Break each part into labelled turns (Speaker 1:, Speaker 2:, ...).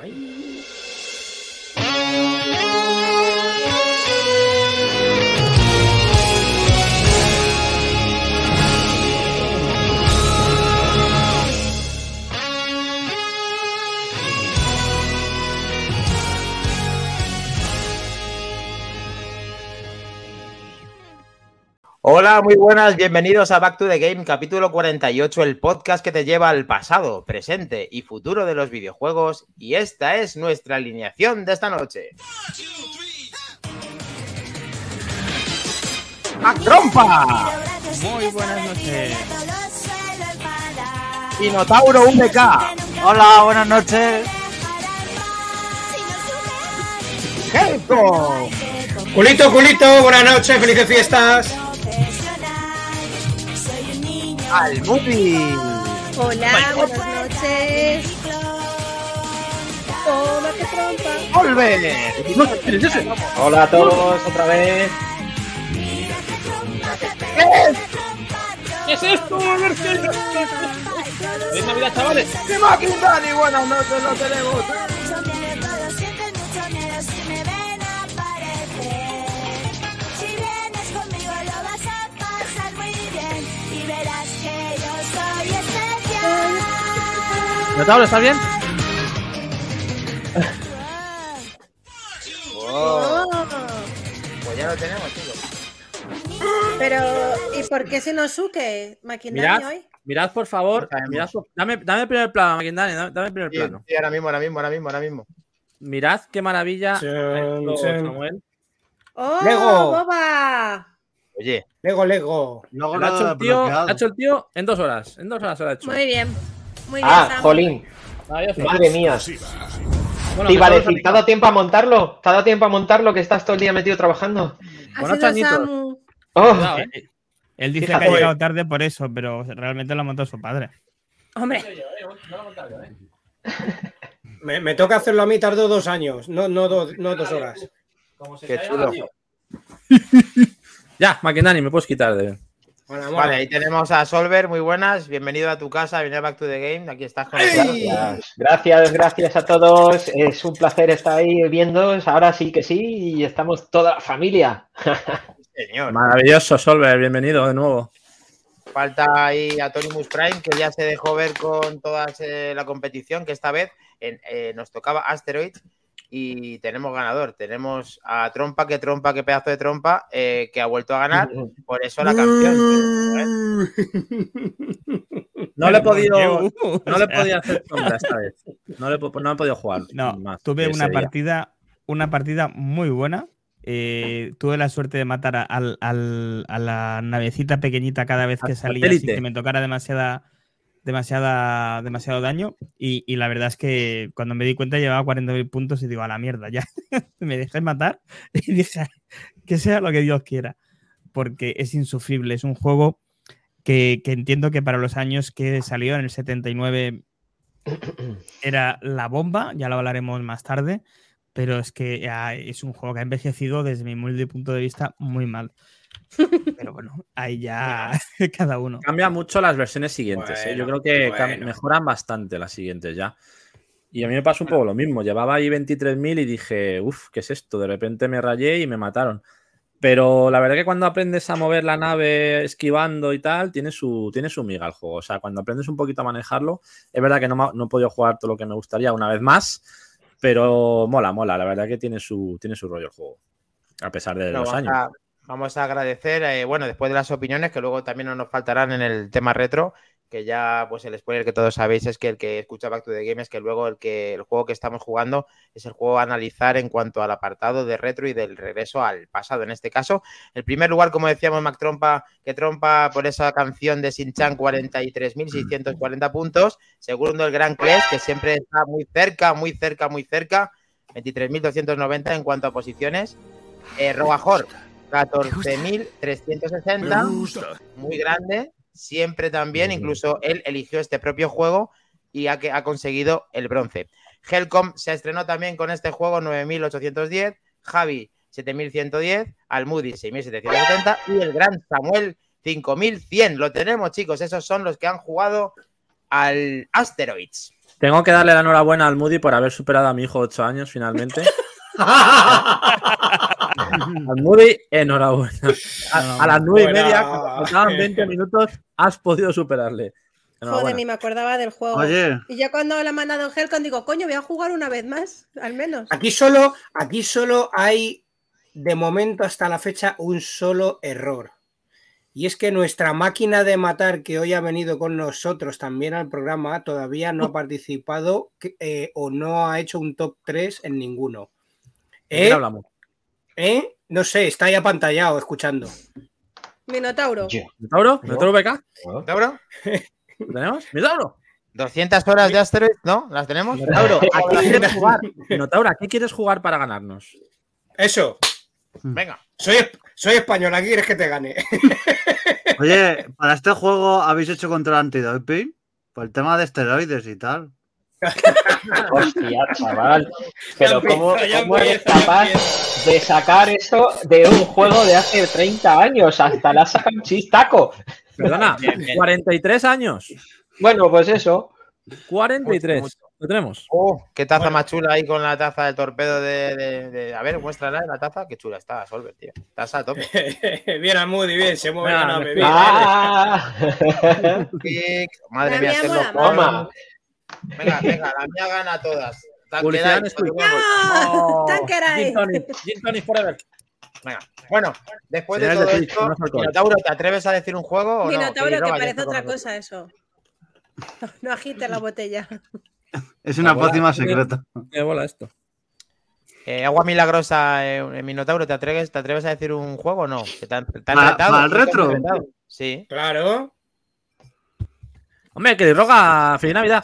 Speaker 1: Bye. Hola, muy buenas, bienvenidos a Back to the Game, capítulo 48, el podcast que te lleva al pasado, presente y futuro de los videojuegos. Y esta es nuestra alineación de esta noche. ¡Trompa!
Speaker 2: Muy buenas noches.
Speaker 1: Dinotauro VK.
Speaker 2: Hola, buenas noches.
Speaker 1: Helco.
Speaker 3: Culito, culito, buenas noches, felices fiestas.
Speaker 1: Almuti.
Speaker 4: Hola, buenas noches. Toma que trompa.
Speaker 1: Volver.
Speaker 3: Hola a todos, otra vez.
Speaker 1: ¿Qué es esto? ¡Feliz Navidad, chavales! ¡Qué máquina! Y buenas noches, lo tenemos.
Speaker 2: ¿Notable, estás bien?
Speaker 4: Oh,
Speaker 1: Pues ya lo tenemos, chicos.
Speaker 4: pero, ¿y por qué se nos suque Maquindani
Speaker 2: Mirad,
Speaker 4: hoy?
Speaker 2: mirad por favor.
Speaker 1: No.
Speaker 2: Mirad, dame, dame el primer plano, Maquindani, dame, dame el primer
Speaker 1: Sí,
Speaker 2: plano.
Speaker 1: sí, ahora mismo, ahora mismo, ahora mismo, ahora mismo.
Speaker 2: Mirad qué maravilla.
Speaker 3: Chan.
Speaker 2: Samuel.
Speaker 4: ¡Oh,
Speaker 3: Lego.
Speaker 4: boba!
Speaker 1: Oye,
Speaker 3: Lego, Lego.
Speaker 2: Lo ha hecho, el tío, lo ha hecho el tío en dos horas. En dos horas se lo ha hecho.
Speaker 4: Muy bien. Muy bien,
Speaker 5: Ah,
Speaker 4: Sam.
Speaker 5: jolín, madre mía.
Speaker 2: Bueno,
Speaker 5: iba a decir, ¿te ha dado tiempo a montarlo? ¿Te ha dado tiempo a montarlo que estás todo el día metido trabajando?
Speaker 2: Con ocho
Speaker 4: sido
Speaker 2: añitos.
Speaker 4: Samu.
Speaker 5: Oh,
Speaker 2: Cuidado, eh.
Speaker 6: Él dice
Speaker 5: Fíjate.
Speaker 6: que ha llegado tarde por eso, pero realmente lo ha montado su padre.
Speaker 4: Hombre,
Speaker 3: Me, me toca hacerlo a mí, tardó dos años, no, no, dos- no dos horas.
Speaker 1: qué chulo.
Speaker 2: Ya, Maquindani, me puedes quitar de.
Speaker 3: Bueno, amor.
Speaker 1: Vale, ahí tenemos a Solver, muy buenas. Bienvenido a tu casa, bienvenido a Back to the Game. Aquí estás con nosotros.
Speaker 5: gracias, gracias, gracias a todos. Es un placer estar ahí viendo. Ahora sí que sí, y estamos toda la familia.
Speaker 1: Señor.
Speaker 2: Maravilloso, Solver, bienvenido de nuevo.
Speaker 1: Falta ahí a Tonimus Prime, que ya se dejó ver con toda eh, la competición, que esta vez en- eh, nos tocaba Asteroid y tenemos ganador. Tenemos a Trompa, que Trompa, que pedazo de Trompa, eh, que ha vuelto a ganar. Por eso la canción.
Speaker 2: No le he podido, no le he podido hacer sombra esta vez. No, le no he podido jugar.
Speaker 6: No,
Speaker 2: más
Speaker 6: tuve una
Speaker 2: día.
Speaker 6: partida, una partida muy buena. Eh, tuve la suerte de matar a, al- al- a la navecita pequeñita cada vez que
Speaker 2: Al
Speaker 6: salía sin que me tocara demasiada, demasiada, demasiado daño. Y, y la verdad es que cuando me di cuenta llevaba 40.000 puntos y digo, a la mierda, ya me dejé matar y dije que sea lo que Dios quiera. Porque es insufrible, es un juego que, que entiendo que para los años que salió en el 79 era la bomba, ya lo hablaremos más tarde, pero es que ah, es un juego que ha envejecido desde mi punto de vista muy mal. Pero bueno, ahí ya cada uno.
Speaker 2: Cambia mucho las versiones siguientes. ¿eh? Yo creo que
Speaker 3: bueno.
Speaker 2: mejoran bastante las siguientes ya. Y a mí me pasó un poco lo mismo. Llevaba ahí 23.000 y dije, uff, ¿qué es esto? De repente me rayé y me mataron. Pero la verdad que cuando aprendes a mover la nave esquivando y tal, tiene su, tiene su miga el juego. O sea, cuando aprendes un poquito a manejarlo, es verdad que no, no he podido jugar todo lo que me gustaría una vez más, pero mola, mola. La verdad que tiene su, tiene su rollo el juego. A pesar de
Speaker 1: No,
Speaker 2: los años.
Speaker 1: Vamos a agradecer, eh, bueno, después de las opiniones, que luego también no nos faltarán en el tema retro, que ya, pues el spoiler que todos sabéis es que el que escucha Back to the Game es que luego el, que, el juego que estamos jugando es el juego a analizar en cuanto al apartado de retro y del regreso al pasado. En este caso, el primer lugar, como decíamos, Mac Trompa, que trompa por esa canción de Sinchan, 43.640 puntos. Segundo, el Gran Clash, que siempre está muy cerca, muy cerca, muy cerca. 23.290 en cuanto a posiciones. Eh, Robajor, 14.360, muy grande, siempre también, incluso él eligió este propio juego y ha, que- ha conseguido el bronce. Helcom se estrenó también con este juego 9.810, Javi 7.110, Almudi 6.770 y el gran Samuel 5.100. Lo tenemos chicos, esos son los que han jugado al Asteroids.
Speaker 2: Tengo que darle la enhorabuena al Moody por haber superado a mi hijo de 8 años finalmente. Al Moody, enhorabuena. A, a las 9 y media, cuando faltaban 20 minutos, has podido superarle.
Speaker 4: Joder, ni me acordaba del juego.
Speaker 7: Oye,
Speaker 4: Y yo cuando le he mandado Helcon digo, coño, voy a jugar una vez más, al menos.
Speaker 3: Aquí solo, aquí solo hay, de momento hasta la fecha, un solo error. Y es que nuestra máquina de matar que hoy ha venido con nosotros también al programa todavía no ha participado eh, o no ha hecho un top 3 en ninguno.
Speaker 2: ¿De quién
Speaker 3: ¿Eh?
Speaker 2: hablamos?
Speaker 3: ¿Eh? No sé, está ahí apantallado escuchando.
Speaker 4: Minotauro.
Speaker 2: ¿Minotauro? ¿Minotauro BK?
Speaker 1: ¿Tauro?
Speaker 2: ¿Lo tenemos? ¿Minotauro?
Speaker 1: 200 horas de Asteroid, ¿no? ¿Las tenemos?
Speaker 2: Minotauro, ¿a qué quieres jugar? Minotauro, ¿a qué quieres jugar para ganarnos?
Speaker 3: Eso,
Speaker 1: Venga.
Speaker 3: soy, soy español, aquí quieres que te gane.
Speaker 7: oye, para este juego habéis hecho control antidoping por el tema de esteroides y tal.
Speaker 5: Hostia, chaval. Pero
Speaker 3: Ya
Speaker 5: ¿cómo, cómo eres
Speaker 3: empieza, ya
Speaker 5: capaz de sacar eso de un juego de hace 30 años? Hasta la sacan chistaco.
Speaker 2: Perdona, 43 años.
Speaker 5: Bueno, pues eso.
Speaker 2: 43.
Speaker 1: Mucho,
Speaker 2: ¿Lo tenemos?
Speaker 1: Oh, qué taza
Speaker 3: Bueno.
Speaker 1: más chula ahí con la taza del torpedo de, de- de- A ver, muéstrala la taza. Qué chula está, Solver, tío. Taza a tope.
Speaker 3: bien al Moody, bien, se mueve la nave. bien,
Speaker 5: Ah.
Speaker 1: Kick. Madre
Speaker 4: La
Speaker 1: mía,
Speaker 4: mola
Speaker 1: Holmes.
Speaker 5: Toma.
Speaker 1: Venga, venga, la mía gana todas.
Speaker 2: Oh,
Speaker 4: Tanqueray.
Speaker 2: Gin Forever.
Speaker 1: Venga. Bueno, después de todo esto,
Speaker 2: no.
Speaker 1: Minotauro, ¿te atreves a decir un juego o no?
Speaker 4: Minotauro, que parece otra cosa eso. No agites la botella.
Speaker 7: Es una pócima secreta.
Speaker 2: Qué bola esto.
Speaker 1: Eh, agua milagrosa, eh, Minotauro, ¿te atreves, ¿te atreves a decir un juego o no? ¿Que ¿Te han, te han
Speaker 7: ¿Para-
Speaker 1: retado?
Speaker 7: para el
Speaker 1: ¿Te han
Speaker 7: retro?
Speaker 1: Sí.
Speaker 3: Claro.
Speaker 2: Hombre, que le roga feliz Navidad.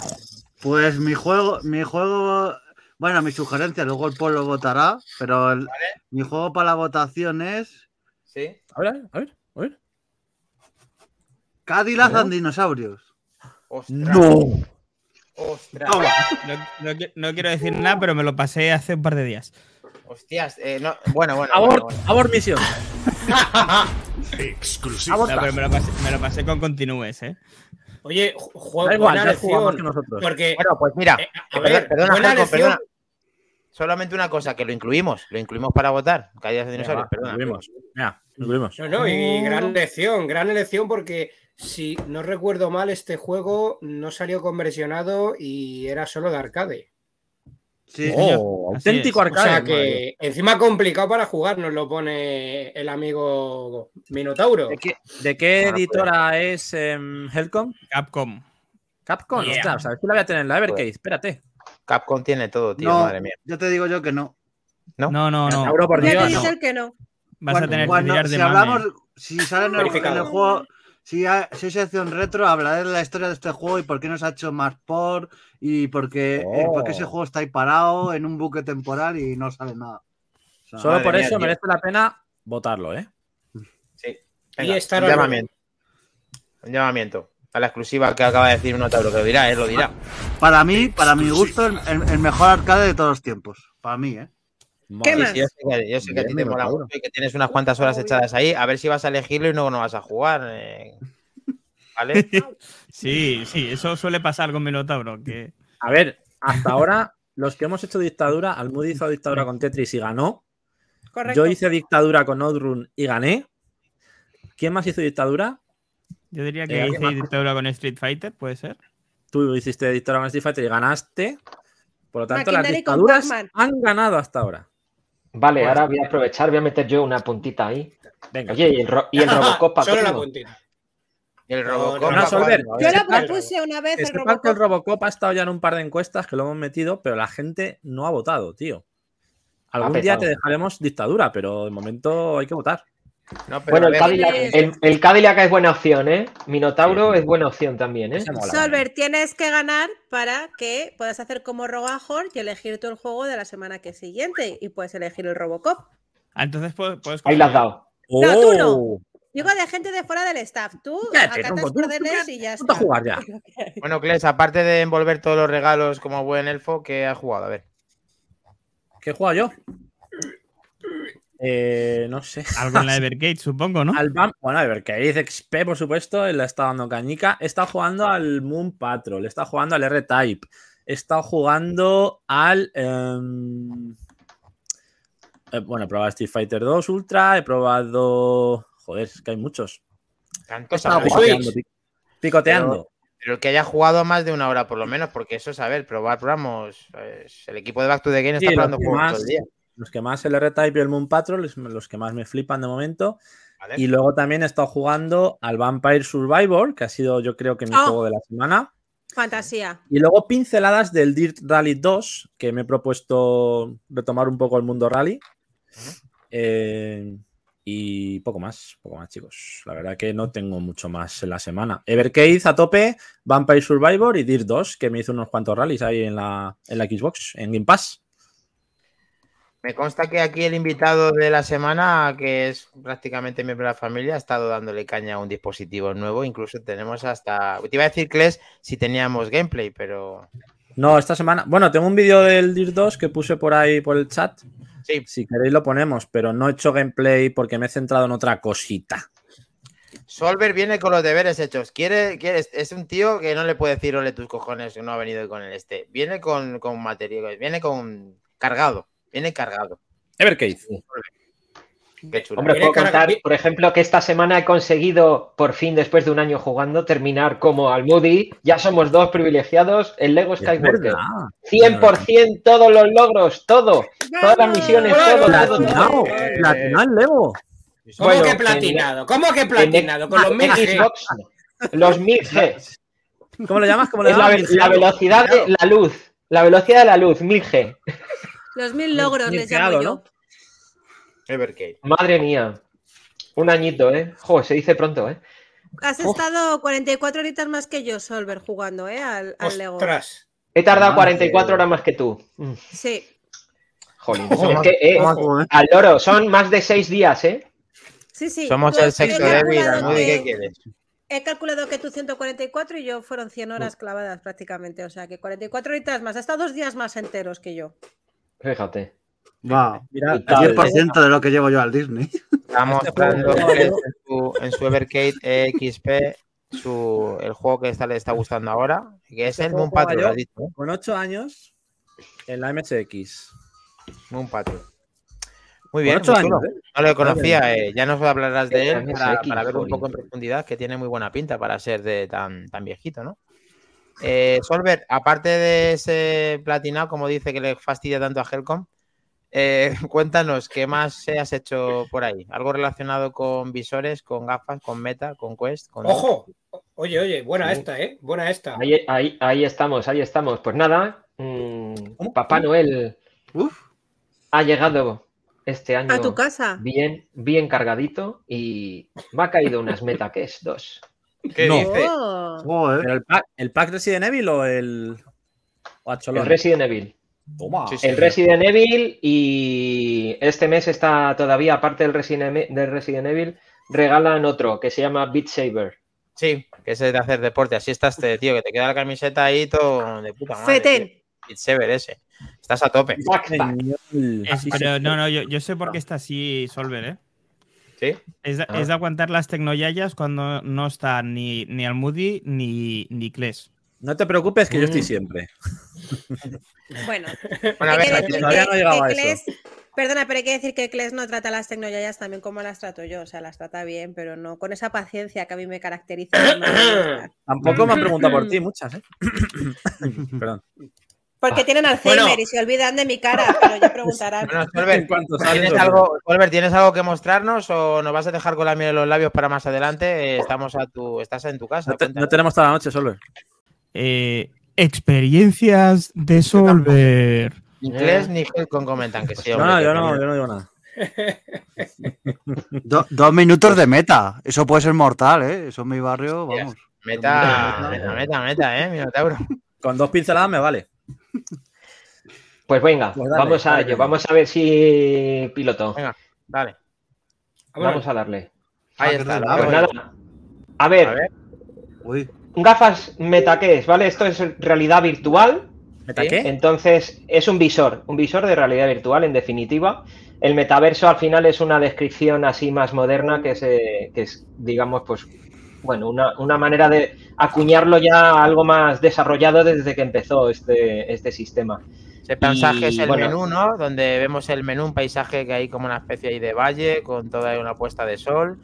Speaker 7: Pues mi juego, mi juego, bueno, mi sugerencia, luego el pueblo votará, pero el- mi juego para la votación es
Speaker 1: Sí.
Speaker 2: A ver, a ver, a ver.
Speaker 7: Cadillac
Speaker 2: ¿No?
Speaker 7: and Dinosaurios.
Speaker 1: Ostras. Ostras.
Speaker 6: No, no qui- no quiero decir nada, pero me lo pasé hace un par de días.
Speaker 1: Hostias. eh, no, bueno, bueno.
Speaker 2: Abort,
Speaker 1: bueno, bueno.
Speaker 2: abort misión.
Speaker 8: Exclusivo.
Speaker 6: No, pero me lo pasé, me lo pasé con continúes, ¿eh?
Speaker 3: Oye, ju- juego
Speaker 2: Da igual,
Speaker 3: buena
Speaker 2: ya jugamos
Speaker 3: lección.
Speaker 2: que nosotros.
Speaker 3: Porque,
Speaker 1: Bueno, pues mira.
Speaker 3: eh, a ver,
Speaker 1: perdona,
Speaker 3: buena
Speaker 1: perdona. Solamente una cosa, que lo incluimos. Lo incluimos para votar. Caídas de dinosaurios, perdona.
Speaker 2: incluimos. Mira, incluimos.
Speaker 3: No, no, y gran lección, gran elección porque si no recuerdo mal, este juego no salió conversionado y era solo de arcade.
Speaker 7: Sí,
Speaker 2: Oh, auténtico
Speaker 6: es.
Speaker 3: O sea
Speaker 2: arcade. madre.
Speaker 3: que encima complicado para jugar, nos lo pone el amigo Minotauro.
Speaker 2: ¿De qué, de qué
Speaker 1: Ah, pues.
Speaker 2: editora es em, Helcom?
Speaker 6: Capcom.
Speaker 2: Capcom.
Speaker 6: Yeah.
Speaker 2: Ostras, a ver si la voy a tener en la Evercade. Espérate.
Speaker 1: Capcom tiene todo, tío.
Speaker 7: No,
Speaker 1: Madre mía.
Speaker 7: ya te digo yo que no.
Speaker 1: ¿No?
Speaker 6: No, no, no.
Speaker 2: Por
Speaker 4: Ya
Speaker 2: Dios.
Speaker 4: te
Speaker 2: no.
Speaker 4: dice el que no.
Speaker 6: Vas
Speaker 7: Cuando-
Speaker 6: a tener que
Speaker 7: cuando-
Speaker 6: tirar de
Speaker 7: si
Speaker 6: mame.
Speaker 7: hablamos, si sale en el, en el juego, si hay, si sección retro, hablaré de la historia de este juego y por qué no se ha hecho más por y por qué,
Speaker 2: Oh.
Speaker 7: eh, por qué ese juego está ahí parado en un buque temporal y no sale nada. O sea,
Speaker 2: Solo por
Speaker 1: mía,
Speaker 2: eso
Speaker 1: tío.
Speaker 2: merece la pena votarlo, ¿eh?
Speaker 1: Sí.
Speaker 3: Y estar
Speaker 1: un llamamiento. Un llamamiento. A la exclusiva que acaba de decir Minotauro, que lo dirá, ¿eh? Lo dirá.
Speaker 7: Para mí, para mi gusto, el mejor arcade de todos los tiempos. Para mí, ¿eh?
Speaker 4: ¿Qué más?
Speaker 1: Sí, yo sé que, yo sé que a ti
Speaker 2: Bien,
Speaker 1: te mola mucho y que tienes unas cuantas horas echadas ahí. A ver si vas a elegirlo y no, no vas a jugar. eh. ¿Vale?
Speaker 6: Sí, sí, eso suele pasar con Minotauro. Que...
Speaker 2: A ver, hasta ahora, los que hemos hecho dictadura, Almud hizo dictadura con Tetris y ganó.
Speaker 4: Correcto.
Speaker 2: Yo hice dictadura con Outrun y gané. ¿Quién más hizo dictadura?
Speaker 6: Yo diría que
Speaker 2: Eh,
Speaker 6: hice dictadura con Street Fighter, puede ser.
Speaker 2: Tú hiciste dictadura con Street Fighter y ganaste. Por lo tanto, las dictaduras han ganado hasta ahora.
Speaker 5: Vale, ahora voy a aprovechar, voy a meter yo una puntita ahí.
Speaker 2: Venga.
Speaker 5: Oye, y el, ro- y el Robocop
Speaker 3: Solo la puntita.
Speaker 1: Y el Robocop.
Speaker 3: no,
Speaker 2: no,
Speaker 4: Yo lo propuse una vez
Speaker 2: Que
Speaker 4: el
Speaker 2: que el
Speaker 4: Robocop.
Speaker 2: Robocop ha estado ya en un par de encuestas que lo hemos metido, pero la gente no ha votado, tío. Algún día te dejaremos dictadura, pero de momento hay que votar.
Speaker 1: No, pero
Speaker 5: Bueno, el
Speaker 1: ver,
Speaker 5: Cadillac, el, el Cadillac es buena opción, ¿eh? Minotauro es buena opción también, ¿eh?
Speaker 4: Solver, tienes que ganar para que puedas hacer como Rogajor y elegir tú el juego de la semana que siguiente y puedes elegir el Robocop.
Speaker 6: Ah, entonces puedes, puedes
Speaker 5: Ahí la has dado.
Speaker 4: No, tú no.
Speaker 2: ¡Oh!
Speaker 4: Digo de gente de fuera del staff. Tú acatas
Speaker 2: tronco, tú- tú
Speaker 4: órdenes y ya
Speaker 2: a
Speaker 4: está.
Speaker 2: jugar ya.
Speaker 1: Bueno, Kles, aparte de envolver todos los regalos como buen elfo, ¿qué has jugado? A ver.
Speaker 2: ¿Qué he jugado yo? Eh, no sé.
Speaker 6: Algo en la Evergate, supongo, ¿no?
Speaker 2: Al Bam- bueno, Evercade XP, por supuesto, él le está dando cañica. Está jugando al Moon Patrol, está jugando al R-Type. he estado jugando al. em, eh, bueno, he probado Street Fighter 2 Ultra, he probado. Joder, es que hay muchos.
Speaker 1: Tantos
Speaker 2: picoteando, pic- picoteando.
Speaker 1: Pero el que haya jugado más de una hora por lo menos, porque eso es, a ver, probar, probamos. pues, el equipo de Back to the Game
Speaker 2: Sí,
Speaker 1: está probando juegos
Speaker 2: más-
Speaker 1: todo el día.
Speaker 2: Los que más el R-Type y el Moon Patrol, es los que más me flipan de momento.
Speaker 1: ¿vale?
Speaker 2: Y luego también he estado jugando al Vampire Survivor, que ha sido yo creo que mi
Speaker 4: Oh.
Speaker 2: juego de la semana.
Speaker 4: Fantasía.
Speaker 2: Y luego pinceladas del Dirt Rally 2, que me he propuesto retomar un poco el mundo rally. Eh, y poco más, poco más, chicos. La verdad que no tengo mucho más en la semana. Evercade a tope, Vampire Survivor y Dirt 2, que me hizo unos cuantos rallies ahí en la, en la Xbox, en Game Pass.
Speaker 1: Me consta que aquí el invitado de la semana, que es prácticamente miembro de la familia, ha estado dándole caña a un dispositivo nuevo. Incluso tenemos hasta. Te iba a decir, Kles, si teníamos gameplay, pero.
Speaker 2: No, esta semana. Bueno, tengo un vídeo del Dirt 2 que puse por ahí por el chat.
Speaker 1: Sí.
Speaker 2: Si queréis lo ponemos, pero no he hecho gameplay porque me he centrado en otra cosita.
Speaker 1: Solver viene con los deberes hechos. Quiere, quiere, es un tío que no le puede decir, ole tus cojones, que no ha venido con el este. Viene con, con material, viene con cargado. Viene cargado.
Speaker 2: Evercade.
Speaker 1: Qué chulo.
Speaker 5: Hombre, puedo contar, por ejemplo, que esta semana he conseguido, por fin, después de un año jugando, terminar como al Moody. Ya somos dos privilegiados, el Lego Skywalker.
Speaker 2: verdad.
Speaker 5: 100% todos los logros, todo. Todas las misiones, todo.
Speaker 2: Platinado. Platinado el Lego.
Speaker 3: ¿Cómo
Speaker 5: Bueno,
Speaker 3: que
Speaker 5: en-
Speaker 3: platinado? ¿Cómo que
Speaker 5: En-
Speaker 3: platinado? Con los
Speaker 5: en
Speaker 3: mil G.
Speaker 5: Xbox, los 1000G.
Speaker 2: ¿Cómo le llamas? ¿Cómo
Speaker 5: la,
Speaker 2: llamas?
Speaker 5: la velocidad de la luz. La velocidad de la luz, 1000G.
Speaker 4: Los mil logros les llamo yo.
Speaker 2: ¿no?
Speaker 1: Evercade.
Speaker 5: Madre mía. Un añito, ¿eh? Jo, se dice pronto, ¿eh?
Speaker 4: Has
Speaker 5: Uf.
Speaker 4: estado 44 horitas más que yo, Solver, jugando, ¿eh? Al, al Lego.
Speaker 3: Ostras.
Speaker 5: He tardado
Speaker 2: Madre.
Speaker 5: 44 horas más que tú.
Speaker 4: Sí.
Speaker 5: Jolín.
Speaker 1: Somos-
Speaker 5: Es que, eh,
Speaker 7: eh.
Speaker 5: al loro, son más de 6 días, ¿eh?
Speaker 4: Sí, sí.
Speaker 1: Somos
Speaker 4: Tú-
Speaker 1: el sexo débil,
Speaker 4: calculado
Speaker 1: Almudi,
Speaker 4: que-
Speaker 1: ¿qué quieres?
Speaker 4: He calculado que tú 144 y yo fueron 100 horas clavadas prácticamente. O sea que 44 horitas más. Ha estado dos días más enteros que yo.
Speaker 5: Fíjate.
Speaker 7: Va.
Speaker 2: Mira,
Speaker 5: tal.
Speaker 7: 10% de lo que llevo yo al Disney.
Speaker 1: Está mostrando Kles en su, en su Evercade XP su, el juego que está, le está gustando ahora, que es
Speaker 2: Este
Speaker 1: el Moon Patrol, has dicho, ¿eh?
Speaker 2: con 8 años en la MSX.
Speaker 1: Moon Patrol. Muy bien,
Speaker 2: 8
Speaker 1: muy
Speaker 2: años. ¿eh?
Speaker 1: No lo conocía, eh, ya nos hablarás de
Speaker 5: El
Speaker 1: él para, para ver un poco en profundidad, que tiene muy buena pinta para ser de tan, tan viejito, ¿no? Eh, Solver, aparte de ese platinado, como dice que le fastidia tanto a Helcom, eh, cuéntanos qué más se has hecho por ahí. ¿Algo relacionado con visores, con gafas, con meta, con Quest? Con...
Speaker 3: Ojo. Oye, oye, buena
Speaker 5: Sí.
Speaker 3: esta, ¿eh? Buena esta.
Speaker 5: Ahí, ahí, ahí estamos, ahí estamos. Pues nada, mm, Papá Noel
Speaker 7: Uf.
Speaker 5: ha llegado este año
Speaker 4: A tu casa.
Speaker 5: bien, bien cargadito y me ha caído unas Meta que es dos.
Speaker 1: ¿Qué
Speaker 2: No.
Speaker 1: dice?
Speaker 4: Oh.
Speaker 7: Joder.
Speaker 2: ¿Pero el pack, el pack Resident Evil o el. o
Speaker 5: El? Resident Evil.
Speaker 2: Toma.
Speaker 1: Sí, sí.
Speaker 5: El Resident Evil y este mes está todavía, aparte del Resident, del Resident Evil, regalan otro que se llama Beat Saber.
Speaker 1: Sí, que es el de hacer deporte. Así estás, este, tío, que te queda la camiseta ahí todo de puta madre.
Speaker 4: Feten.
Speaker 1: Beat Saber ese. Estás a tope.
Speaker 5: Backpack.
Speaker 2: Sí,
Speaker 6: pero no, no, yo, yo sé por qué está así Solver, ¿eh?
Speaker 1: ¿Sí?
Speaker 6: Es de,
Speaker 5: Ah.
Speaker 6: es de aguantar las tecnoyayas cuando no está ni, ni Almudi ni, ni Kles.
Speaker 2: No te preocupes que yo estoy
Speaker 5: Mm.
Speaker 2: siempre.
Speaker 4: Bueno,
Speaker 1: Bueno, a
Speaker 4: que
Speaker 1: ver,
Speaker 4: decir
Speaker 2: todavía
Speaker 4: que-
Speaker 2: no
Speaker 4: que
Speaker 2: a eso.
Speaker 4: Kles- Perdona, pero hay que decir que Kles no trata las tecnoyayas también como las trato yo. O sea, las trata bien, pero no con esa paciencia que a mí me caracteriza.
Speaker 2: Tampoco me han preguntado por ti, muchas, ¿eh? Perdón.
Speaker 4: Porque tienen Alzheimer
Speaker 3: Bueno.
Speaker 4: y se olvidan de mi cara, pero ya preguntarán.
Speaker 1: Bueno, Solver, ¿tienes algo, Solver, ¿tienes algo que mostrarnos o nos vas a dejar con la miel en los labios para más adelante? Eh, Estamos a tu, estás en tu casa.
Speaker 2: No, te-
Speaker 1: cuéntanos.
Speaker 2: no tenemos toda la noche, Solver.
Speaker 6: Eh, experiencias de Solver.
Speaker 1: Ni Kles ni Helcon comentan que sí.
Speaker 2: No,
Speaker 1: hombre,
Speaker 2: no,
Speaker 1: que
Speaker 2: yo no, yo no digo nada.
Speaker 7: Do- dos minutos de meta. Eso puede ser mortal, ¿eh? Eso en mi barrio, vamos.
Speaker 1: Meta, meta, meta, meta, eh, Minotauro.
Speaker 2: Con dos pinceladas me vale.
Speaker 5: Pues venga,
Speaker 2: Pues dale,
Speaker 5: vamos a ello.
Speaker 2: venga.
Speaker 5: Vamos a ver si piloto.
Speaker 1: Venga, dale.
Speaker 5: Vamos a darle.
Speaker 1: Ahí
Speaker 7: Ah,
Speaker 1: está. la
Speaker 5: Pues nada. A ver,
Speaker 1: A ver,
Speaker 7: Uy.
Speaker 5: gafas meta ¿qué es? ¿Vale? Esto es realidad virtual.
Speaker 2: ¿Meta qué?
Speaker 5: Entonces, es un visor, un visor de realidad virtual, en definitiva. El metaverso al final es una descripción así más moderna que es, eh, que es digamos, pues bueno, una, una manera de acuñarlo ya algo más desarrollado desde que empezó este, este sistema.
Speaker 1: Ese paisaje
Speaker 5: Y,
Speaker 1: es el
Speaker 5: bueno.
Speaker 1: menú, ¿no? Donde vemos el menú, un paisaje que hay como una especie ahí de valle con toda una puesta de sol.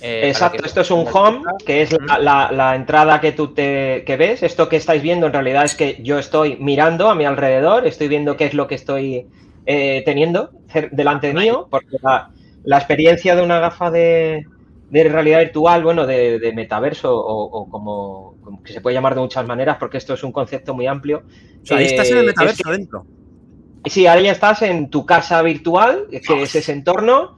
Speaker 1: eh,
Speaker 5: Exacto, esto es un home, que es la, la- la entrada que tú te que ves. Esto que estáis viendo en realidad es que yo estoy mirando a mi alrededor, estoy viendo qué es lo que estoy eh, teniendo delante mío, porque la, la experiencia de una gafa de, de realidad virtual, bueno, de, de metaverso o, o como, como que se puede llamar de muchas maneras, porque esto es un concepto muy amplio.
Speaker 2: O sea, ahí estás en el
Speaker 5: eh,
Speaker 2: metaverso
Speaker 5: es-
Speaker 2: dentro.
Speaker 5: Sí, ahí estás en tu casa virtual, que es ese entorno,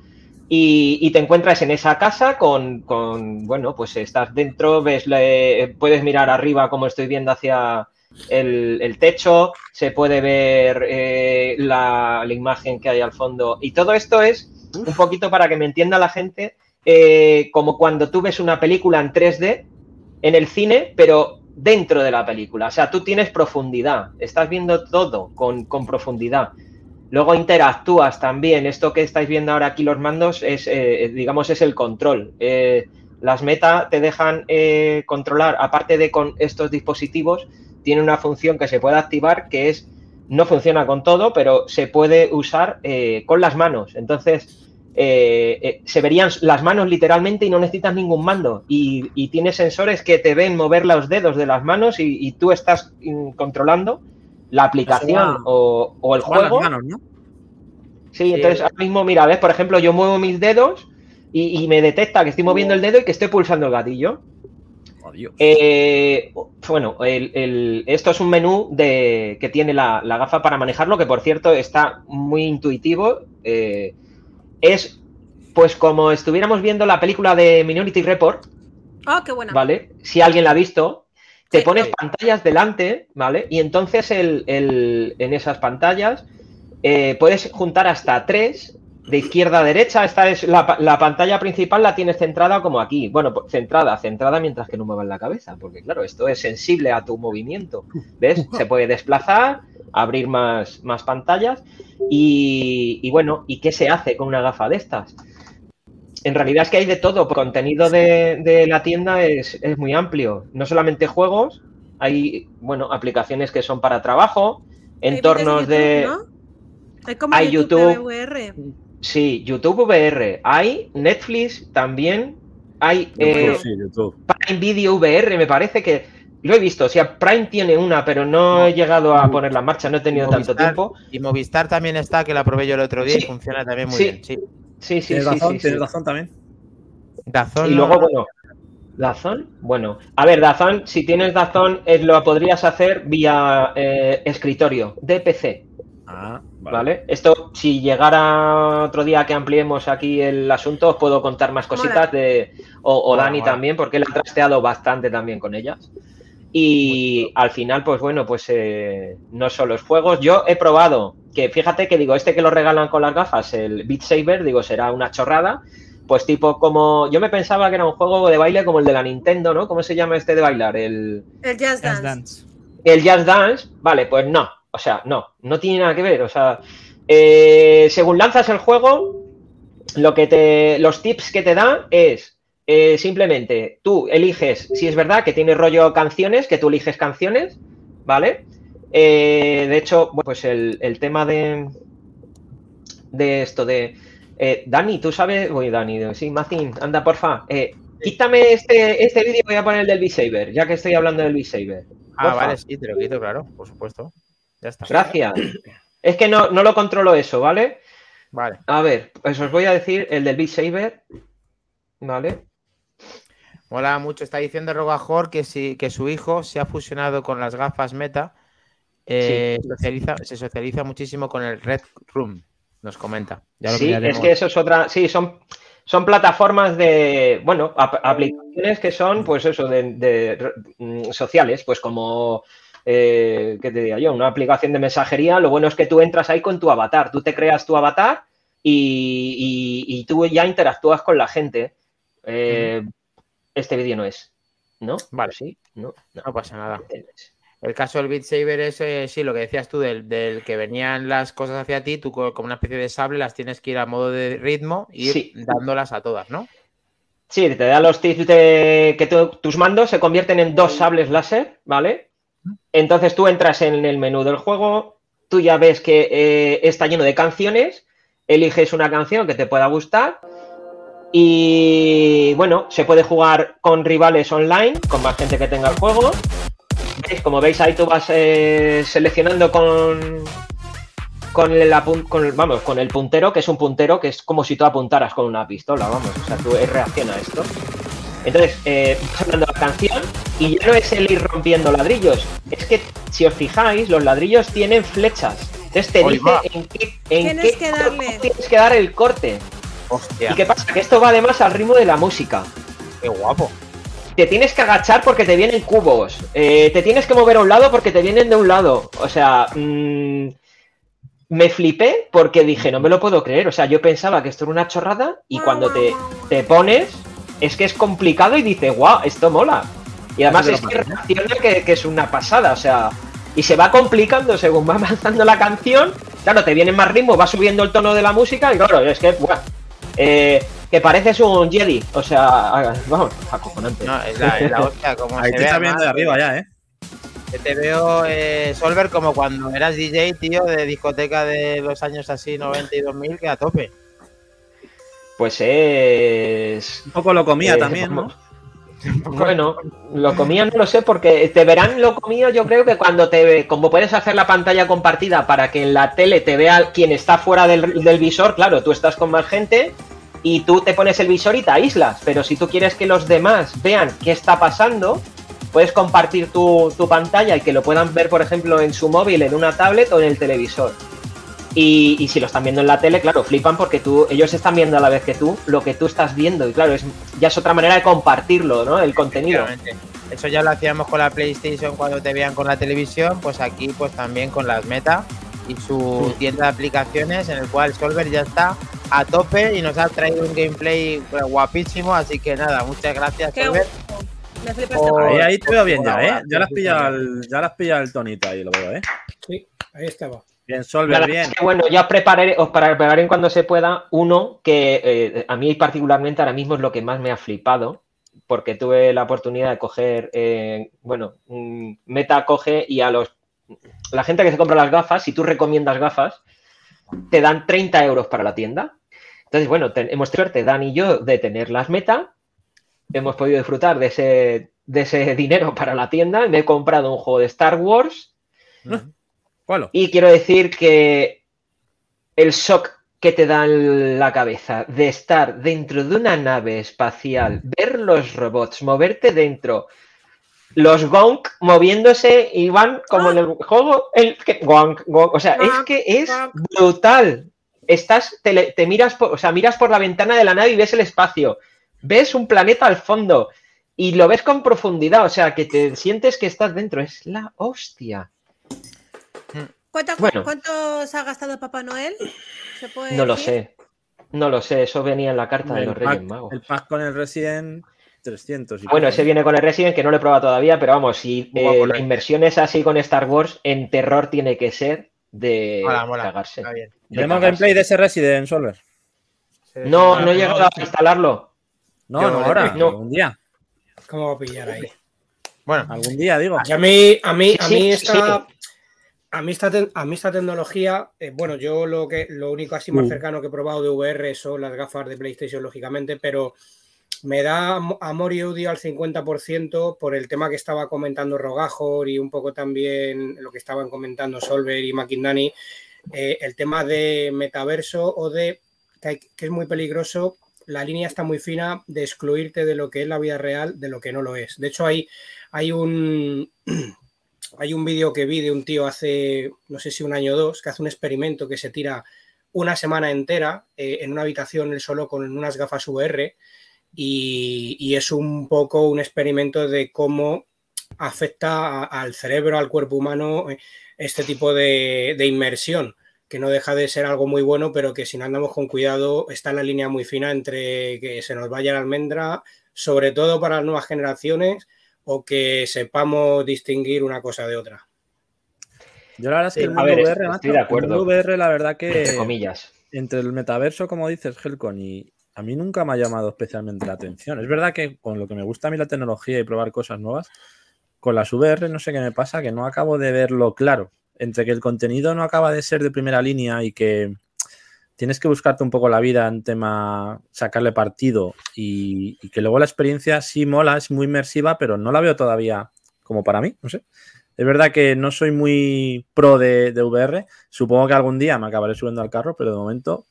Speaker 5: y, y te encuentras en esa casa con, con, bueno, pues estás dentro, ves, le- puedes mirar arriba como estoy viendo hacia el, el techo, se puede ver eh, la, la imagen que hay al fondo. Y todo esto es un poquito para que me entienda la gente, eh, como cuando tú ves una película en 3D en el cine, pero dentro de la película. O sea, tú tienes profundidad, estás viendo todo con, profundidad. Luego interactúas también. Esto que estáis viendo ahora aquí los mandos es, eh, digamos, es el control. Eh, las meta te dejan eh, controlar, aparte de con estos dispositivos, tiene una función que se puede activar que es, no funciona con todo, pero se puede usar eh, con las manos. Entonces, eh, eh, se verían las manos literalmente y no necesitas ningún mando. Y, y tiene sensores que te ven mover los dedos de las manos y, y tú estás mm, controlando la aplicación o, o el juego.
Speaker 2: manos, ¿no?
Speaker 5: Sí, entonces ahora mismo, mira, ves, por ejemplo, yo muevo mis dedos y, y me detecta que estoy moviendo el dedo y que estoy pulsando el gatillo. Eh, bueno, el- el- esto es un menú de, que tiene la, la gafa para manejarlo, que por cierto está muy intuitivo. eh, es pues como estuviéramos viendo la película de Minority Report,
Speaker 4: Oh, qué buena.
Speaker 5: ¿vale? Si alguien la ha visto, te
Speaker 4: Sí.
Speaker 5: pones pantallas delante, ¿vale? Y entonces el- el- en esas pantallas eh, puedes juntar hasta tres de izquierda a derecha. Esta es la, la pantalla principal, la tienes centrada como aquí. Bueno, pues, centrada, centrada mientras que no muevas la cabeza, porque claro, esto es sensible a tu movimiento. ¿Ves? Se puede desplazar, abrir más, más pantallas. Y, y bueno, ¿y qué se hace con una gafa de estas? En realidad es que hay de todo. El contenido de, de la tienda es, es muy amplio. No solamente juegos, hay, bueno, aplicaciones que son para trabajo, entornos
Speaker 4: de
Speaker 5: de...
Speaker 4: YouTube, ¿no? Hay como
Speaker 5: hay
Speaker 4: YouTube,
Speaker 5: YouTube. Sí, YouTube VR. Hay Netflix también. Hay
Speaker 2: YouTube,
Speaker 5: eh,
Speaker 2: sí, YouTube.
Speaker 5: Prime Video VR, me parece que lo he visto. O sea, Prime tiene una, pero no he llegado a ponerla en marcha, no he tenido tanto
Speaker 1: Movistar-
Speaker 5: tiempo.
Speaker 1: Y Movistar también está, que la probé yo el otro día y funciona también muy
Speaker 5: Sí.
Speaker 1: bien. Sí.
Speaker 5: Sí, sí,
Speaker 2: Tienes
Speaker 5: sí.
Speaker 2: razón,
Speaker 5: sí,
Speaker 2: tienes
Speaker 5: sí.
Speaker 2: razón también.
Speaker 1: Dazón
Speaker 5: Y
Speaker 1: no-
Speaker 5: luego, bueno, Dazón, bueno, a ver, Dazón, si tienes Dazón, es, lo podrías hacer vía eh, escritorio de PC,
Speaker 2: Ah,
Speaker 5: ¿vale? Esto, si llegara otro día que ampliemos aquí el asunto, os puedo contar más cositas de. O, Dani también, porque él ha trasteado bastante también con ellas. Y al final, pues bueno, pues eh, no solo es juegos. Yo he probado que, fíjate que digo, este que lo regalan con las gafas, el Beat Saber, digo, será una chorrada. Pues tipo como, yo me pensaba que era un juego de baile como el de la Nintendo, ¿no? ¿Cómo se llama este de bailar? El,
Speaker 4: El Jazz
Speaker 6: Just
Speaker 4: Dance.
Speaker 6: Dance.
Speaker 5: el Just Dance, vale, pues no. O sea, no, no tiene nada que ver. O sea, eh, según lanzas el juego, lo que te, los tips que te da es eh, simplemente tú eliges, si es verdad que tiene rollo canciones, que tú eliges canciones, ¿vale? Eh, de hecho, bueno, pues el, el tema de, de esto de... Dani, tú sabes... Uy, Dani, sí, Macin, anda, porfa. Quítame este, este vídeo, voy a poner el del V-Saber, ya que estoy hablando del V-Saber.
Speaker 1: Ah,
Speaker 5: porfa.
Speaker 1: vale, sí, te lo quito, claro, por supuesto. Ya está.
Speaker 5: Gracias. Es que no, no lo controlo eso, ¿vale?
Speaker 1: Vale.
Speaker 5: A ver, pues os voy a decir el del Beat Saber. ¿Vale?
Speaker 1: Mola mucho. Está diciendo Rogajor que, si, que su hijo se ha fusionado con las gafas Meta. eh, socializa, se socializa muchísimo con el Red Room, nos comenta. Ya lo
Speaker 5: Sí, es que eso es otra. Sí, son, son plataformas de. Bueno, ap- aplicaciones que son, pues eso, de, de, mm, sociales, pues como. Eh, ¿Qué te diría yo? Una aplicación de mensajería. Lo bueno es que tú entras ahí con tu avatar. Tú te creas tu avatar y, y- y tú ya interactúas con la gente. Eh, Este vídeo no es. ¿No?
Speaker 1: Vale.
Speaker 5: Sí, no, no.
Speaker 1: No pasa nada.
Speaker 5: este.
Speaker 1: El caso del Beat Saber es, eh, sí, lo que decías tú, del, del que venían las cosas hacia ti, tú co- como una especie de sable las tienes que ir a modo de ritmo y ir dándolas a todas, ¿no?
Speaker 5: Sí, te da los tips de que tu- tus mandos se convierten en dos sables láser, ¿vale? Entonces tú entras en el menú del juego, tú ya ves que eh, está lleno de canciones, eliges una canción que te pueda gustar y bueno, se puede jugar con rivales online, con más gente que tenga el juego. ¿Veis? Como veis ahí tú vas eh, seleccionando con, con el, vamos, con el puntero, que es un puntero que es como si tú apuntaras con una pistola, vamos, o sea, tú reacciona a esto. Entonces, eh, hablando la canción y ya no es el ir rompiendo ladrillos, es que si os fijáis, los ladrillos tienen flechas. Entonces te dice
Speaker 1: va.
Speaker 5: en qué, en
Speaker 4: Tienes
Speaker 5: qué
Speaker 4: que
Speaker 5: corte
Speaker 4: darle.
Speaker 5: tienes que dar el corte.
Speaker 1: Hostia,
Speaker 5: ¿Y qué pasa? Que esto va además al ritmo de la música.
Speaker 1: qué guapo.
Speaker 5: Te tienes que agachar porque te vienen cubos. eh, te tienes que mover a un lado porque te vienen de un lado. O sea, mm, me flipé porque dije, no me lo puedo creer. O sea, yo pensaba que esto era una chorrada y cuando te, te pones, es que es complicado y dices, guau, esto mola. Y además es que reacciona que, que es una pasada. O sea, y se va complicando según va avanzando la canción. Claro, te viene más ritmo, va subiendo el tono de la música y claro, es que, buah, eh, que pareces un Jedi. O sea, vamos, acojonante.
Speaker 1: No, es la, es la hostia, como
Speaker 2: Ahí
Speaker 1: se
Speaker 2: te
Speaker 1: ve,
Speaker 2: está viendo de arriba ya, ¿eh?
Speaker 1: que te veo, eh, Solver, como cuando eras DJ, tío, de discoteca de los años así, 90 y 2000, que a tope.
Speaker 5: Pues es.
Speaker 2: Un poco lo comía
Speaker 5: eh,
Speaker 2: también, ¿no?
Speaker 5: Bueno, lo comía no lo sé porque te verán lo comía yo creo que cuando te como puedes hacer la pantalla compartida para que en la tele te vea quien está fuera del, del visor, claro, tú estás con más gente y tú te pones el visor y te aíslas, pero si tú quieres que los demás vean qué está pasando, puedes compartir tu, tu pantalla y que lo puedan ver, por ejemplo, en su móvil, en una tablet o en el televisor. Y, y si lo están viendo en la tele, claro, flipan porque tú, ellos están viendo a la vez que tú lo que tú estás viendo. Y claro, es, ya es otra manera de compartirlo, ¿no? El contenido.
Speaker 1: Eso ya lo hacíamos con la PlayStation cuando te veían con la televisión, pues aquí pues también con las Meta y su
Speaker 5: Sí.
Speaker 1: tienda de aplicaciones en el cual Solver ya está a tope y nos ha traído un gameplay pues, guapísimo, así que nada, muchas gracias
Speaker 4: Qué
Speaker 1: Solver.
Speaker 4: Me este
Speaker 1: Oh.
Speaker 2: Ahí, ahí te veo bien ya, ¿eh? Ya las pilla el, ya las pilla el tonito ahí, lo veo, ¿eh?
Speaker 3: Sí, ahí estaba.
Speaker 2: Bien, Solver, bien.
Speaker 5: es que, bueno, ya prepararé, os prepararé cuando se pueda uno que eh, a mí particularmente ahora mismo es lo que más me ha flipado, porque tuve la oportunidad de coger, eh, bueno, mm, Meta coge y a los la gente que se compra las gafas, si tú recomiendas gafas, te dan 30 euros para la tienda. Entonces, bueno, te- hemos tenido suerte, Dan y yo, de tener las Meta, hemos podido disfrutar de ese, de ese dinero para la tienda, me he comprado un juego de Star Wars,
Speaker 2: ¿Cuál?
Speaker 5: y quiero decir que el shock que te da en la cabeza de estar dentro de una nave espacial, ver los robots, moverte dentro, los gonk moviéndose y van como en el juego, el que gonk, gonk, o sea, es que es brutal. Estás, te, te miras, por, o sea, miras por la ventana de la nave y ves el espacio, ves un planeta al fondo y lo ves con profundidad, o sea, que te sientes que estás dentro, es la hostia.
Speaker 4: ¿Cuánto,
Speaker 5: Bueno.
Speaker 4: ¿Cuánto se ha gastado Papá Noel? ¿Se puede
Speaker 5: No lo sé. No lo sé, eso venía en la carta de los Reyes
Speaker 2: pack,
Speaker 5: Magos.
Speaker 2: el pack con el Resident 300. y
Speaker 5: Bueno, ese viene con el Resident, que no lo he probado todavía, pero vamos, si eh, la inversión es así con Star Wars, en terror tiene que ser de
Speaker 1: Mola, mola.
Speaker 5: cagarse.
Speaker 2: Tenemos gameplay de ese Resident, Solver.
Speaker 5: No, no he llegado a instalarlo.
Speaker 2: No, no,
Speaker 1: no,
Speaker 2: ahora,
Speaker 5: no.
Speaker 2: algún día.
Speaker 3: ¿Cómo va a pillar ahí?
Speaker 1: Bueno,
Speaker 2: Algún día, digo.
Speaker 3: Y a mí, a mí, a
Speaker 5: Sí,
Speaker 3: mí
Speaker 5: sí,
Speaker 3: esta, a mí esta, te- a mí esta tecnología, eh, bueno, yo lo que lo único así más
Speaker 2: Uh.
Speaker 3: cercano que he probado de VR son las gafas de PlayStation, lógicamente, pero me da am- amor y odio al 50% por el tema que estaba comentando Rogajor y un poco también lo que estaban comentando Solver y McIndani, eh, el tema de metaverso o de que, hay- que es muy peligroso. La línea está muy fina de excluirte de lo que es la vida real, de lo que no lo es. De hecho, hay, hay un, hay un vídeo que vi de un tío hace, no sé si un año o dos, que hace un experimento que se tira una semana entera eh, en una habitación él solo con unas gafas VR y, y es un poco un experimento de cómo afecta al cerebro, al cuerpo humano, eh, este tipo de, de inmersión, que no deja de ser algo muy bueno, pero que si no andamos con cuidado está en la línea muy fina entre que se nos vaya la almendra, sobre todo para las nuevas generaciones, o que sepamos distinguir una cosa de otra.
Speaker 2: Yo la verdad es que
Speaker 5: Sí,
Speaker 2: el mundo
Speaker 5: ver,
Speaker 2: VR,
Speaker 5: estoy
Speaker 2: macho,
Speaker 5: de
Speaker 2: el
Speaker 5: acuerdo.
Speaker 2: mundo VR, la verdad
Speaker 5: Entre
Speaker 2: que
Speaker 5: comillas.
Speaker 2: entre el metaverso, como dices, Helcon, y, a mí nunca me ha llamado especialmente la atención. Es verdad que con lo que me gusta a mí la tecnología y probar cosas nuevas, con las VR no sé qué me pasa, que no acabo de verlo claro. Entre que el contenido no acaba de ser de primera línea y que tienes que buscarte un poco la vida en tema sacarle partido y, y que luego la experiencia sí mola, es muy inmersiva, pero no la veo todavía como para mí, no sé. Es verdad que no soy muy pro de, de VR. Supongo que algún día me acabaré subiendo al carro, pero de momento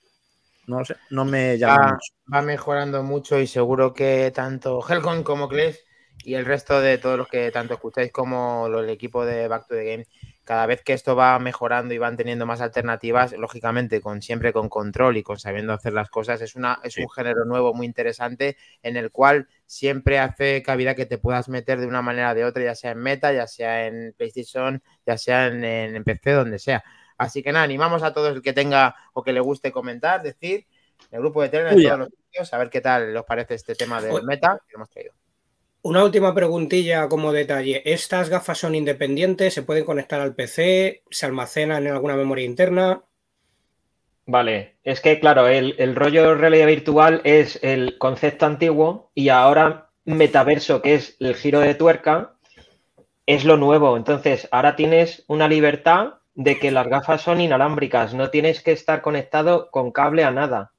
Speaker 2: no lo sé, no me llama
Speaker 1: Va,
Speaker 2: mucho.
Speaker 1: va mejorando mucho y seguro que tanto Helcon como Kles y el resto de todos los que tanto escucháis como el equipo de Back to the Game, cada vez que esto va mejorando y van teniendo más alternativas, lógicamente con siempre con control y con sabiendo hacer las cosas, es una es un género nuevo muy interesante en el cual siempre hace cabida que te puedas meter de una manera o de otra, ya sea en Meta, ya sea en PlayStation, ya sea en, PC, donde sea. Así que nada, animamos a todos el que tenga o que le guste comentar, decir, en el grupo de Telegram, en todos los sitios, a ver qué tal os parece este tema del
Speaker 3: Oye.
Speaker 1: meta que hemos traído.
Speaker 3: Una última preguntilla como detalle. ¿Estas gafas son independientes? ¿Se pueden conectar al PC? ¿Se almacenan en alguna memoria interna?
Speaker 5: Vale, es que claro, el, rollo realidad virtual es el concepto antiguo y ahora metaverso, que es el giro de tuerca, es lo nuevo. Entonces, ahora tienes una libertad de que las gafas son inalámbricas, no tienes que estar conectado con cable a nada,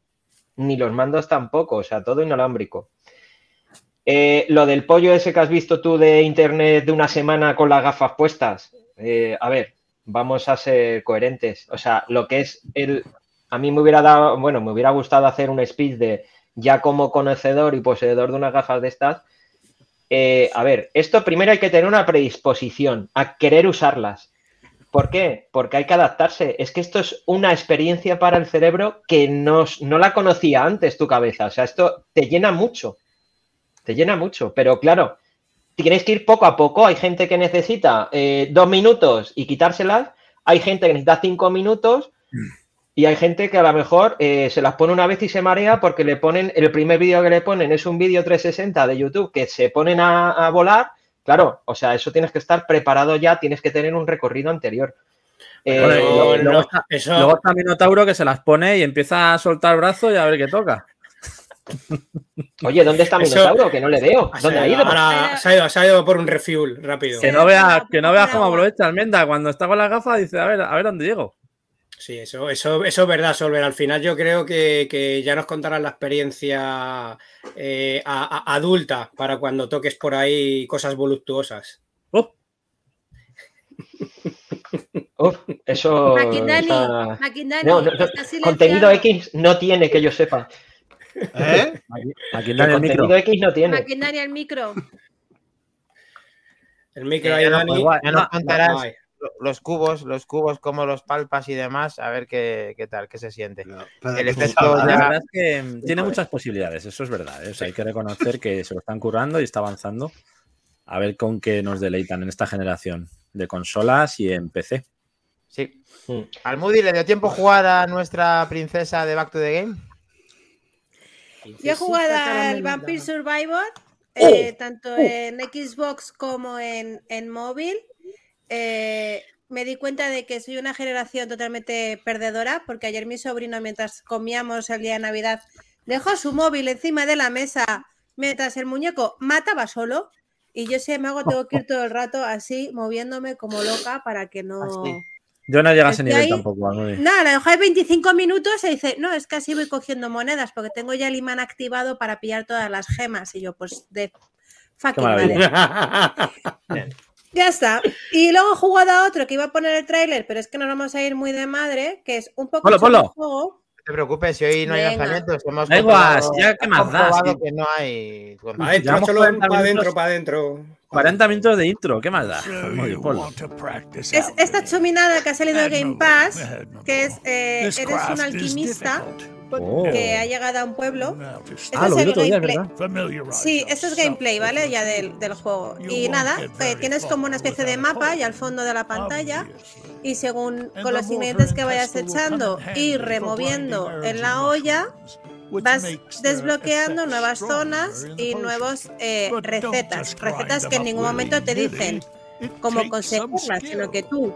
Speaker 5: ni los mandos tampoco, o sea, todo inalámbrico. Eh, lo del pollo ese que has visto tú de internet de una semana con las gafas puestas, eh, a ver, vamos a ser coherentes. O sea, lo que es el. A mí me hubiera dado, bueno, me hubiera gustado hacer un speech de ya como conocedor y poseedor de unas gafas de estas. eh, a ver, esto primero hay que tener una predisposición a querer usarlas. ¿Por qué? Porque hay que adaptarse. Es que esto es una experiencia para el cerebro que no, no la conocía antes tu cabeza. O sea, esto te llena mucho. Te llena mucho. Pero claro, tienes que ir poco a poco. Hay gente que necesita eh, dos minutos y quitárselas. Hay gente que necesita cinco minutos. Y hay gente que a lo mejor eh, se las pone una vez y se marea porque le ponen, el primer vídeo que le ponen es un vídeo 360 de YouTube que se ponen a, a volar. Claro, o sea, eso tienes que estar preparado ya, tienes que tener un recorrido anterior. Eh,
Speaker 2: Bueno, y
Speaker 3: No,
Speaker 2: luego- está-
Speaker 3: eso-
Speaker 2: Luego está Minotauro que se las pone y empieza a soltar el brazo y a ver qué toca.
Speaker 5: Oye, ¿dónde está
Speaker 3: Eso-
Speaker 5: Minotauro? Que no le veo. ¿Dónde ha ido?
Speaker 3: ahora se ha ido, se ha ido por un refuel rápido.
Speaker 2: Que no veas que no veas cómo aprovecha Almenda. Cuando está con las gafas dice, a ver, a ver dónde llego.
Speaker 3: Sí, eso, eso, eso es verdad, Solver. Al final yo creo que, que ya nos contarás la experiencia eh, a- a- adulta para cuando toques por ahí cosas voluptuosas.
Speaker 2: Oh,
Speaker 5: Uf, eso.
Speaker 4: Maquindani,
Speaker 5: está-
Speaker 4: Maquindani,
Speaker 5: No, no, no,
Speaker 4: está
Speaker 5: contenido. X no tiene que yo sepa.
Speaker 7: ¿Eh?
Speaker 2: aquí
Speaker 5: El
Speaker 2: micro.
Speaker 5: X no tiene.
Speaker 4: Maquindani al micro.
Speaker 3: El micro
Speaker 1: Eh,
Speaker 3: ahí, Dani.
Speaker 2: igual,
Speaker 1: Ya nos
Speaker 2: no,
Speaker 1: contarás los cubos, los cubos, cómo los palpas y demás, a ver qué, qué tal, qué se siente. El efecto
Speaker 2: La verdad es que tiene muchas posibilidades, eso es verdad. ¿eh? O sea, hay que reconocer que se lo están currando y está avanzando. A ver con qué nos deleitan en esta generación de consolas y en PC.
Speaker 1: Sí.
Speaker 5: Mm.
Speaker 1: ¿Al Moody le dio tiempo a jugar a nuestra princesa de Back to the Game?
Speaker 4: Yo he jugado al Vampire Survivor, eh, tanto en Xbox como en, en móvil. Eh, me di cuenta de que soy una generación totalmente perdedora, porque ayer mi sobrino, mientras comíamos el día de Navidad, dejó su móvil encima de la mesa mientras el muñeco mataba solo. Y yo, si me hago, tengo que ir todo el rato así, moviéndome como loca para que no.
Speaker 1: Así.
Speaker 2: Yo no llego a ese nivel
Speaker 4: ahí.
Speaker 2: tampoco.
Speaker 4: Nada, la dejó ahí 25 minutos y dice, no, es que así voy cogiendo monedas porque tengo ya el imán activado para pillar todas las gemas. Y yo, pues, de fucking madre. Ya está. Y luego he jugado a otro que iba a poner el tráiler, pero es que nos vamos a ir muy de madre, que es un poco
Speaker 2: ponlo.
Speaker 4: juego.
Speaker 1: No te preocupes, si hoy no hay lanzamientos, hemos
Speaker 2: Da igual, ya, ¿qué más da?
Speaker 1: que no hay.
Speaker 3: Adentro,
Speaker 2: Llevamos
Speaker 3: solo
Speaker 2: 40
Speaker 3: para adentro, para adentro.
Speaker 2: 40 minutos de intro, ¿qué más da?
Speaker 4: Es esta chuminada que ha salido de Game Pass, que es, eh, eres un alquimista
Speaker 2: Oh.
Speaker 4: que ha llegado a un pueblo. Este
Speaker 2: Ah,
Speaker 4: es
Speaker 2: lo vi
Speaker 4: el
Speaker 2: otro día,
Speaker 4: gameplay.
Speaker 2: ¿verdad?
Speaker 4: Sí, esto es gameplay, ¿vale? Ya del, del juego. Y nada, eh, tienes como una especie de mapa y al fondo de la pantalla. Y según con los ingredientes que vayas echando y removiendo en la olla, vas desbloqueando nuevas zonas y nuevas eh, recetas. Recetas que en ningún momento te dicen cómo conseguirlas, sino que tú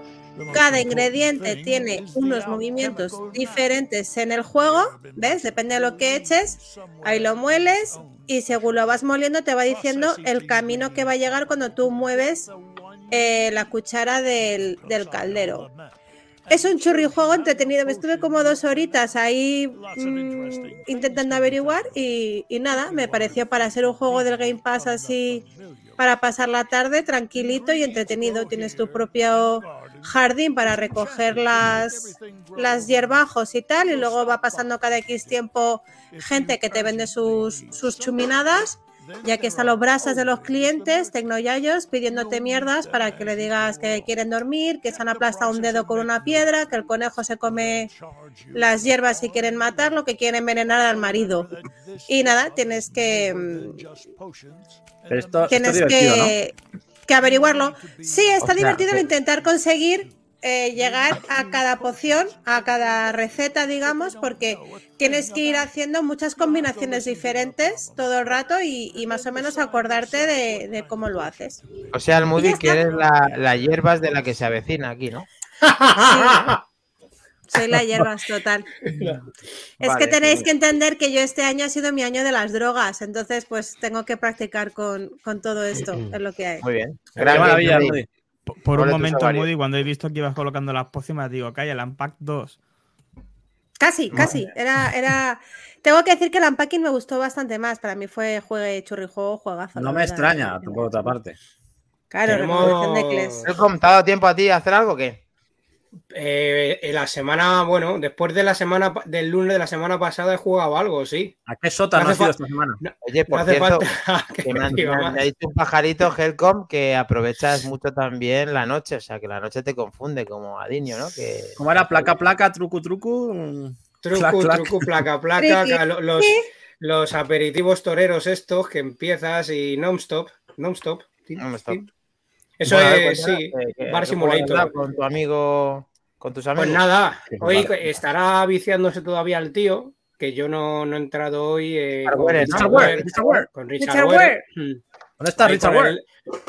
Speaker 4: Cada ingrediente tiene unos movimientos diferentes en el juego, ¿ves? Depende de lo que eches, ahí lo mueles y según lo vas moliendo te va diciendo el camino que va a llegar cuando tú mueves eh, la cuchara del, del caldero. Es un churrijuego entretenido. Me estuve como dos horitas ahí mm, intentando averiguar y, y nada, me pareció para ser un juego del Game Pass así para pasar la tarde tranquilito y entretenido. Tienes tu propio jardín para recoger las, las hierbajos y tal, y luego va pasando cada X tiempo gente que te vende sus, sus chuminadas, ya que están los brasas de los clientes, tecnoyayos, pidiéndote mierdas para que le digas que quieren dormir, que se han aplastado un dedo con una piedra, que el conejo se come las hierbas y quieren matarlo, que quieren envenenar al marido. Y nada, tienes que...
Speaker 2: Pero esto, esto
Speaker 4: Tienes que, que averiguarlo. Sí, está
Speaker 1: sea,
Speaker 4: divertido el
Speaker 1: que-
Speaker 4: intentar conseguir eh, llegar a cada poción, a cada receta, digamos, porque tienes que ir haciendo muchas combinaciones diferentes todo el rato y, y más o menos acordarte de, de cómo lo haces.
Speaker 1: O sea, el Moody que eres la, la hierbas de la que se avecina aquí, ¿no?
Speaker 4: Soy la hierbas total. Es
Speaker 1: Vale,
Speaker 4: que tenéis que entender que yo este año ha sido mi año de las drogas, entonces pues tengo que practicar con, con todo esto, es lo que hay.
Speaker 1: Muy bien.
Speaker 2: Qué
Speaker 1: Gran
Speaker 2: maravilla. Moody.
Speaker 6: Por- Por un momento. Moody, cuando he visto que ibas colocando las pócimas, digo, calla, el Unpack 2.
Speaker 4: Casi, casi. Era, era. Tengo que decir que el unpacking me gustó bastante más. Para mí fue juegue, churrijuego, juegazo.
Speaker 2: No me
Speaker 4: verdad.
Speaker 2: extraña, por otra parte.
Speaker 4: Claro,
Speaker 3: Tenemos-
Speaker 4: de Kles.
Speaker 1: Welcome, ¿Te ha dado tiempo a ti a hacer algo o qué?
Speaker 3: Eh, en la semana, bueno, después de la semana del lunes de la semana pasada he jugado algo, sí.
Speaker 2: ¿A qué sota
Speaker 3: No
Speaker 2: no
Speaker 3: hace
Speaker 2: has ido
Speaker 3: fa-
Speaker 2: esta semana?
Speaker 1: Oye,
Speaker 3: No
Speaker 1: por
Speaker 3: hace
Speaker 1: cierto,
Speaker 3: falta que
Speaker 1: me, ha dicho un pajarito, Helcom, que aprovechas mucho también la noche. O sea, que la noche te confunde como Adiño, ¿no? Que...
Speaker 2: ¿Cómo era? Placa, placa, truco, truco. mm,
Speaker 3: Truco,
Speaker 2: clac, clac.
Speaker 3: truco, placa, placa, los, los aperitivos toreros estos que empiezas y non-stop, non-stop.
Speaker 1: Non-stop.
Speaker 3: Eso
Speaker 1: Bueno, a ver,
Speaker 3: es, sí,
Speaker 1: eh,
Speaker 3: Bar Simulator.
Speaker 1: Con tu amigo, con tus amigos.
Speaker 3: Pues nada, hoy estará viciándose todavía el tío, que yo no, no he entrado hoy eh,
Speaker 1: Richard
Speaker 3: con
Speaker 1: Ware, ¿no?
Speaker 3: Richard
Speaker 2: Richard Ware,
Speaker 3: Ware,
Speaker 2: Richard Ware.
Speaker 3: con Richard
Speaker 4: Richard
Speaker 3: Ware.
Speaker 4: Ware.
Speaker 2: ¿Dónde está Richard
Speaker 3: con
Speaker 2: Ware?
Speaker 3: el,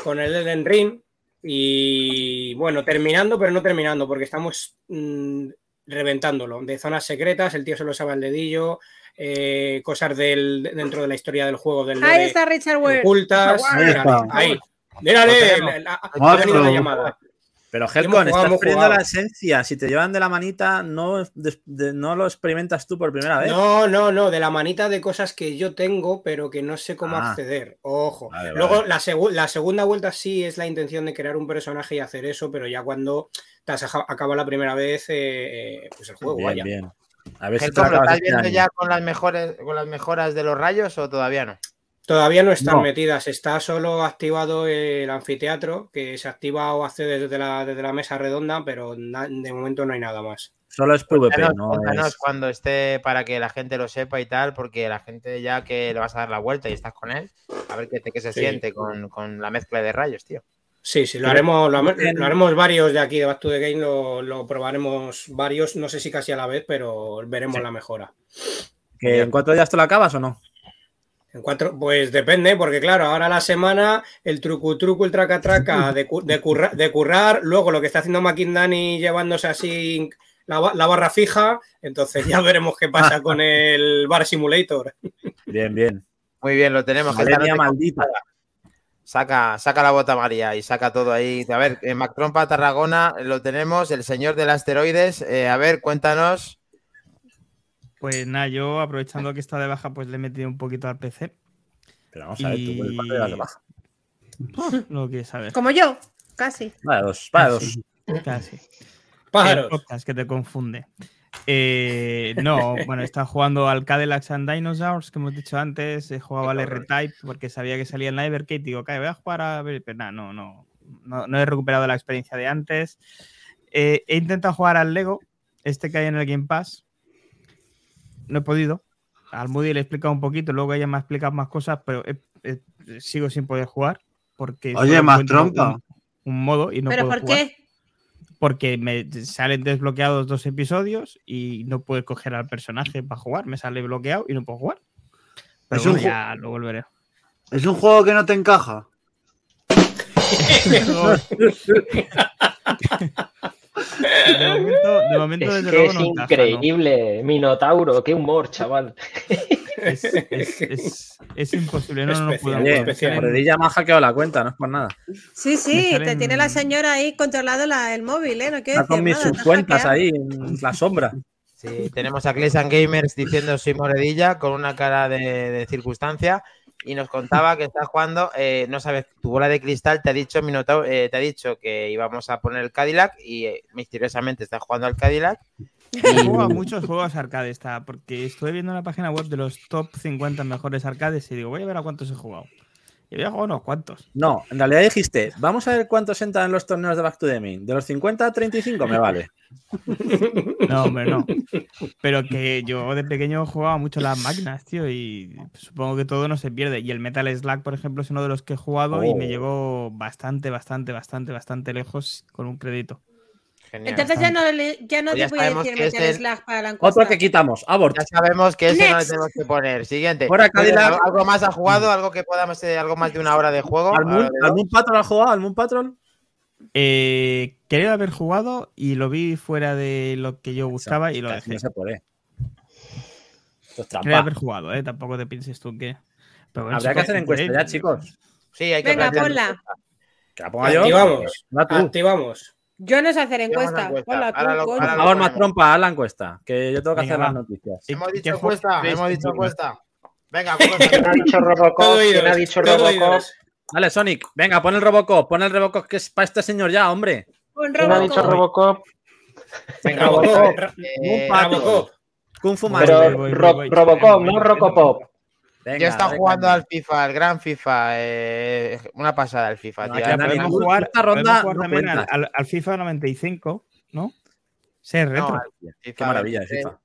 Speaker 3: con el Elden Ring y bueno, terminando, pero no terminando, porque estamos mm, reventándolo. De zonas secretas, el tío se lo sabe al dedillo, eh, cosas del, dentro de la historia del juego del
Speaker 4: Ahí está Richard Ware.
Speaker 3: ocultas.
Speaker 7: Ahí
Speaker 3: Mírale,
Speaker 7: está.
Speaker 3: ahí. Mírale, la- la- ha
Speaker 7: Monstruo.
Speaker 3: venido la llamada.
Speaker 2: Pero Helcon,
Speaker 3: jugado,
Speaker 2: estás perdiendo la esencia. Si te llevan de la manita, no, des- de- no lo experimentas tú por primera vez.
Speaker 3: No, no, no, de la manita de cosas que yo tengo, pero que no sé cómo
Speaker 2: Ah.
Speaker 3: acceder. Ojo.
Speaker 2: Vale,
Speaker 3: Luego,
Speaker 2: vale.
Speaker 3: La, segu- la segunda vuelta sí es la intención de crear un personaje y hacer eso, pero ya cuando te has aja- acaba la primera vez, eh, eh, pues el juego,
Speaker 2: bien,
Speaker 3: vaya.
Speaker 2: bien. A ver si te
Speaker 1: Helcom,
Speaker 2: lo
Speaker 1: ¿lo
Speaker 2: acabas
Speaker 1: estás
Speaker 2: este
Speaker 1: viendo ya con las mejores, con las mejoras de los rayos o todavía no?
Speaker 3: Todavía no están
Speaker 2: No.
Speaker 3: metidas, está solo activado el anfiteatro, que se activa o accede desde la, desde la mesa redonda, pero na- de momento no hay nada más.
Speaker 2: Solo es PvP,
Speaker 1: Cuéntanos,
Speaker 2: no
Speaker 1: cuéntanos
Speaker 2: es...
Speaker 1: cuando esté para que la gente lo sepa y tal, porque la gente ya que le vas a dar la vuelta y estás con él, a ver qué, te- qué se
Speaker 3: Sí.
Speaker 1: siente con, con la mezcla de rayos, tío.
Speaker 3: Sí, sí, lo haremos, lo, haremos varios de aquí de Back to the Game, lo, lo probaremos varios, no sé si casi a la vez, pero veremos
Speaker 2: Sí.
Speaker 3: la mejora.
Speaker 2: ¿Que ¿En cuatro días te lo acabas o no?
Speaker 3: En cuatro, pues depende, porque claro, ahora la semana el truco truco, el traca traca de, de, curra- de currar, luego lo que está haciendo McKindani llevándose así la, ba- la barra fija, entonces ya veremos qué pasa con el Bar Simulator.
Speaker 2: Bien, bien.
Speaker 1: Muy bien, lo tenemos. que noche
Speaker 2: maldita.
Speaker 1: Saca, saca la bota María y saca todo ahí. A ver, en Mactrompa Tarragona lo tenemos, el señor del asteroides. Eh, a ver, cuéntanos.
Speaker 6: Pues nada, yo aprovechando que está de baja, pues le he metido un poquito al PC.
Speaker 2: Pero vamos a ver, tú puedes
Speaker 6: Y-
Speaker 2: pasar de baja.
Speaker 6: No lo quieres saber.
Speaker 4: Como yo, casi.
Speaker 2: Vaya dos, vaya dos.
Speaker 6: Casi. El
Speaker 3: Pájaros.
Speaker 6: podcast que te confunde. Eh, no, bueno, estaba jugando al Cadillacs and Dinosaurs, que hemos dicho antes. He jugado al R-Type porque sabía que salía en la Evercade. Digo, "Ok, voy a jugar a. ver", Pero nada, no, no, no, no he recuperado la experiencia de antes. Eh, he intentado jugar al Lego, este que hay en el Game Pass. No he podido. Al Moody le he explicado un poquito, luego ella me ha explicado más cosas, pero he- he- sigo sin poder jugar. Porque
Speaker 7: Oye, más trompa.
Speaker 6: Un, un modo y no
Speaker 4: ¿Pero
Speaker 6: puedo
Speaker 4: por
Speaker 6: jugar
Speaker 4: qué?
Speaker 6: porque me salen desbloqueados dos episodios y no puedo coger al personaje para jugar. Me sale bloqueado y no puedo jugar. Pero
Speaker 7: Es un
Speaker 6: bueno, ya lo volveré.
Speaker 7: Es un juego que no te encaja.
Speaker 6: De momento, de momento
Speaker 5: Es
Speaker 6: desde
Speaker 5: que
Speaker 6: luego
Speaker 5: es
Speaker 6: no encaja, ¿no?
Speaker 5: increíble. Minotauro, qué humor, chaval.
Speaker 6: Es, es- es- es imposible, no, no, puedo.
Speaker 3: Especial,
Speaker 2: Oye,
Speaker 3: especial.
Speaker 2: Moredilla me ha hackeado la cuenta, no es por nada.
Speaker 4: Sí, sí,
Speaker 6: salen-
Speaker 4: te tiene la señora ahí controlado la- el móvil, ¿eh? No quiero
Speaker 2: Está con mis
Speaker 4: nada,
Speaker 2: subcuentas ahí en la sombra.
Speaker 1: Sí, tenemos a Clayson Gamers diciendo soy moredilla con una cara de, de circunstancia y nos contaba que está jugando, eh, no sabes, tu bola de cristal te ha dicho Minotauro, eh, te ha dicho que íbamos a poner el Cadillac y eh, misteriosamente está jugando al Cadillac.
Speaker 6: He jugado a muchos juegos arcade está, porque estuve viendo en la página web de los top 50 mejores arcades y digo, voy a ver a cuántos he jugado. Y había jugado unos cuantos.
Speaker 2: No, en realidad dijiste, vamos a ver cuántos entran en los torneos de Back to the Main. De los 50 a 35 me vale.
Speaker 6: No, hombre, no. Pero que yo de pequeño jugaba mucho las máquinas, tío, y supongo que todo no se pierde. Y el Metal Slug, por ejemplo, es uno de los que he jugado y me
Speaker 2: Oh.
Speaker 6: llegó bastante, bastante, bastante, bastante lejos con un crédito.
Speaker 1: Genial.
Speaker 4: Entonces ya no, le- ya no
Speaker 1: Pues ya
Speaker 4: te voy a decir
Speaker 1: que
Speaker 4: meter
Speaker 1: el-
Speaker 4: slash para la encuesta.
Speaker 2: Otro que quitamos, aborto.
Speaker 1: Ya sabemos que ese no le
Speaker 4: Next.
Speaker 1: tenemos que poner. Siguiente.
Speaker 2: Fuera Cadillac.
Speaker 1: ¿Algo- ¿Algo más ha jugado? ¿Algo que podamos, eh, algo más de una hora de juego?
Speaker 2: ¿Al Moon,
Speaker 1: Ahora de
Speaker 2: al Moon Patrol has jugado? ¿Al Moon Patrol?
Speaker 6: Eh, creo haber jugado y lo vi fuera de lo que yo buscaba y lo dejé.
Speaker 2: No se puede. Esto es
Speaker 6: Creo
Speaker 2: trampa.
Speaker 6: haber jugado, ¿eh? Tampoco te pienses tú que. Pero bueno,
Speaker 2: Habría que hacer encuesta
Speaker 6: ¿eh?
Speaker 2: ya, chicos.
Speaker 1: Sí, hay que
Speaker 4: Venga, ponla.
Speaker 2: Que la ponga yo.
Speaker 3: Activamos. Activamos.
Speaker 4: Yo no sé hacer encuesta. tú,
Speaker 1: lo-
Speaker 2: Por favor, más trompa, haz la encuesta. Que yo tengo que
Speaker 6: Venga,
Speaker 2: hacer
Speaker 6: va.
Speaker 2: las noticias.
Speaker 1: Hemos
Speaker 6: ¿Qué
Speaker 1: dicho encuesta, hemos dicho encuesta. Venga,
Speaker 5: ¿Quién ha dicho Robocop?
Speaker 3: Todo
Speaker 5: ¿Quién ha dicho Robocop?
Speaker 2: Dale, Sonic. Venga, pon el Robocop. Pon el Robocop que es para este señor ya, hombre.
Speaker 4: Pon
Speaker 5: ¿Quién ha dicho
Speaker 4: Robocop.
Speaker 5: Robocop? Venga,
Speaker 3: Robocop.
Speaker 5: Robocop.
Speaker 1: Eh,
Speaker 3: Robocop.
Speaker 2: Kung Fu
Speaker 5: Pero
Speaker 2: Master.
Speaker 6: voy, voy,
Speaker 5: Ro-
Speaker 6: voy.
Speaker 5: Robocop, no Rocopop.
Speaker 2: Venga,
Speaker 1: estado
Speaker 2: dale,
Speaker 1: jugando al FIFA, al gran FIFA. eh, una pasada el FIFA,
Speaker 2: No,
Speaker 1: tío. Eh,
Speaker 6: Podemos jugar,
Speaker 2: esta ronda
Speaker 6: podemos jugar
Speaker 2: no
Speaker 6: también al, al- FIFA 95, ¿no? Ser
Speaker 1: no,
Speaker 6: retro.
Speaker 2: Qué maravilla
Speaker 1: 23.
Speaker 2: FIFA.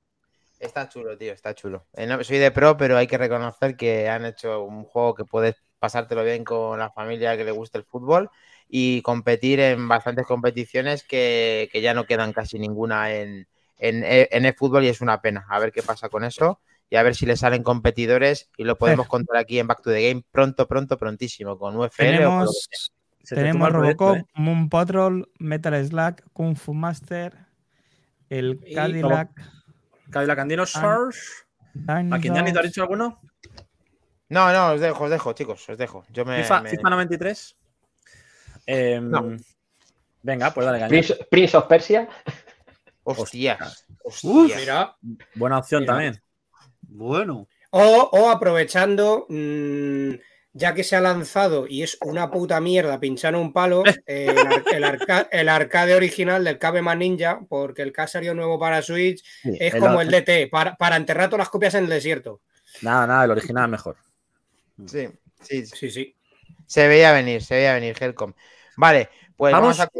Speaker 1: Está chulo, tío, está chulo. Eh, no, soy de pro, pero hay que reconocer que han hecho un juego que puedes pasártelo bien con la familia que le guste el fútbol y competir en bastantes competiciones que, que ya no quedan casi ninguna en, en, en el fútbol y es una pena. A ver qué pasa con eso y a ver si le salen competidores y lo podemos contar aquí en Back to the Game pronto, pronto, prontísimo, con UFL o con lo que sea.
Speaker 6: Tenemos, tenemos
Speaker 2: proyecto,
Speaker 6: Robocop,
Speaker 2: ¿eh?
Speaker 6: Moon Patrol, Metal Slug, Kung Fu Master, el
Speaker 3: Y-
Speaker 6: Cadillac.
Speaker 2: Cadillac and Dinosaurs. ¿A quién
Speaker 6: Dinosaurs.
Speaker 2: te has dicho alguno?
Speaker 1: No, no, os dejo, os dejo, chicos, os dejo. Yo me,
Speaker 2: FIFA,
Speaker 1: me-
Speaker 2: FIFA 93. Em,
Speaker 1: No.
Speaker 2: Venga, pues dale.
Speaker 5: Prince, Prince of Persia.
Speaker 1: Hostias.
Speaker 7: Uf.
Speaker 1: hostias.
Speaker 3: Mira.
Speaker 2: Buena opción
Speaker 3: Mira.
Speaker 2: también.
Speaker 7: Bueno.
Speaker 3: O, o aprovechando, mm, ya que se ha lanzado y es una puta mierda pinchar un palo, eh, el, ar- el arca- el arcade original del Cabeman Ninja, porque el salido nuevo para Switch
Speaker 2: Sí,
Speaker 3: es
Speaker 2: el
Speaker 3: como el DT, para, para enterrar todas las copias en el desierto.
Speaker 2: Nada, nada, el original mejor.
Speaker 1: Sí, sí,
Speaker 3: Sí, sí.
Speaker 1: Se veía venir, se veía venir, Helcom. Vale, pues vamos,
Speaker 2: Vamos.
Speaker 1: a,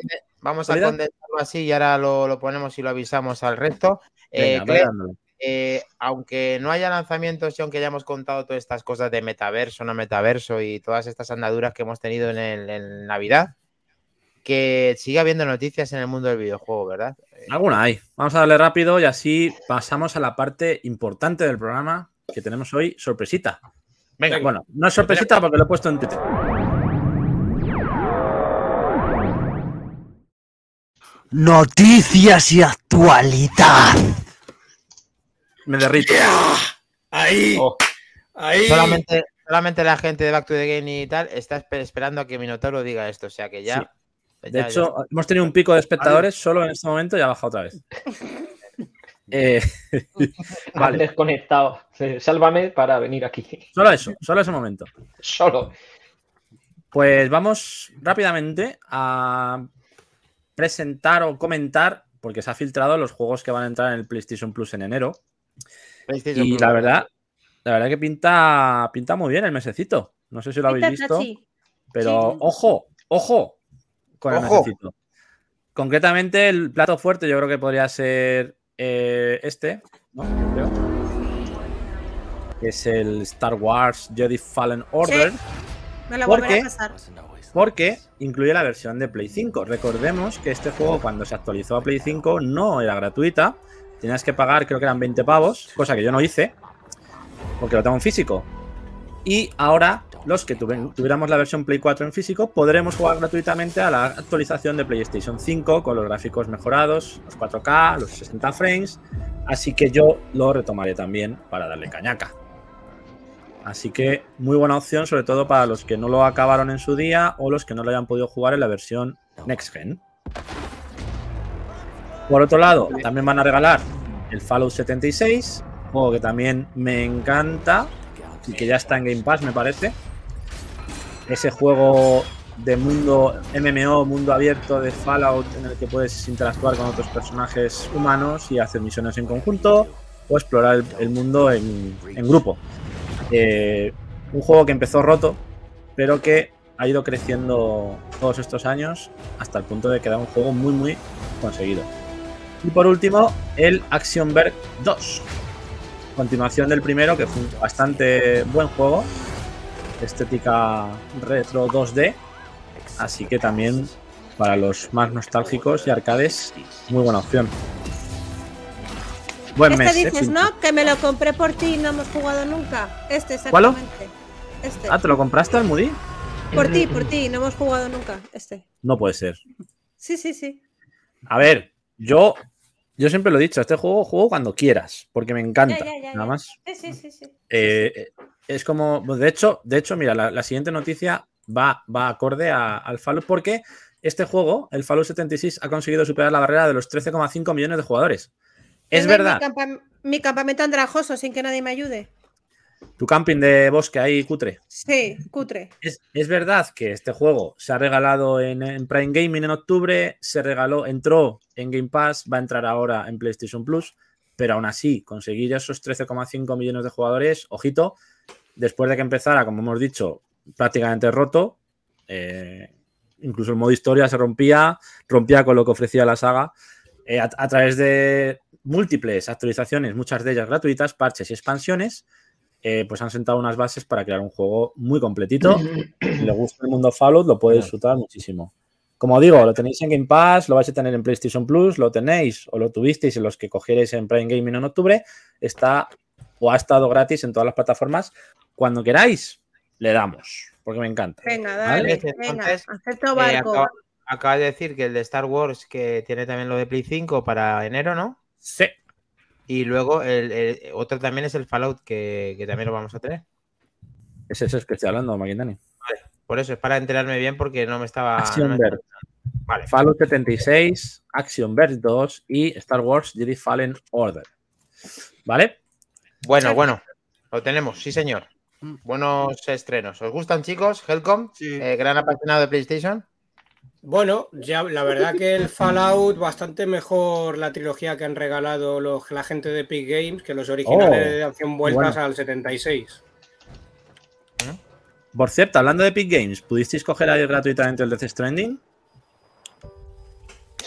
Speaker 1: vamos a condensarlo así y ahora lo, lo ponemos y lo avisamos al resto. Eh,
Speaker 2: Venga.
Speaker 1: Eh, aunque no haya lanzamientos y aunque hayamos contado todas estas cosas de metaverso, no metaverso y todas estas andaduras que hemos tenido en, el, en Navidad, que siga habiendo noticias en el mundo del videojuego, ¿verdad? Eh,
Speaker 2: Alguna hay. Vamos a darle rápido y así pasamos a la parte importante del programa que tenemos hoy, sorpresita.
Speaker 1: venga,
Speaker 2: Bueno, no es sorpresita porque lo he puesto en Twitter.
Speaker 8: Noticias y actualidad.
Speaker 2: Me derrito.
Speaker 3: Ahí,
Speaker 5: Oh.
Speaker 3: ahí.
Speaker 1: solamente, solamente la gente de Back to the Game y tal está esper- esperando a que Minotauro diga esto, o sea que ya...
Speaker 2: De
Speaker 1: ya- ya
Speaker 2: hecho, hemos tenido un pico de espectadores solo en este momento y ha bajado otra vez. Eh,
Speaker 5: Vale.
Speaker 2: vale,
Speaker 5: desconectado. Eh, Sálvame para venir aquí.
Speaker 2: solo eso, solo ese momento.
Speaker 5: Solo.
Speaker 2: Pues vamos rápidamente a presentar o comentar, porque se ha filtrado los juegos que van a entrar en el PlayStation Plus en enero.
Speaker 1: PlayStation
Speaker 2: Y
Speaker 1: Plus.
Speaker 2: la verdad, la verdad que pinta, pinta muy bien el mesecito. No sé si lo habéis visto, pero
Speaker 4: Sí.
Speaker 2: ojo, ojo con el mesecito. Concretamente, el plato fuerte yo creo que podría ser eh, este, ¿no? Yo creo. Que es el Star Wars Jedi Fallen Order.
Speaker 4: Me lo
Speaker 2: ¿Por
Speaker 4: volveré
Speaker 2: qué?
Speaker 4: a pasar.
Speaker 2: Porque incluye la versión de Play 5. Recordemos que este juego, cuando se actualizó a Play 5, no era gratuita. Tenías que pagar, creo que eran 20 pavos, cosa que yo no hice, porque lo tengo en físico. Y ahora los que tuviéramos la versión Play 4 en físico, podremos jugar gratuitamente a la actualización de PlayStation 5 con los gráficos mejorados, los 4K, los 60 frames. Así que yo lo retomaré también para darle cañaca. Así que muy buena opción, sobre todo para los que no lo acabaron en su día o los que no lo hayan podido jugar en la versión Next Gen. Por otro lado, también van a regalar el Fallout 76, juego que también me encanta y que ya está en Game Pass, me parece. Ese juego de mundo MMO, mundo abierto de Fallout, en el que puedes interactuar con otros personajes humanos y hacer misiones en conjunto o explorar el, el mundo en, en grupo. Eh, un juego que empezó roto, pero que ha ido creciendo todos estos años hasta el punto de quedar un juego muy, muy conseguido. Y por último, el Actionberg 2. Continuación del primero, que fue un bastante buen juego. Estética retro 2D. Así que también para los más nostálgicos y arcades, muy buena opción. Buen
Speaker 4: Este
Speaker 2: mes. ¿eh?
Speaker 4: dices, ¿no? Que me lo compré por ti y no hemos jugado nunca. Este,
Speaker 2: ¿Cuál?
Speaker 4: exactamente. Este.
Speaker 2: Ah, ¿te lo compraste al Moody?
Speaker 4: Por ti, por ti, no hemos jugado nunca. Este.
Speaker 2: No puede ser.
Speaker 4: Sí, sí, sí.
Speaker 2: A ver, yo, yo siempre lo he dicho, este juego juego cuando quieras, porque me encanta.
Speaker 4: Ya, ya, ya,
Speaker 2: Nada más.
Speaker 4: Sí, sí, sí.
Speaker 2: Eh, es como, de hecho, de hecho, mira, la, la siguiente noticia va, va acorde a- al Fallout porque este juego, el Fallout 76, ha conseguido superar la barrera de los 13,5 millones de jugadores. Es verdad,
Speaker 4: Mi, campa- mi campamento andrajoso sin que nadie me ayude.
Speaker 2: Tu camping de bosque ahí cutre.
Speaker 4: Sí, cutre.
Speaker 2: Es, es verdad que este juego se ha regalado en, en Prime Gaming en octubre, se regaló, entró en Game Pass, va a entrar ahora en PlayStation Plus, pero aún así, conseguir esos 13,5 millones de jugadores, ojito, después de que empezara, como hemos dicho, prácticamente roto, eh, incluso el modo historia se rompía, rompía con lo que ofrecía la saga, eh, a, a través de múltiples actualizaciones, muchas de ellas gratuitas, parches y expansiones, eh, pues han sentado unas bases para crear un juego muy completito. Si le gusta el mundo Fallout, lo puede disfrutar muchísimo. Como digo, lo tenéis en Game Pass, lo vais a tener en PlayStation Plus, lo tenéis o lo tuvisteis en los que cogierais en Prime Gaming en octubre, está o ha estado gratis en todas las plataformas. Cuando queráis, le damos, porque me encanta.
Speaker 4: Venga,
Speaker 2: ¿Vale?
Speaker 4: dale.
Speaker 1: Entonces,
Speaker 4: Venga, acepto
Speaker 1: Eh,
Speaker 4: barco.
Speaker 1: acaba, acaba de decir que el de Star Wars que tiene también lo de Play 5 para enero, ¿no?
Speaker 2: Sí.
Speaker 1: Y luego el, el- otro también es el Fallout que, que también lo vamos a tener.
Speaker 2: Es ese que estoy hablando, Maquindani.
Speaker 1: Por eso es para enterarme bien porque no me estaba. no
Speaker 2: Action
Speaker 1: me-
Speaker 2: Verge.
Speaker 1: Vale.
Speaker 2: Fallout 76, Action Verge 2 y Star Wars Jedi Fallen Order. ¿Vale?
Speaker 1: Bueno, bueno, lo tenemos, sí, señor. Buenos estrenos. ¿Os gustan, chicos? Helcom,
Speaker 7: Sí.
Speaker 1: eh, gran apasionado de PlayStation.
Speaker 3: Bueno, ya la verdad que el Fallout bastante mejor la trilogía que han regalado los, la gente de Epic Games que los originales
Speaker 2: Oh,
Speaker 3: de Acción Vueltas
Speaker 2: bueno.
Speaker 3: al 76.
Speaker 2: Por cierto, hablando de Epic Games, ¿pudisteis coger ahí gratuitamente el Death Stranding?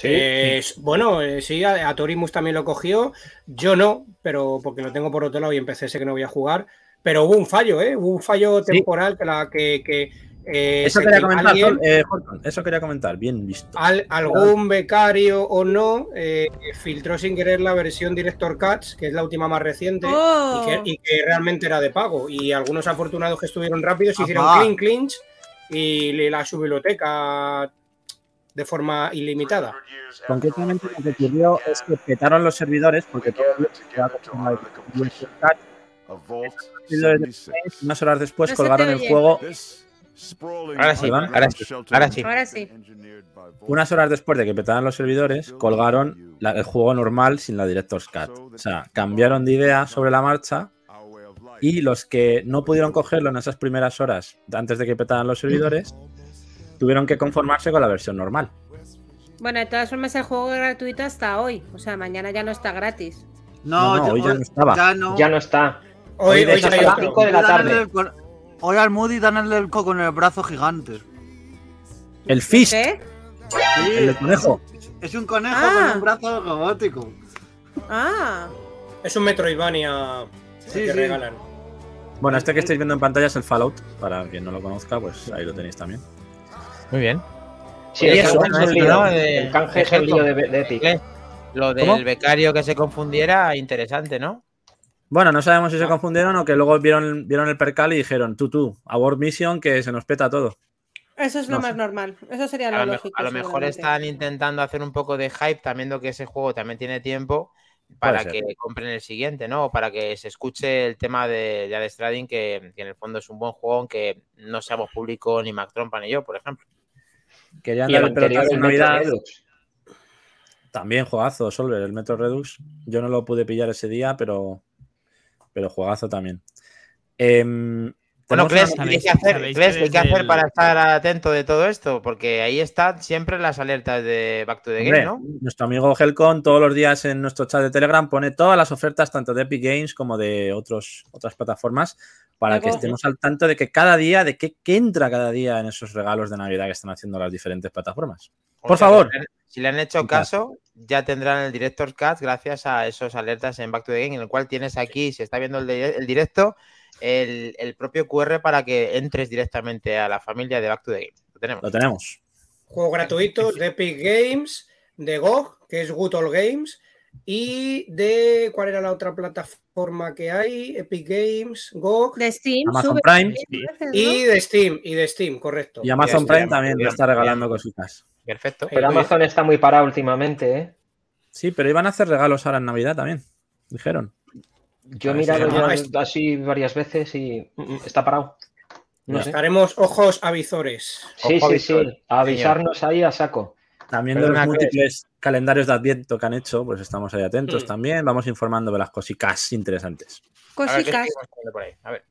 Speaker 3: Eh, bueno, eh, sí, a, a Torimus también lo cogió. Yo no, pero porque lo tengo por otro lado y empecé sé que no voy a jugar. Pero hubo un fallo, ¿eh? Hubo un fallo
Speaker 2: Sí.
Speaker 3: temporal que, la, que, que, eh,
Speaker 2: Eso quería
Speaker 3: que
Speaker 2: comentar,
Speaker 3: alguien-
Speaker 2: eh, eso quería comentar, bien visto.
Speaker 3: al- algún becario o no eh, filtró sin querer la versión Director Cuts, que es la última más reciente,
Speaker 4: Oh.
Speaker 3: y, que, y que realmente era de pago. Y algunos afortunados que estuvieron rápidos hicieron clean clinch y le- la su biblioteca de forma ilimitada.
Speaker 2: Concretamente lo que ocurrió es que petaron los servidores porque todo Unas horas después colgaron el juego
Speaker 1: Ahora sí, ahora sí, ahora sí.
Speaker 4: Ahora sí.
Speaker 2: Unas horas después de que petaran los servidores, colgaron la- el juego normal sin la Director's Cut. O sea, cambiaron de idea sobre la marcha y los que no pudieron cogerlo en esas primeras horas antes de que petaran los servidores, tuvieron que conformarse con la versión normal.
Speaker 4: Bueno, de todas formas, el juego es gratuito hasta hoy. O sea, mañana ya no está gratis.
Speaker 2: No,
Speaker 7: No,
Speaker 2: no,
Speaker 7: yo-
Speaker 2: hoy ya no estaba.
Speaker 7: Ya no.
Speaker 5: Ya no está.
Speaker 3: Hoy,
Speaker 5: Hoy, de
Speaker 3: hoy
Speaker 5: hecho,
Speaker 3: hay
Speaker 5: a las
Speaker 3: otro.
Speaker 5: 5 de la tarde.
Speaker 7: El Hoy al Moody dan el co con el brazo gigante.
Speaker 2: El Fist,
Speaker 4: ¿Qué?
Speaker 7: Sí,
Speaker 2: el del conejo.
Speaker 7: es un conejo
Speaker 4: Ah.
Speaker 7: con un brazo robótico.
Speaker 4: Ah,
Speaker 3: Es un Metroidvania
Speaker 7: Sí,
Speaker 3: que
Speaker 7: sí.
Speaker 3: regalan.
Speaker 2: Bueno, este que estáis viendo en pantalla es el Fallout. Para quien no lo conozca, pues ahí lo tenéis también.
Speaker 1: Muy bien.
Speaker 5: Sí, el
Speaker 1: eso,
Speaker 5: canje es.
Speaker 1: De-
Speaker 5: El canje
Speaker 1: de
Speaker 5: es un lío de, de Epic.
Speaker 1: Lo del
Speaker 2: ¿Cómo?
Speaker 1: becario que se confundiera, interesante, ¿no?
Speaker 2: Bueno, no sabemos si se confundieron o que luego vieron, vieron el percal y dijeron, tú, tú, abort mission que se nos peta todo.
Speaker 4: Eso es lo
Speaker 2: No
Speaker 4: más
Speaker 2: sé.
Speaker 4: normal. Eso sería
Speaker 1: A
Speaker 4: lo
Speaker 1: mejor,
Speaker 4: lógico.
Speaker 1: a lo mejor están intentando hacer un poco de hype, también viendo que ese juego también tiene tiempo para que compren el siguiente, ¿no? O para que se escuche el tema de, de Strading, que, que en el fondo es un buen juego, aunque no seamos público ni Mac Trompa ni yo, por ejemplo.
Speaker 2: Querían dar el pelotazo en Navidad.
Speaker 5: Redux.
Speaker 2: También juegazo, Solver, el Metro Redux. Yo no lo pude pillar ese día, pero, pero juegazo también. Em,
Speaker 1: Bueno,
Speaker 2: tenemos
Speaker 1: Cles,
Speaker 2: una-
Speaker 1: ¿qué hay que
Speaker 6: sabéis-
Speaker 1: hacer,
Speaker 6: sabéis
Speaker 1: Cles,
Speaker 6: que
Speaker 1: ¿qué hay que hacer
Speaker 6: el-
Speaker 1: para estar atento de todo esto? Porque ahí están siempre las alertas de Back to the Game,
Speaker 2: Hombre,
Speaker 1: ¿no?
Speaker 2: Nuestro amigo Helcon todos los días en nuestro chat de Telegram pone todas las ofertas tanto de Epic Games como de otros, otras plataformas para que estemos al tanto de que cada día, de qué, qué entra cada día en esos regalos de Navidad que están haciendo las diferentes plataformas.
Speaker 1: O
Speaker 2: Por
Speaker 1: sea,
Speaker 2: favor.
Speaker 1: si le han- hecho caso, ya tendrán el Director's Cut gracias a esos alertas en Back to the Game, en el cual tienes aquí, si está viendo el, de- el directo, el, el propio QR para que entres directamente a la familia de Back to the Game. Lo tenemos.
Speaker 2: Lo tenemos.
Speaker 3: Juegos gratuitos de Epic Games, de GOG, que es Good Old Games, y de. ¿Cuál era la otra plataforma que hay? Epic Games, GOG.
Speaker 4: De Steam,
Speaker 2: Amazon
Speaker 4: sube
Speaker 2: Prime.
Speaker 3: Y de Steam, y de Steam, correcto.
Speaker 2: y Amazon Prime también te está regalando
Speaker 1: bien.
Speaker 2: cositas.
Speaker 1: Perfecto.
Speaker 5: Pero
Speaker 3: bien.
Speaker 5: Amazon está muy parado últimamente, ¿eh?
Speaker 2: Sí, pero iban a hacer regalos ahora en Navidad también. Dijeron.
Speaker 5: Yo he mirado ya así varias veces y mm, mm, está parado. No
Speaker 2: Ya.
Speaker 5: sé.
Speaker 3: Estaremos ojos avizores.
Speaker 5: Sí,
Speaker 1: Ojo,
Speaker 5: sí, sí. A avisarnos ahí a saco.
Speaker 2: También de
Speaker 1: Perdona,
Speaker 2: los múltiples calendarios de Adviento que han hecho, pues estamos ahí atentos
Speaker 3: Mm.
Speaker 2: también. Vamos informando de las cositas interesantes.
Speaker 1: A ver, ¿qué
Speaker 4: Cositas.
Speaker 1: A ver.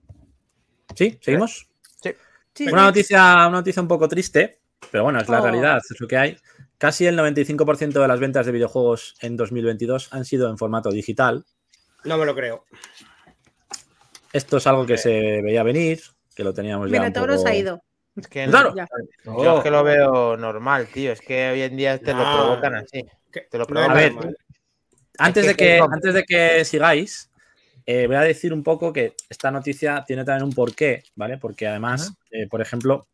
Speaker 2: ¿Sí? ¿Seguimos?
Speaker 1: Sí.
Speaker 4: Sí,
Speaker 2: Una noticia, una noticia un poco triste, pero bueno, es la
Speaker 4: Oh.
Speaker 2: realidad, es lo que hay. Casi el 95% de las ventas de videojuegos en 2022 han sido en formato digital.
Speaker 3: No me lo creo.
Speaker 2: Esto es algo que se veía venir, que lo teníamos ya un
Speaker 4: Minotauro
Speaker 2: poco...
Speaker 4: se ha ido.
Speaker 1: Es que
Speaker 2: Claro.
Speaker 4: Ya.
Speaker 1: Yo es que lo veo normal, tío. Es que hoy en día te lo
Speaker 3: No.
Speaker 1: provocan así. Te lo
Speaker 3: es
Speaker 2: A ver,
Speaker 3: normal.
Speaker 2: Antes
Speaker 1: Es
Speaker 2: de
Speaker 1: que
Speaker 2: antes de que sigáis, eh, voy a decir un poco que esta noticia tiene también un porqué, ¿vale? Porque además, eh, por ejemplo,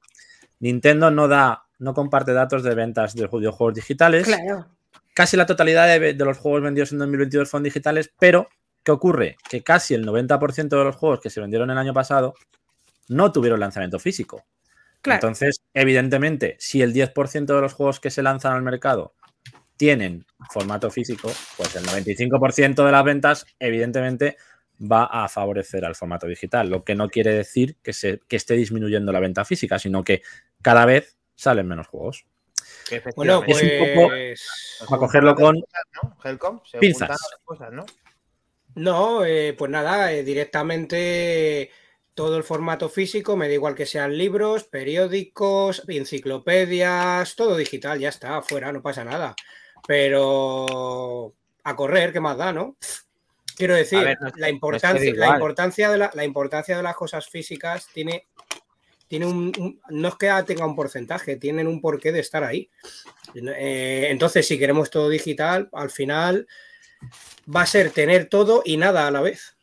Speaker 2: Nintendo no da, no comparte datos de ventas de videojuegos digitales.
Speaker 4: Claro.
Speaker 2: Casi la totalidad de, de los juegos vendidos en 2022 fueron digitales, pero ¿qué ocurre? Que casi el 90% de los juegos que se vendieron el año pasado no tuvieron lanzamiento físico.
Speaker 4: Claro.
Speaker 2: Entonces, evidentemente, si el 10% de los juegos que se lanzan al mercado tienen formato físico, pues el 95% de las ventas, evidentemente, va a favorecer al formato digital. Lo que no quiere decir que, se, que esté disminuyendo la venta física, sino que cada vez salen menos juegos.
Speaker 3: Bueno,
Speaker 1: efectivamente-
Speaker 2: Es un poco-
Speaker 3: pues.
Speaker 2: Para cogerlo con
Speaker 1: cosas, ¿no? Helcom, se
Speaker 2: pinzas.
Speaker 1: juntan las cosas, ¿no?
Speaker 3: No, eh, pues nada, eh, directamente todo el formato físico, me da igual que sean libros, periódicos, enciclopedias, todo digital, ya está, fuera, no pasa nada. Pero a correr, ¿qué más da, no? Quiero decir,
Speaker 1: A ver, no es-
Speaker 3: la, importancia, la, importancia de la, la importancia de las cosas físicas tiene, tiene un, no es que tenga un porcentaje, tienen un porqué de estar ahí. Eh, entonces, si queremos todo digital, al final va a ser tener todo y nada a la vez.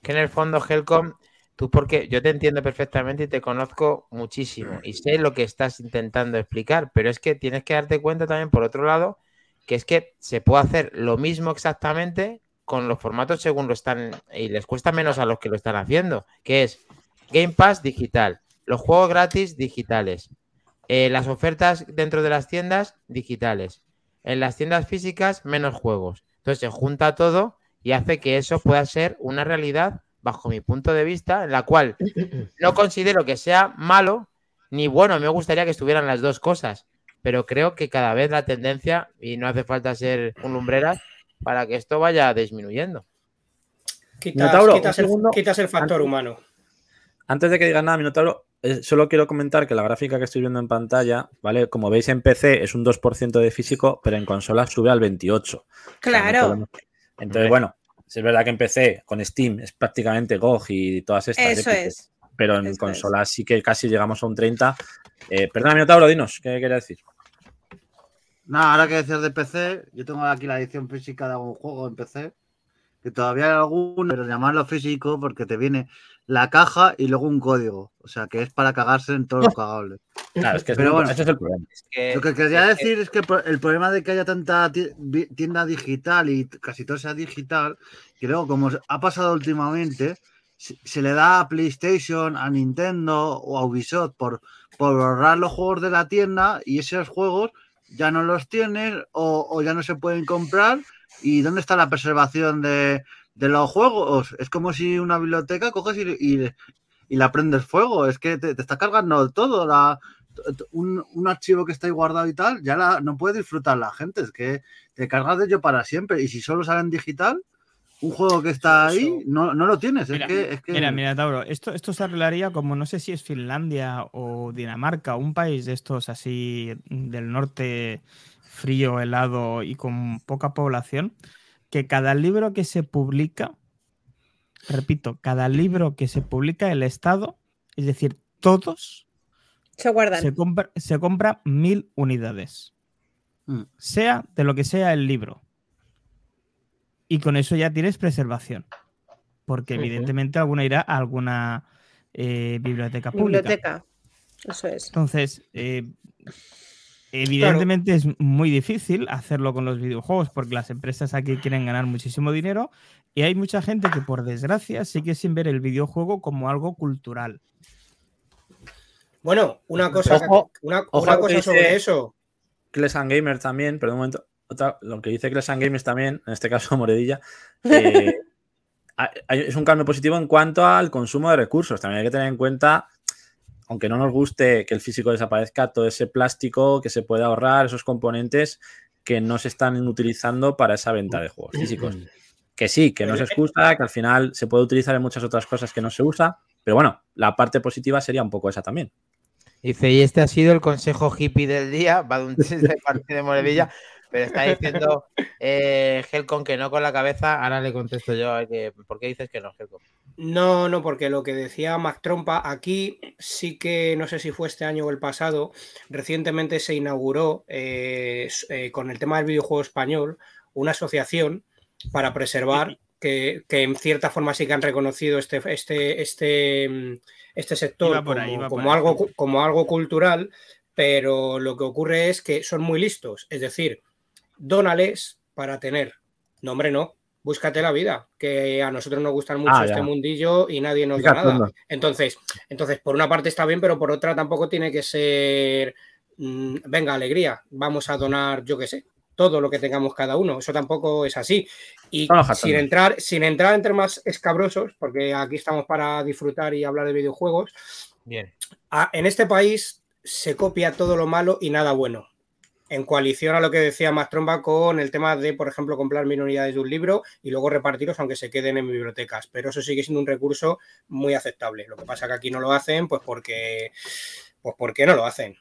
Speaker 1: Que en el fondo, Helcom, tú porque yo te entiendo perfectamente y te conozco muchísimo y sé lo que estás intentando explicar, pero es que tienes que darte cuenta también, por otro lado, que es que se puede hacer lo mismo exactamente con los formatos según lo están y les cuesta menos a los que lo están haciendo, que es Game Pass digital, los juegos gratis digitales, eh, las ofertas dentro de las tiendas digitales, en las tiendas físicas menos juegos. Entonces se junta todo y hace que eso pueda ser una realidad, bajo mi punto de vista, en la cual no considero que sea malo ni bueno. Me gustaría que estuvieran las dos cosas, pero creo que cada vez la tendencia, y no hace falta ser un lumbreras, para que esto vaya disminuyendo.
Speaker 3: Quitas,
Speaker 2: Minotauro,
Speaker 3: quitas
Speaker 2: un
Speaker 3: el,
Speaker 2: segundo.
Speaker 3: quitas el factor humano.
Speaker 2: Antes de que digas nada, Minotauro, eh, solo quiero comentar que la gráfica que estoy viendo en pantalla, ¿vale? Como veis en PC es un 2% de físico, pero en consola sube al 28%.
Speaker 4: Claro.
Speaker 2: podemos- Entonces, bueno, es verdad que en PC con Steam es prácticamente GOG y todas estas.
Speaker 4: Eso es.
Speaker 2: Pero en
Speaker 4: Eso es.
Speaker 2: consola sí que casi llegamos a un 30. Eh, perdona, Minotauro, dinos, ¿qué quería decir?
Speaker 7: Nada, ahora que decías de PC, yo tengo aquí la edición física de algún juego en PC. que todavía hay algunos, pero llamarlo físico porque te viene la caja y luego un código. O sea, que es para cagarse en todos los cagables.
Speaker 2: Claro, es que
Speaker 7: Pero
Speaker 2: ese-
Speaker 7: bueno.
Speaker 2: ese es el problema.
Speaker 1: Es que-
Speaker 7: Lo que quería
Speaker 1: es que-
Speaker 7: decir es que el pro- el problema de que haya tanta tienda digital y casi todo sea digital, que luego, como ha pasado últimamente, se, se le da a PlayStation, a Nintendo o a Ubisoft por, por ahorrar los juegos de la tienda y esos juegos ya no los tienes o, o ya no se pueden comprar. ¿Y dónde está la preservación de, de los juegos? Es como si una biblioteca coges y, y, y la prendes fuego. Es que te, te está cargando todo. La, un, un archivo que está ahí guardado y tal, ya la, no puede disfrutar la gente. Es que te cargas de ello para siempre. Y si solo sale en digital, un juego que está ahí, no, no lo tienes.
Speaker 6: Mira,
Speaker 7: es que, es que
Speaker 6: Mira, mira, Tauro, esto, esto se arreglaría como no sé si es Finlandia o Dinamarca, un país de estos así del norte frío, helado y con poca población, que cada libro que se publica, repito, cada libro que se publica el Estado, es decir, todos,
Speaker 4: Se guardan.
Speaker 6: se compra, se compra mil unidades,
Speaker 7: Mm.
Speaker 6: sea de lo que sea el libro. Y con eso ya tienes preservación. Porque evidentemente alguna irá a alguna eh, biblioteca pública.
Speaker 4: Biblioteca. Eso es.
Speaker 6: Entonces, eh, evidentemente es muy difícil hacerlo con los videojuegos porque las empresas aquí quieren ganar muchísimo dinero y hay mucha gente que por desgracia sigue sin ver el videojuego como algo cultural.
Speaker 3: Bueno, una cosa,
Speaker 2: Ojo-
Speaker 3: una,
Speaker 2: ojo
Speaker 3: cosa sobre eso.
Speaker 2: And Gamer también, perdón un momento. Otra, lo que dice Kles and Gamers también, en este caso Moredilla, eh, hay- es un cambio positivo en cuanto al consumo de recursos. También hay que tener en cuenta, aunque no nos guste que el físico desaparezca, todo ese plástico que se puede ahorrar, esos componentes que no se están utilizando para esa venta de juegos físicos. Que sí, que no se excusa, que al final se puede utilizar en muchas otras cosas que no se usa, pero bueno, la parte positiva sería un poco esa también.
Speaker 1: Dice, y este ha sido el consejo hippie del día, va de un de parte de Morevilla, pero está diciendo eh, Helcon que no con la cabeza, ahora le contesto yo, a ver que, ¿por qué dices que no, Helcon?
Speaker 3: No, no, porque lo que decía Mac Trompa, aquí sí que no sé si fue este año o el pasado, recientemente se inauguró eh, eh, con el tema del videojuego español una asociación para preservar que, que en cierta forma sí que han reconocido este, este, este, mm, este sector
Speaker 6: por
Speaker 3: como,
Speaker 6: ahí,
Speaker 3: algo, como algo cultural, pero lo que ocurre es que son muy listos, es decir, dónales para tener. No, hombre, no. Búscate la vida, que a nosotros nos gustan mucho
Speaker 2: Ah,
Speaker 3: este mundillo y nadie nos da nada. Entonces, entonces, por una parte está bien, pero por otra tampoco tiene que ser, mm, venga, alegría, vamos a donar, yo qué sé, todo lo que tengamos cada uno. Eso tampoco es así. Y sin entrar, sin entrar en temas escabrosos, porque aquí estamos para disfrutar y hablar de videojuegos,
Speaker 1: Bien.
Speaker 3: a- en este país se copia todo lo malo y nada bueno. En coalición a lo que decía Mastromba con el tema de, por ejemplo, comprar mil unidades de un libro y luego repartirlos aunque se queden en bibliotecas. Pero eso sigue siendo un recurso muy aceptable. Lo que pasa que aquí no lo hacen, pues porque, pues porque no lo hacen.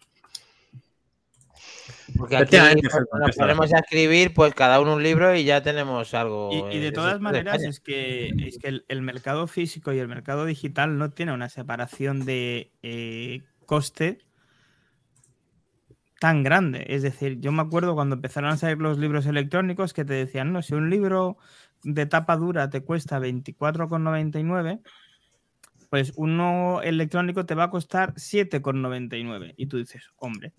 Speaker 1: Porque aquí nos ponemos a escribir, pues cada uno un libro y ya tenemos algo.
Speaker 6: Y, y de todas
Speaker 1: es
Speaker 6: maneras es que, es que el, el mercado físico y el mercado digital no tiene una separación de eh, coste tan grande. Es decir, yo me acuerdo cuando empezaron a salir los libros electrónicos que te decían, no, si un libro de tapa dura te cuesta 24,99, pues uno electrónico te va a costar 7,99. Y tú dices, hombre,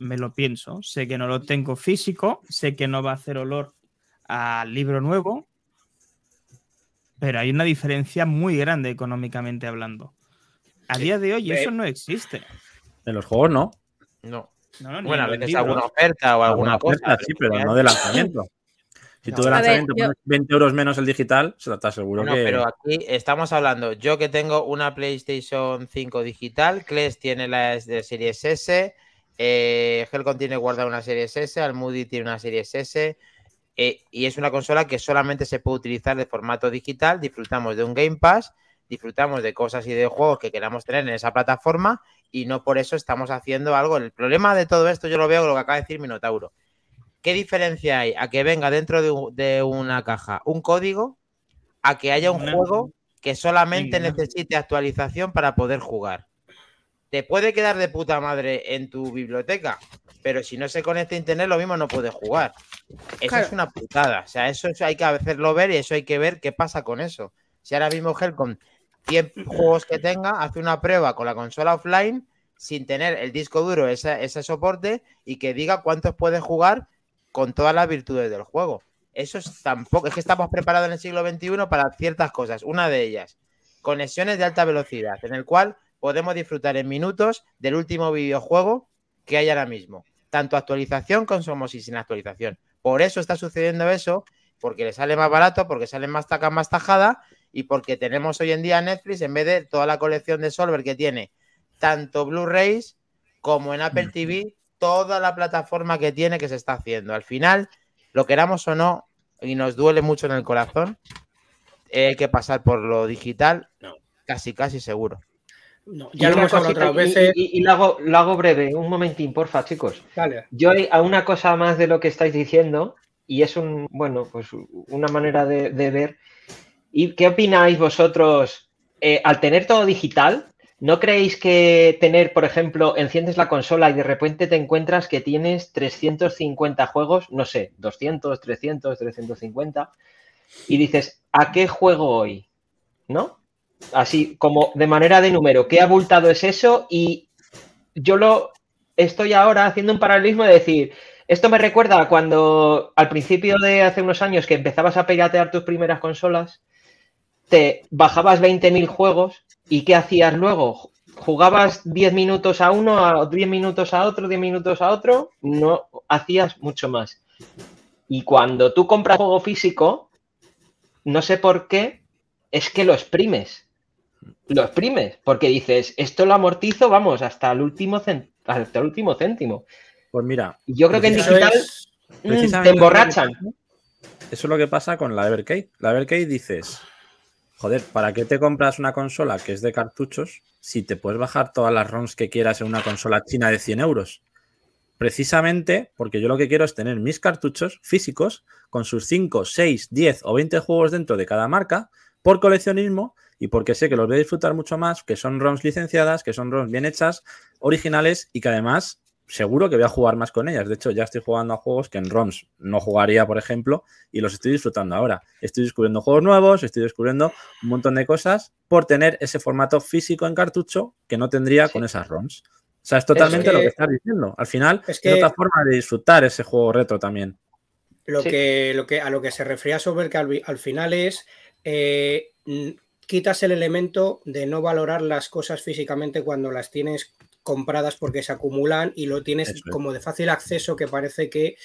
Speaker 6: me lo pienso, sé que no lo tengo físico, sé que no va a hacer olor al libro nuevo, pero hay una diferencia muy grande económicamente hablando. A día de hoy eso no existe.
Speaker 2: En los juegos no.
Speaker 1: No.
Speaker 6: No,
Speaker 1: Bueno, a veces alguna oferta o alguna,
Speaker 2: Alguna
Speaker 1: cosa.
Speaker 2: oferta, sí, pero no de lanzamiento. Si tú de
Speaker 1: ver,
Speaker 2: lanzamiento
Speaker 4: yo-
Speaker 2: pones 20 euros menos el digital, se lo te aseguro
Speaker 1: No,
Speaker 2: que.
Speaker 1: pero aquí estamos hablando, yo que tengo una PlayStation 5 digital, Kles tiene la de Series S, eh, Helcon tiene guardada una Series S, Almoody tiene una Series S, eh, y es una consola que solamente se puede utilizar de formato digital, disfrutamos de un Game Pass, disfrutamos de cosas y de juegos que queramos tener en esa plataforma y no por eso estamos haciendo algo. El problema de todo esto yo lo veo con lo que acaba de decir Minotauro. ¿Qué diferencia hay a que venga dentro de, un- de una caja un código a que haya un juego que solamente necesite actualización para poder jugar? te puede quedar de puta madre en tu biblioteca, pero si no se conecta a internet, lo mismo no puedes jugar. Eso
Speaker 4: Claro.
Speaker 1: es una putada. O sea, eso, eso hay que hacerlo ver y eso hay que ver qué pasa con eso. Si ahora mismo Helcom 100 juegos que tenga, hace una prueba con la consola offline sin tener el disco duro, ese, ese soporte, y que diga cuántos puede jugar con todas las virtudes del juego. Eso es tampoco, es que estamos preparados en el siglo XXI para ciertas cosas. Una de ellas, conexiones de alta velocidad, en el cual podemos disfrutar en minutos del último videojuego que hay ahora mismo. Tanto actualización como si sin actualización. Por eso está sucediendo eso, porque le sale más barato, porque sale más taca, más tajada, y porque tenemos hoy en día Netflix, en vez de toda la colección de Solver que tiene tanto Blu-rays como en Apple TV, toda la plataforma que tiene que se está haciendo. Al final, lo queramos o no, y nos duele mucho en el corazón, eh, hay que pasar por lo digital,
Speaker 3: No.
Speaker 1: casi, casi seguro.
Speaker 3: No,
Speaker 5: Y
Speaker 3: ya lo hemos hablado otras veces.
Speaker 5: Y, y- y lo, hago, lo hago breve, un momentín, porfa, chicos.
Speaker 3: Dale.
Speaker 5: Yo hay a una cosa más de lo que estáis diciendo, y es un, bueno, pues una manera de, de ver. ¿Y qué opináis vosotros eh, al tener todo digital? ¿No creéis que tener, por ejemplo, enciendes la consola y de repente te encuentras que tienes 350 juegos, no sé, 200, 300, 350, y dices, ¿a qué juego hoy? ¿No? Así como de manera de número, ¿qué abultado es eso? Y yo lo estoy ahora haciendo un paralelismo de decir, esto me recuerda cuando al principio de hace unos años que empezabas a piratear tus primeras consolas, te bajabas 20.000 juegos y ¿qué hacías luego? ¿Jugabas 10 minutos a uno, a 10 minutos a otro, 10 minutos a otro? No hacías mucho más. Y cuando tú compras juego físico, no sé por qué, es que lo exprimes. Lo exprimes, porque dices, esto lo amortizo, vamos, hasta el último, hasta el último céntimo.
Speaker 2: Pues mira,
Speaker 5: yo creo que en digital
Speaker 3: es-
Speaker 5: te emborrachan.
Speaker 2: Eso es lo que pasa con la Evercade. La Evercade dices, joder, ¿para qué te compras una consola que es de cartuchos si te puedes bajar todas las ROMs que quieras en una consola china de 100 euros? Precisamente porque yo lo que quiero es tener mis cartuchos físicos con sus 5, 6, 10 o 20 juegos dentro de cada marca por coleccionismo y porque sé que los voy a disfrutar mucho más, que son ROMs licenciadas, que son ROMs bien hechas, originales y que además seguro que voy a jugar más con ellas. De hecho, ya estoy jugando a juegos que en ROMs no jugaría, por ejemplo, y los estoy disfrutando ahora. Estoy descubriendo juegos nuevos, estoy descubriendo un montón de cosas por tener ese formato físico en cartucho que no tendría con esas ROMs. O sea, es totalmente
Speaker 3: que-
Speaker 2: lo que estás diciendo. Al final,
Speaker 3: es
Speaker 2: es,
Speaker 3: que-
Speaker 2: otra forma de disfrutar ese juego retro también.
Speaker 3: Lo,
Speaker 5: Sí.
Speaker 3: que, lo que a lo que se refería sobre que al, al final es eh, quitas el elemento de no valorar las cosas físicamente cuando las tienes compradas porque se acumulan y lo tienes
Speaker 2: es.
Speaker 3: como de fácil acceso que parece que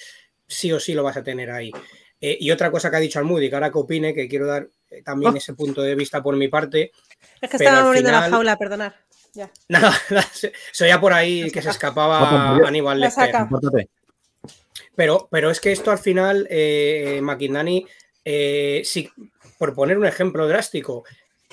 Speaker 3: sí o sí lo vas a tener ahí. Eh, y otra cosa que ha dicho Almudi, que ahora que opine, que quiero dar eh, también
Speaker 4: Oh.
Speaker 3: ese punto de vista por mi parte.
Speaker 4: Es que estaba muriendo en la jaula, perdonar. Ya.
Speaker 3: Nada, se, se oía por ahí que se escapaba
Speaker 2: Ojo,
Speaker 3: Aníbal Lecter. Pero, pero es que esto al final, eh, Maquindani, eh, sí, por poner un ejemplo drástico,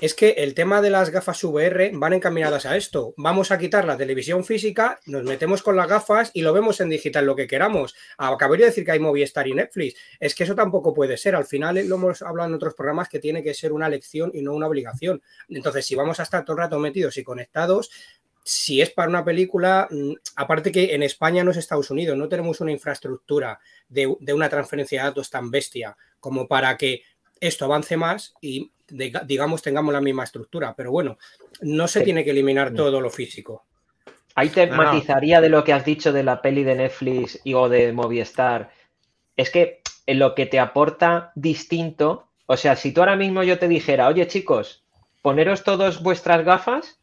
Speaker 3: es que el tema de las gafas VR van encaminadas a esto. Vamos a quitar la televisión física, nos metemos con las gafas y lo vemos en digital lo que queramos. Acabé de decir que hay Movistar y Netflix. Es que eso tampoco puede ser. Al final eh, lo hemos hablado en otros programas que tiene que ser una elección y no una obligación. Entonces, si vamos a estar todo el rato metidos y conectados, si es para una película, mm, aparte que en España no es Estados Unidos, no tenemos una infraestructura de una transferencia de datos tan bestia como para que esto avance más y diga- digamos tengamos la misma estructura. Pero bueno, no se
Speaker 5: Sí.
Speaker 3: tiene que eliminar todo lo físico.
Speaker 5: Ahí te matizaría de lo que has dicho de la peli de Netflix y, o de Movistar. Es que en lo que te aporta distinto, o sea, si tú ahora mismo yo te dijera, oye chicos, poneros todos vuestras gafas,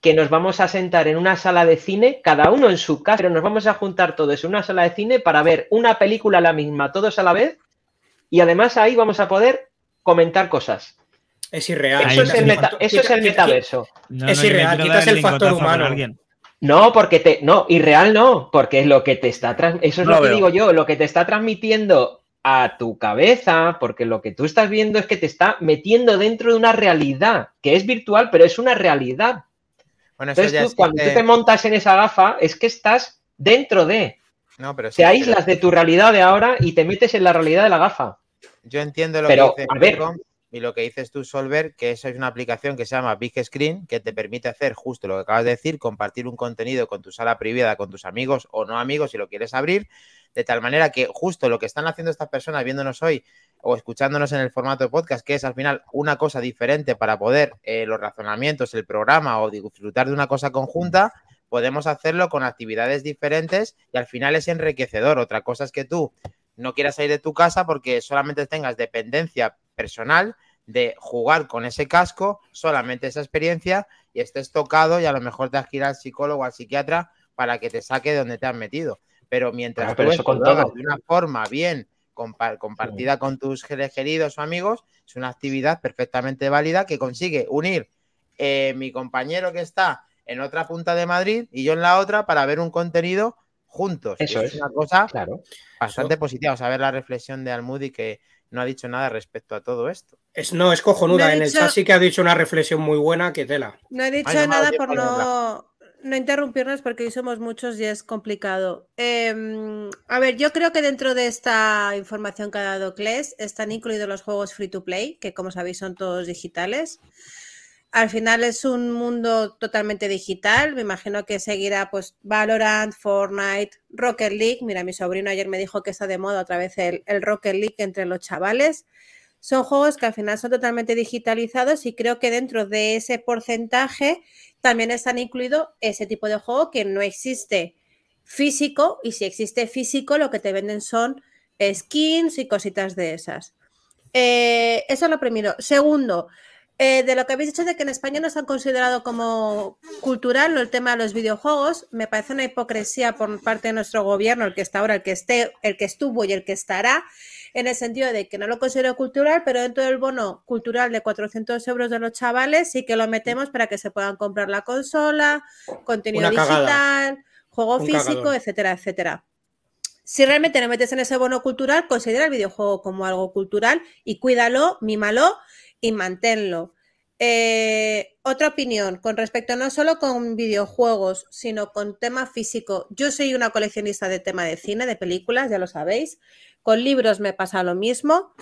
Speaker 5: que nos vamos a sentar en una sala de cine, cada uno en su casa, pero nos vamos a juntar todos en una sala de cine para ver una película la misma, todos a la vez, y además ahí vamos a poder comentar cosas.
Speaker 3: Es irreal.
Speaker 5: Eso es
Speaker 6: no
Speaker 5: el,
Speaker 6: se-
Speaker 5: meta- eso es el
Speaker 3: Quita-
Speaker 5: metaverso.
Speaker 6: No,
Speaker 3: Es
Speaker 6: no,
Speaker 3: irreal, quitas el factor humano.
Speaker 5: No, porque te. No, irreal no, porque es lo que te está. trans- Eso es
Speaker 2: No
Speaker 5: lo que
Speaker 2: veo.
Speaker 5: digo yo, lo que te está transmitiendo a tu cabeza, porque lo que tú estás viendo es que te está metiendo dentro de una realidad, que es virtual, pero es una realidad.
Speaker 1: Bueno, eso ya
Speaker 5: Entonces tú, cuando tú te montas en esa gafa, es que estás dentro de.
Speaker 1: No, pero sí,
Speaker 5: Te
Speaker 1: pero
Speaker 5: aíslas de tu realidad de ahora y te metes en la realidad de la gafa.
Speaker 1: Yo entiendo lo
Speaker 5: Pero,
Speaker 1: que dice
Speaker 5: a ver.
Speaker 1: Y lo que dices tú, Solver, que eso es una aplicación que se llama Big Screen, que te permite hacer justo lo que acabas de decir, compartir un contenido con tu sala privada, con tus amigos o no amigos si lo quieres abrir, de tal manera que justo lo que están haciendo estas personas viéndonos hoy o escuchándonos en el formato de podcast, que es al final una cosa diferente para poder eh, los razonamientos, el programa o disfrutar de una cosa conjunta, podemos hacerlo con actividades diferentes y al final es enriquecedor. Otra cosa es que tú no quieras salir de tu casa porque solamente tengas dependencia personal de jugar con ese casco, solamente esa experiencia y estés tocado y a lo mejor te has que ir al psicólogo o al psiquiatra para que te saque de donde te has metido. Pero mientras
Speaker 5: pero
Speaker 1: tú
Speaker 5: eso con todo.
Speaker 1: de una forma bien compa- compartida con tus queridos o amigos, es una actividad perfectamente válida que consigue unir eh, mi compañero que está en otra punta de Madrid y yo en la otra para ver un contenido juntos.
Speaker 5: Eso es.
Speaker 1: una cosa
Speaker 5: Claro.
Speaker 1: bastante positiva. O sea, ver la reflexión de Almudi que no ha dicho nada respecto a todo esto.
Speaker 3: Es, no, es cojonuda.
Speaker 4: No
Speaker 3: en el chat sí que ha dicho una reflexión muy buena que tela.
Speaker 4: No he dicho
Speaker 1: Ay,
Speaker 4: nada por no, no interrumpirnos porque hoy somos muchos y es complicado. Em, a ver, yo creo que dentro de esta información que ha dado Kles están incluidos los juegos free to play, que como sabéis son todos digitales. Al final es un mundo totalmente digital. Me imagino que seguirá pues Valorant, Fortnite, Rocket League. Mira, mi sobrino ayer me dijo que está de moda otra vez el, el Rocket League entre los chavales. Son juegos que al final son totalmente digitalizados y creo que dentro de ese porcentaje también están incluidos ese tipo de juego que no existe físico y si existe físico lo que te venden son skins y cositas de esas. Eh, eso es lo primero. Segundo, eh, de lo que habéis dicho de que en España no se han considerado como cultural el tema de los videojuegos, me parece una hipocresía por parte de nuestro gobierno, el que está ahora, el que esté, el que estuvo y el que estará, en el sentido de que no lo considero cultural, pero dentro del bono cultural de 400 euros de los chavales sí que lo metemos para que se puedan comprar la consola, contenido digital, juego
Speaker 3: Un
Speaker 4: físico, etcétera, etcétera. Si realmente no metes en ese bono cultural, considera el videojuego como algo cultural y cuídalo, mímalo y manténlo. Eh, otra opinión con respecto no solo con videojuegos, sino con tema físico. Yo soy una coleccionista de tema de cine, de películas, ya lo sabéis. Con libros me pasa lo mismo.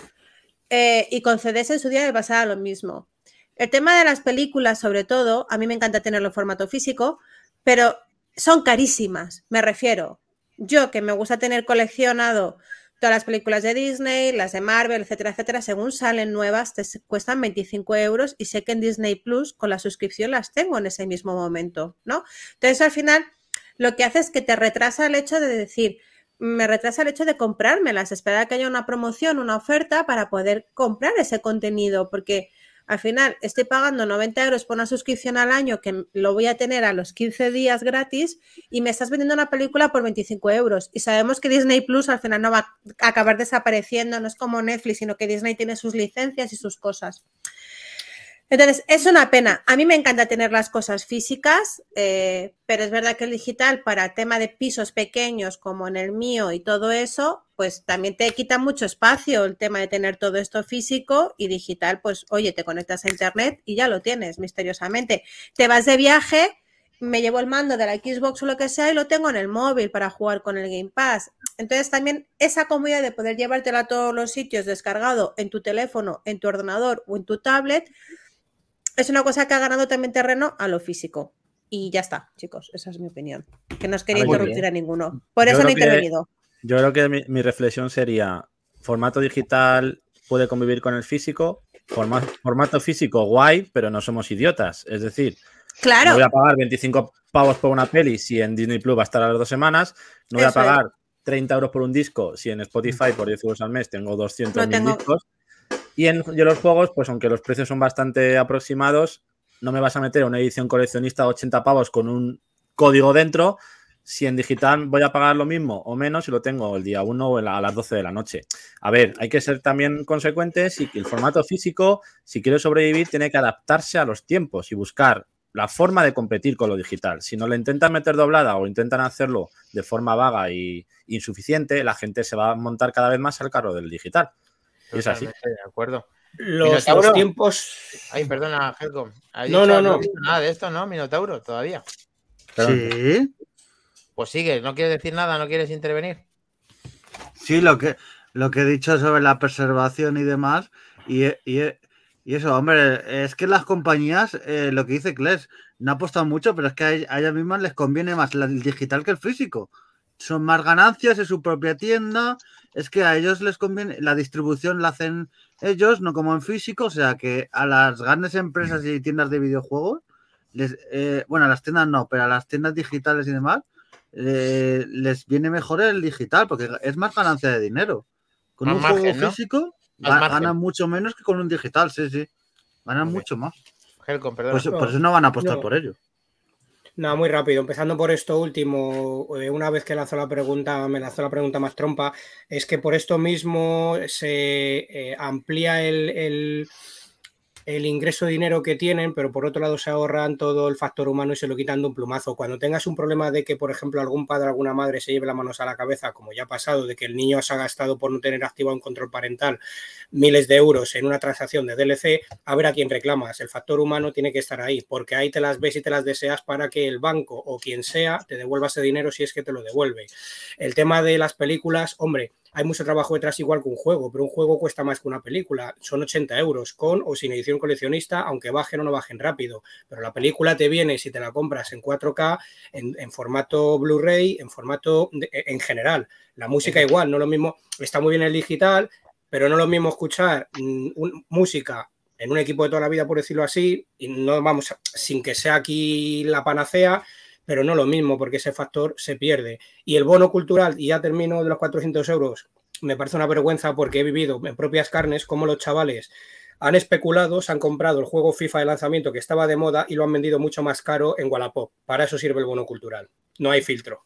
Speaker 4: eh, y con CDs en su día me pasaba lo mismo. El tema de las películas, sobre todo, a mí me encanta tenerlo en formato físico, pero son carísimas, me refiero. Yo que me gusta tener coleccionado todas las películas de Disney, las de Marvel, etcétera, etcétera, según salen nuevas, te cuestan 25 euros y sé que en Disney Plus con la suscripción las tengo en ese mismo momento, ¿no? Entonces al final lo que hace es que te retrasa el hecho de decir, me retrasa el hecho de comprármelas, esperar a que haya una promoción, una oferta para poder comprar ese contenido, porque al final estoy pagando 90 euros por una suscripción al año que lo voy a tener a los 15 días gratis y me estás vendiendo una película por 25 euros. Y sabemos que Disney Plus al final no va a acabar desapareciendo, no es como Netflix, sino que Disney tiene sus licencias y sus cosas. Entonces, es una pena. A mí me encanta tener las cosas físicas, eh, pero es verdad que el digital para tema de pisos pequeños como en el mío y todo eso, pues también te quita mucho espacio el tema de tener todo esto físico y digital, pues oye, te conectas a internet y ya lo tienes misteriosamente. Te vas de viaje, me llevo el mando de la Xbox o lo que sea y lo tengo en el móvil para jugar con el Game Pass. Entonces también esa comodidad de poder llevártela a todos los sitios descargado en tu teléfono, en tu ordenador o en tu tablet, es una cosa que ha ganado también terreno a lo físico. Y ya está, chicos, esa es mi opinión. Que no os quería
Speaker 2: Ah,
Speaker 4: interrumpir a ninguno. Por
Speaker 2: Yo
Speaker 4: eso no he
Speaker 2: que-
Speaker 4: intervenido.
Speaker 2: Yo creo que mi, mi reflexión sería, formato digital puede convivir con el físico, forma- formato físico guay, pero no somos idiotas. Es decir,
Speaker 4: Claro,
Speaker 2: no voy a pagar 25 pavos por una peli si en Disney Plus va a estar a las dos semanas, no voy a
Speaker 4: Eso es.
Speaker 2: pagar 30 euros por un disco si en Spotify por 10 euros al mes tengo 200
Speaker 4: No tengo-
Speaker 2: discos. Y en, los juegos, pues aunque los precios son bastante aproximados, no me vas a meter una edición coleccionista a 80 pavos con un código dentro. Si en digital voy a pagar lo mismo o menos si lo tengo el día 1 o a las 12 de la noche. A ver, hay que ser también consecuentes y que el formato físico, si quiere sobrevivir, tiene que adaptarse a los tiempos y buscar la forma de competir con lo digital. Si no le intentan meter doblada o intentan hacerlo de forma vaga y insuficiente, la gente se va a montar cada vez más al carro del digital. Y es así.
Speaker 1: De acuerdo.
Speaker 3: Los,
Speaker 1: Minotauro.
Speaker 3: los tiempos.
Speaker 1: Ay, perdona, Helcom. ¿Has
Speaker 3: No, no, no.
Speaker 1: nada de esto, ¿no, Minotauro? Todavía.
Speaker 7: Sí,
Speaker 1: Pues sigue, no quieres decir nada, no quieres intervenir.
Speaker 7: sí, lo que, lo que he dicho sobre la preservación y demás, y, y he- Y eso, hombre, es que las compañías, eh, lo que dice Kles, no apostan mucho, pero es que a ell- a ellas mismas les conviene más la- el digital que el físico. Son más ganancias en su propia tienda, es que a ellos les conviene, la distribución la hacen ellos, no como en físico, o sea que a las grandes empresas y tiendas de videojuegos, les, eh, bueno, a las tiendas no, pero a las tiendas digitales y demás, eh, les viene mejor el digital, porque es más ganancia de dinero. Con
Speaker 1: Más
Speaker 7: un
Speaker 1: margen,
Speaker 7: juego
Speaker 1: ¿no?
Speaker 7: físico
Speaker 1: margen.
Speaker 7: ganan mucho menos que con un digital, sí, sí. Ganan mucho más.
Speaker 1: Helcom, perdón.
Speaker 7: Pues, por eso no van a apostar
Speaker 3: No.
Speaker 7: por ello.
Speaker 3: No, muy rápido. Empezando por esto último, eh, una vez que lanzó la pregunta, me lanzó la pregunta más trompa, es que por esto mismo se eh, amplía el- el ingreso de dinero que tienen, pero por otro lado se ahorran todo el factor humano y se lo quitan de un plumazo. Cuando tengas un problema de que, por ejemplo, algún padre alguna madre se lleve las manos a la cabeza, como ya ha pasado, de que el niño se ha gastado por no tener activado un control parental miles de euros en una transacción de DLC, a ver a quién reclamas. El factor humano tiene que estar ahí, porque ahí te las ves y te las deseas para que el banco o quien sea te devuelva ese dinero si es que te lo devuelve. El tema de las películas, hombre, hay mucho trabajo detrás igual que un juego, pero un juego cuesta más que una película. Son 80 euros con o sin edición coleccionista, aunque bajen o no bajen rápido. Pero la película te viene si te la compras en 4K, en, en formato Blu-ray, en formato de- en general. La música igual, no lo mismo, está muy bien el digital, pero no lo mismo escuchar mm, un- música en un equipo de toda la vida, por decirlo así, y no vamos, a- sin que sea aquí la panacea, pero no lo mismo, porque ese factor se pierde. Y el bono cultural, y ya termino de los 400 euros, me parece una vergüenza porque he vivido en propias carnes como los chavales han especulado, se han comprado el juego FIFA de lanzamiento que estaba de moda y lo han vendido mucho más caro en Wallapop. Para eso sirve el bono cultural. No hay filtro.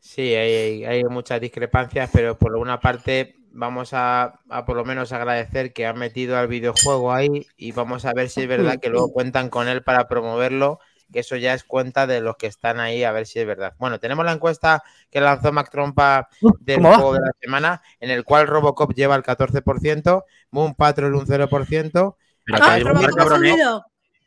Speaker 1: Sí, hay, hay muchas discrepancias, pero por una parte vamos a, a por lo menos agradecer que han metido al videojuego ahí y vamos a ver si es verdad que luego cuentan con él para promoverlo, que eso ya es cuenta de los que están ahí, a ver si es verdad. Bueno, tenemos la encuesta que lanzó Mac Trompa del juego de la semana, en el cual Robocop lleva el 14%, Moon Patrol un 0%,
Speaker 2: Pero
Speaker 1: Acá
Speaker 2: que
Speaker 1: hay
Speaker 2: hay
Speaker 1: un
Speaker 2: un
Speaker 4: Robocop
Speaker 2: par
Speaker 4: ha
Speaker 2: cabrones.
Speaker 4: subido.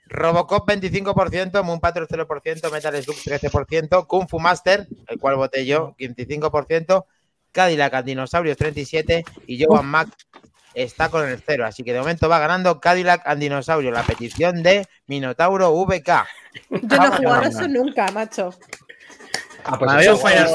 Speaker 1: Robocop 25%, Moon Patrol 0%, Metal Slug 13%, Kung Fu Master, el cual voté yo, 25%, Cadillac Dinosaurios 37% y Joan Mac está con el 0. Así que de momento va ganando Cadillac and Dinosaurio, la petición de Minotauro VK.
Speaker 4: Yo no he
Speaker 1: Vamos,
Speaker 4: jugado eso nunca, macho.
Speaker 5: Ah, pues
Speaker 3: Final
Speaker 6: Fight.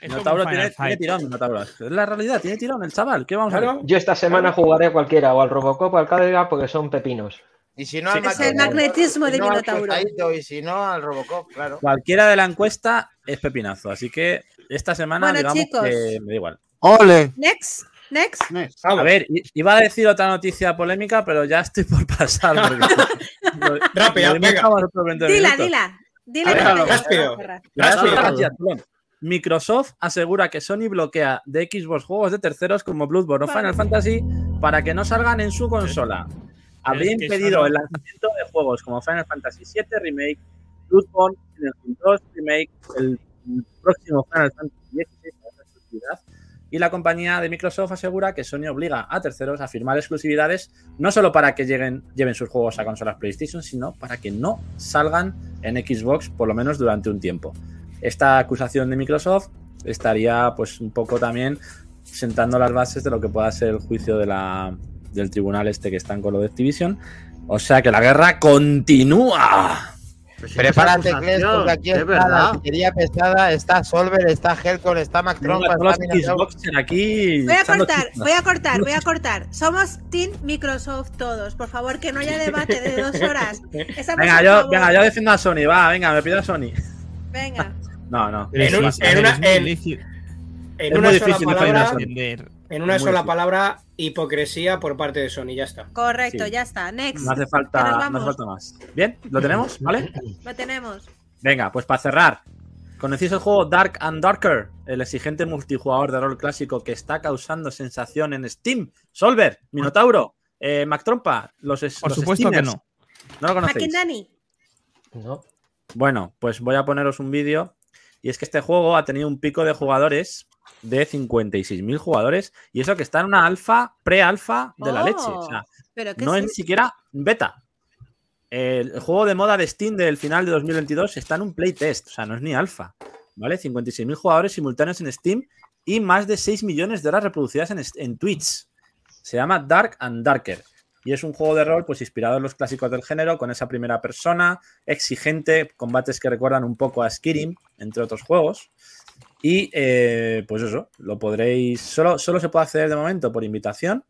Speaker 6: Es
Speaker 2: Minotauro tiene, tiene tirón, Minotauro. Es la realidad, tiene tirón el chaval. ¿Qué vamos a ver?
Speaker 5: Yo esta semana jugaré a cualquiera, o al Robocop o al Cadillac, porque son pepinos.
Speaker 1: Y si no,
Speaker 2: Sí.
Speaker 1: al
Speaker 4: Es el magnetismo de Minotauro.
Speaker 1: Y si no, al Robocop, claro.
Speaker 2: Cualquiera de la encuesta es pepinazo. Así que esta semana,
Speaker 4: Bueno,
Speaker 2: digamos
Speaker 4: chicos.
Speaker 2: que me da igual.
Speaker 7: ¡Ole!
Speaker 4: Next, next.
Speaker 7: Next.
Speaker 2: A ver, iba a decir otra noticia polémica, pero ya estoy por pasar. porque-
Speaker 3: Rápida,
Speaker 2: Lo hemos
Speaker 3: venga.
Speaker 2: dejado otros 20
Speaker 4: Dila,
Speaker 2: minutos.
Speaker 4: dila. Dila
Speaker 3: rápido.
Speaker 2: Microsoft asegura que Sony bloquea de Xbox juegos de terceros como Bloodborne o. Final Fantasy para que no salgan en su consola. Habría impedido el lanzamiento de juegos como Final Fantasy VII Remake, Bloodborne, Hill 2 Remake, el próximo Final Fantasy XVI. Y la compañía de Microsoft asegura que Sony obliga a terceros a firmar exclusividades no solo para que lleguen, lleven sus juegos a consolas PlayStation, sino para que no salgan en Xbox por lo menos durante un tiempo. Esta acusación de Microsoft estaría pues un poco también sentando las bases de lo que pueda ser el juicio del tribunal este que están con lo de Activision. O sea que la guerra continúa.
Speaker 7: Pues si
Speaker 1: Prepárate, Kles, porque aquí
Speaker 7: es
Speaker 1: está la
Speaker 7: verdad.
Speaker 1: artillería pesada, está Solver, está Helcon, está
Speaker 2: los
Speaker 1: está
Speaker 2: aquí.
Speaker 4: Voy a cortar, voy a cortar, voy a cortar. Somos Team Microsoft todos. Por favor, que no haya debate de dos horas.
Speaker 2: Venga yo, venga, yo defiendo a Sony, va, venga, me pido a Sony.
Speaker 4: Venga.
Speaker 2: No, no.
Speaker 3: En un- en una-
Speaker 6: es
Speaker 3: en-
Speaker 6: difícil-
Speaker 3: En
Speaker 2: Es
Speaker 3: una
Speaker 2: muy
Speaker 3: sola
Speaker 2: difícil
Speaker 3: palabra,
Speaker 2: defender.
Speaker 3: En una
Speaker 2: Muy
Speaker 3: sola palabra, hipocresía por parte de Sony, ya está.
Speaker 4: Correcto,
Speaker 2: Sí.
Speaker 4: ya está. Next.
Speaker 2: No hace falta, no hace falta más. Bien, lo tenemos, ¿vale?
Speaker 4: Lo tenemos.
Speaker 2: Venga, pues para cerrar. ¿Conocéis el juego Dark and Darker? El exigente multijugador de rol clásico que está causando sensación en Steam. Solver, Minotauro, eh, Mac Trompa, los, es-
Speaker 6: Por
Speaker 2: los
Speaker 6: supuesto que no.
Speaker 2: ¿No lo conocéis?
Speaker 4: Dani.
Speaker 5: ¿no?
Speaker 2: Bueno, pues voy a poneros un vídeo. Y es que este juego ha tenido un pico de jugadores de 56.000 jugadores. Y eso que está en una alfa, pre-alfa de la
Speaker 4: Oh,
Speaker 2: leche. O sea,
Speaker 4: ¿Pero qué
Speaker 2: no
Speaker 4: es
Speaker 2: es ni siquiera beta. El, el juego de moda de Steam del final de 2022 está en un playtest, o sea, no es ni alfa. ¿Vale? 56.000 jugadores simultáneos en Steam y más de 6 millones de horas reproducidas en, en Twitch. Se llama Dark and Darker. Y es un juego de rol, pues inspirado en los clásicos del género, con esa primera persona, exigente, combates que recuerdan un poco a Skyrim, entre otros juegos. Y eh, pues eso, lo podréis. Solo, solo se puede acceder de momento por invitación.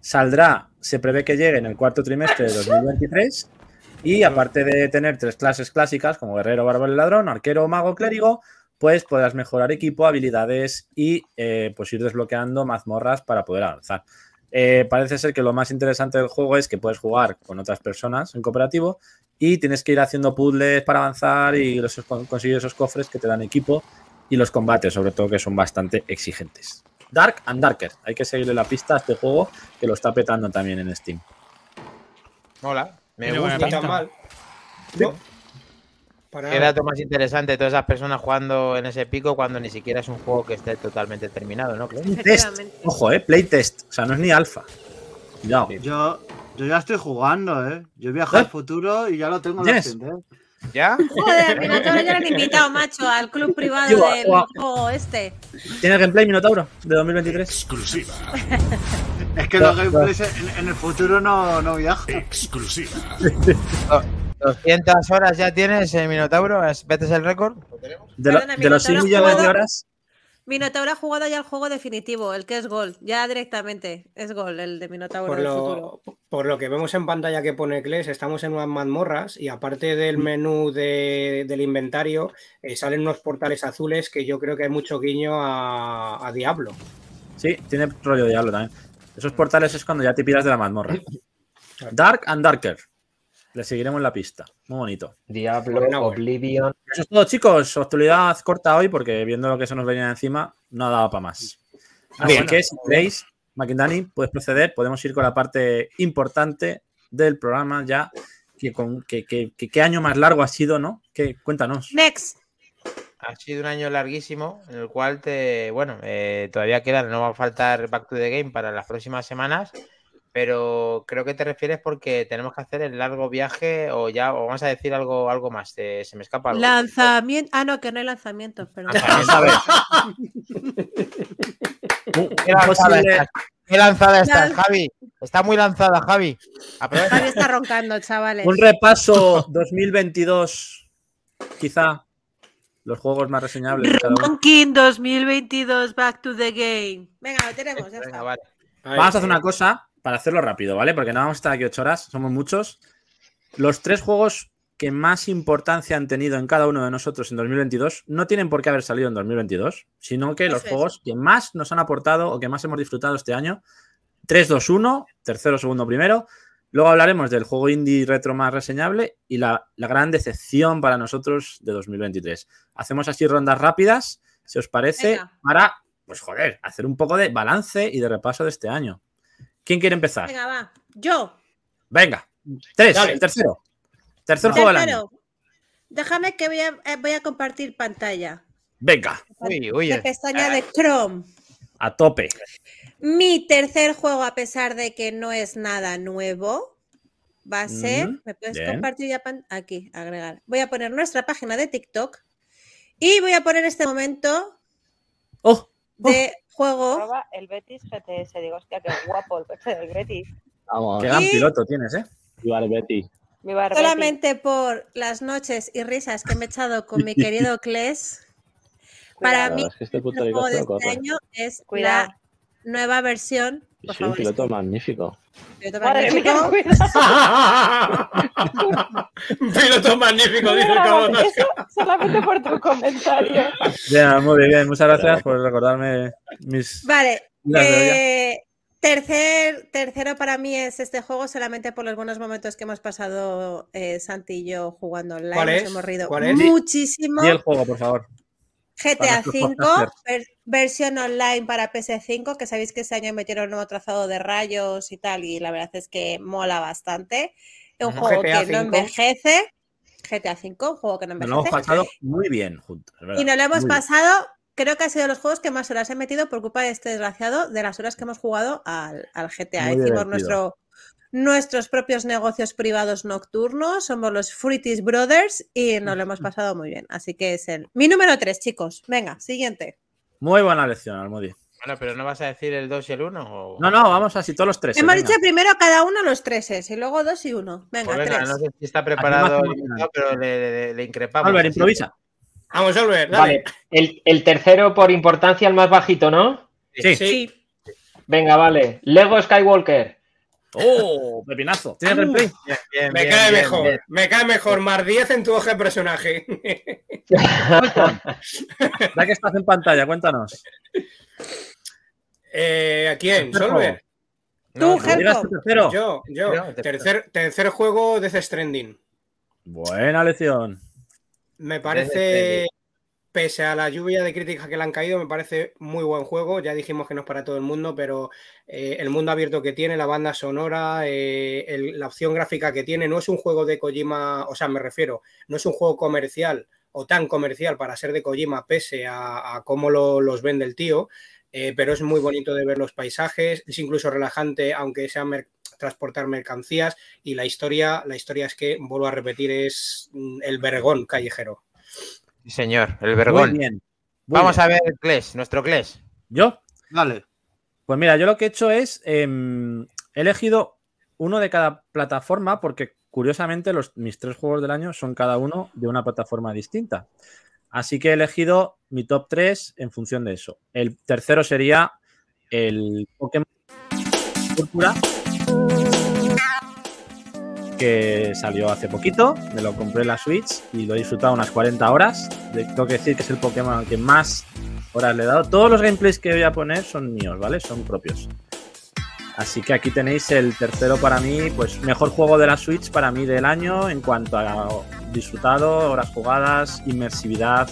Speaker 2: Saldrá, se prevé que llegue en el cuarto trimestre de 2023. Y aparte de tener tres clases clásicas como guerrero, bárbaro y ladrón, arquero, mago, clérigo, pues podrás mejorar equipo, habilidades y eh, pues ir desbloqueando mazmorras para poder avanzar. Eh, parece ser que lo más interesante del juego es que puedes jugar con otras personas en cooperativo y tienes que ir haciendo puzzles para avanzar y los- conseguir esos cofres que te dan equipo y los combates, sobre todo, que son bastante exigentes. Dark and Darker. Hay que seguirle la pista a este juego que lo está petando también en Steam.
Speaker 1: Mola, me
Speaker 6: buena
Speaker 1: gusta.
Speaker 3: Tan mal. No. Para
Speaker 1: Qué dato más interesante, todas esas personas jugando en ese pico cuando ni siquiera es un juego que esté totalmente terminado, ¿no?
Speaker 2: Test. Ojo, eh, playtest. O sea, no es ni alfa. Cuidado.
Speaker 7: Yo, yo ya estoy jugando, ¿eh? Yo he viajado
Speaker 2: ¿Eh?
Speaker 7: al futuro y ya lo tengo en Deck.
Speaker 1: ¿Ya?
Speaker 4: Joder, Minotauro ya lo han invitado, macho, al club privado del
Speaker 2: guau.
Speaker 4: juego este.
Speaker 2: ¿Tiene gameplay Minotauro de 2023?
Speaker 9: Exclusiva.
Speaker 7: Es que los gameplays en, en el futuro no, no viajan.
Speaker 9: Exclusiva.
Speaker 1: 200 horas ya tienes, eh, Minotauro. ¿Es- ¿Vetes el récord?
Speaker 2: De, lo-
Speaker 4: Perdona,
Speaker 2: de los 6
Speaker 4: Minotauro
Speaker 2: millones de horas.
Speaker 4: Minotauro ha jugado ya el juego definitivo, el que es Gol, ya directamente. Es Gol, el de Minotauro
Speaker 3: Por
Speaker 4: del futuro.
Speaker 3: lo, por lo que vemos en pantalla que pone Kles, estamos en unas mazmorras y aparte del menú de- del inventario, eh, salen unos portales azules que yo creo que hay mucho guiño a, a Diablo.
Speaker 2: Sí, tiene rollo de diablo también. Esos portales es cuando ya te piras de la mazmorra. Dark and Darker. Le seguiremos la pista. Muy bonito.
Speaker 5: Diablo,
Speaker 3: güey.
Speaker 5: Oblivion.
Speaker 2: Eso es todo, chicos. Actualidad corta hoy porque viendo lo que se nos venía encima, no daba para más. Así
Speaker 5: Bien.
Speaker 2: que si queréis, Maquindani, puedes proceder. Podemos ir con la parte importante del programa ya. Que, con, que, que- que- ¿Qué año más largo ha sido, no? Que, cuéntanos.
Speaker 4: Next.
Speaker 1: Ha sido un año larguísimo en el cual te, bueno, eh, todavía queda, no va a faltar Back to the Game para las próximas semanas, pero creo que te refieres porque tenemos que hacer el largo viaje o ya, o vamos a decir algo, algo más, se me escapa algo.
Speaker 4: Lanzamiento. Ah, no, que no hay lanzamientos, perdón.
Speaker 1: Lanzamiento, a ver,
Speaker 2: Un-
Speaker 1: ¿Qué lanzada estás? ¿Qué lanzada estás, Javi? Está muy lanzada, Javi. Aprovecha.
Speaker 4: Javi está roncando, chavales.
Speaker 2: Un repaso 2022, quizá los juegos más reseñables.
Speaker 4: Ranking 2022, Back to the Game. Venga, lo tenemos, ya
Speaker 1: Venga,
Speaker 4: está.
Speaker 1: vale.
Speaker 2: Vamos a hacer una cosa para hacerlo rápido, ¿vale? Porque no vamos a estar aquí ocho horas, somos muchos. Los tres juegos que más importancia han tenido en cada uno de nosotros en 2022 no tienen por qué haber salido en 2022, sino que los
Speaker 4: es.
Speaker 2: juegos que más nos han aportado o que más hemos disfrutado este año. 3, 2, 1, tercero, segundo, primero. Luego hablaremos del juego indie retro más reseñable y la, la gran decepción para nosotros de 2023. Hacemos así rondas rápidas, si os parece,
Speaker 4: Venga.
Speaker 2: para, pues joder, hacer un poco de balance y de repaso de este año. ¿Quién quiere empezar?
Speaker 4: Venga, va. Yo.
Speaker 2: Venga. Tres,
Speaker 3: Dale.
Speaker 2: el tercero. Tercer juego del año.
Speaker 4: Tercero. Déjame que voy a, eh, voy a compartir pantalla.
Speaker 2: Venga,
Speaker 1: Uy, uy.
Speaker 4: La pestaña de Chrome.
Speaker 2: a tope.
Speaker 4: Mi tercer juego, a pesar de que no es nada nuevo, va a ser. ¿Me puedes
Speaker 2: bien.
Speaker 4: compartir ya? pan- Aquí, agregar. Voy a poner nuestra página de TikTok y voy a poner este momento
Speaker 2: Oh,
Speaker 4: de juego.
Speaker 10: Arroba el Betis GTS. Digo, hostia, qué guapo el coche del Betis.
Speaker 11: Vamos,
Speaker 2: qué gran piloto tienes, ¿eh?
Speaker 11: viva el Betis.
Speaker 10: Viva el Betis.
Speaker 4: Solamente por las noches y risas que me he echado con mi querido Kles, para
Speaker 10: Cuidado.
Speaker 4: mí
Speaker 11: Es que este puto
Speaker 4: el juego de este
Speaker 11: corre.
Speaker 4: año es
Speaker 10: Cuidado.
Speaker 4: la nueva versión. Por
Speaker 11: Sí, un
Speaker 4: favor,
Speaker 11: piloto magnífico.
Speaker 4: Piloto
Speaker 10: Madre mía,
Speaker 3: piloto magnífico, dice el
Speaker 10: solamente por tu comentario.
Speaker 2: Bien, muy bien, muchas gracias por recordarme mis.
Speaker 4: Vale. Eh, tercer, tercero para mí es este juego solamente por los buenos momentos que hemos pasado eh, Santi y yo jugando online.
Speaker 3: ¿Cuál
Speaker 4: Nos
Speaker 3: es?
Speaker 4: hemos reído
Speaker 3: ¿Cuál es?
Speaker 4: muchísimo.
Speaker 2: Y el juego, por favor.
Speaker 4: GTA V, ver- versión online para PS5, que sabéis que este año metieron un nuevo trazado de rayos y tal, y la verdad es que mola bastante. Es un juego
Speaker 3: GTA
Speaker 4: que no envejece. GTA V, un juego que no
Speaker 2: Nos lo hemos
Speaker 4: envejece.
Speaker 2: pasado muy bien juntos. verdad.
Speaker 4: Y nos lo hemos
Speaker 2: bien.
Speaker 4: pasado, creo que ha sido de los juegos que más horas he metido por culpa de este desgraciado, de las horas que hemos jugado al, al GTA.
Speaker 2: Muy
Speaker 4: Hicimos
Speaker 2: divertido.
Speaker 4: nuestro, nuestros propios negocios privados nocturnos, somos los Fruities Brothers y nos lo hemos pasado muy bien. Así que es el mi número 3, chicos. Venga, siguiente.
Speaker 2: Muy buena lección, Almodi.
Speaker 1: Bueno, pero ¿no vas a decir el 2 y el 1?
Speaker 2: No, no, vamos así, todos los tres.
Speaker 4: Hemos dicho primero cada uno los treses y luego dos y uno. Venga,
Speaker 1: Pues venga,
Speaker 4: tres.
Speaker 1: no sé si está preparado invitado, pero le, le- le increpamos.
Speaker 2: Albert, improvisa.
Speaker 3: Vamos, Albert, dale.
Speaker 5: Vale, el, el tercero por importancia, el más bajito, ¿no?
Speaker 2: Sí.
Speaker 3: Sí.
Speaker 5: Venga, vale. Lego Skywalker.
Speaker 2: ¡Oh! Pepinazo. ¿Tienes replay?
Speaker 1: Bien, bien,
Speaker 3: Me
Speaker 1: bien,
Speaker 3: cae
Speaker 1: bien,
Speaker 3: mejor,
Speaker 1: bien.
Speaker 3: me cae mejor. Más 10 en tu hoja de personaje.
Speaker 2: Ya que estás en pantalla, cuéntanos.
Speaker 3: Eh, ¿A quién? ¿Solver?
Speaker 1: No,
Speaker 4: Tú,
Speaker 1: no,
Speaker 2: ¿Digas
Speaker 4: Helcom.
Speaker 2: tu tercero?
Speaker 3: Yo, yo.
Speaker 1: Tercero.
Speaker 3: Tercer, tercer juego de Stranding.
Speaker 2: Buena lección.
Speaker 3: Me parece. Pese a la lluvia de críticas que le han caído, me parece muy buen juego. Ya dijimos que no es para todo el mundo, pero eh, el mundo abierto que tiene, la banda sonora, eh, la opción gráfica que tiene, no es un juego de Kojima, o sea, me refiero, no es un juego comercial o tan comercial para ser de Kojima, pese a, cómo lo- los vende el tío. eh, pero es muy bonito de ver los paisajes, es incluso relajante, aunque sea transportar mercancías, y la historia, la historia es que, vuelvo a repetir, es mm, el vergón callejero.
Speaker 1: Sí, señor, el
Speaker 2: Muy
Speaker 1: vergón.
Speaker 2: bien. Muy
Speaker 1: Vamos
Speaker 2: bien.
Speaker 1: a ver el Clash, nuestro Clash.
Speaker 2: ¿Yo?
Speaker 7: Dale.
Speaker 2: Pues mira, yo lo que he hecho es. em, he elegido uno de cada plataforma porque, curiosamente, los, mis tres juegos del año son cada uno de una plataforma distinta. Así que he elegido mi top 3 en función de eso. El tercero sería el Pokémon Púrpura, que salió hace poquito. Me lo compré en la Switch y lo he disfrutado unas 40 horas. Tengo que decir que es el Pokémon al que más horas le he dado. Todos los gameplays que voy a poner son míos, ¿vale? Son propios. Así que aquí tenéis el tercero para mí, pues mejor juego de la Switch para mí del año en cuanto a disfrutado, horas jugadas, inmersividad,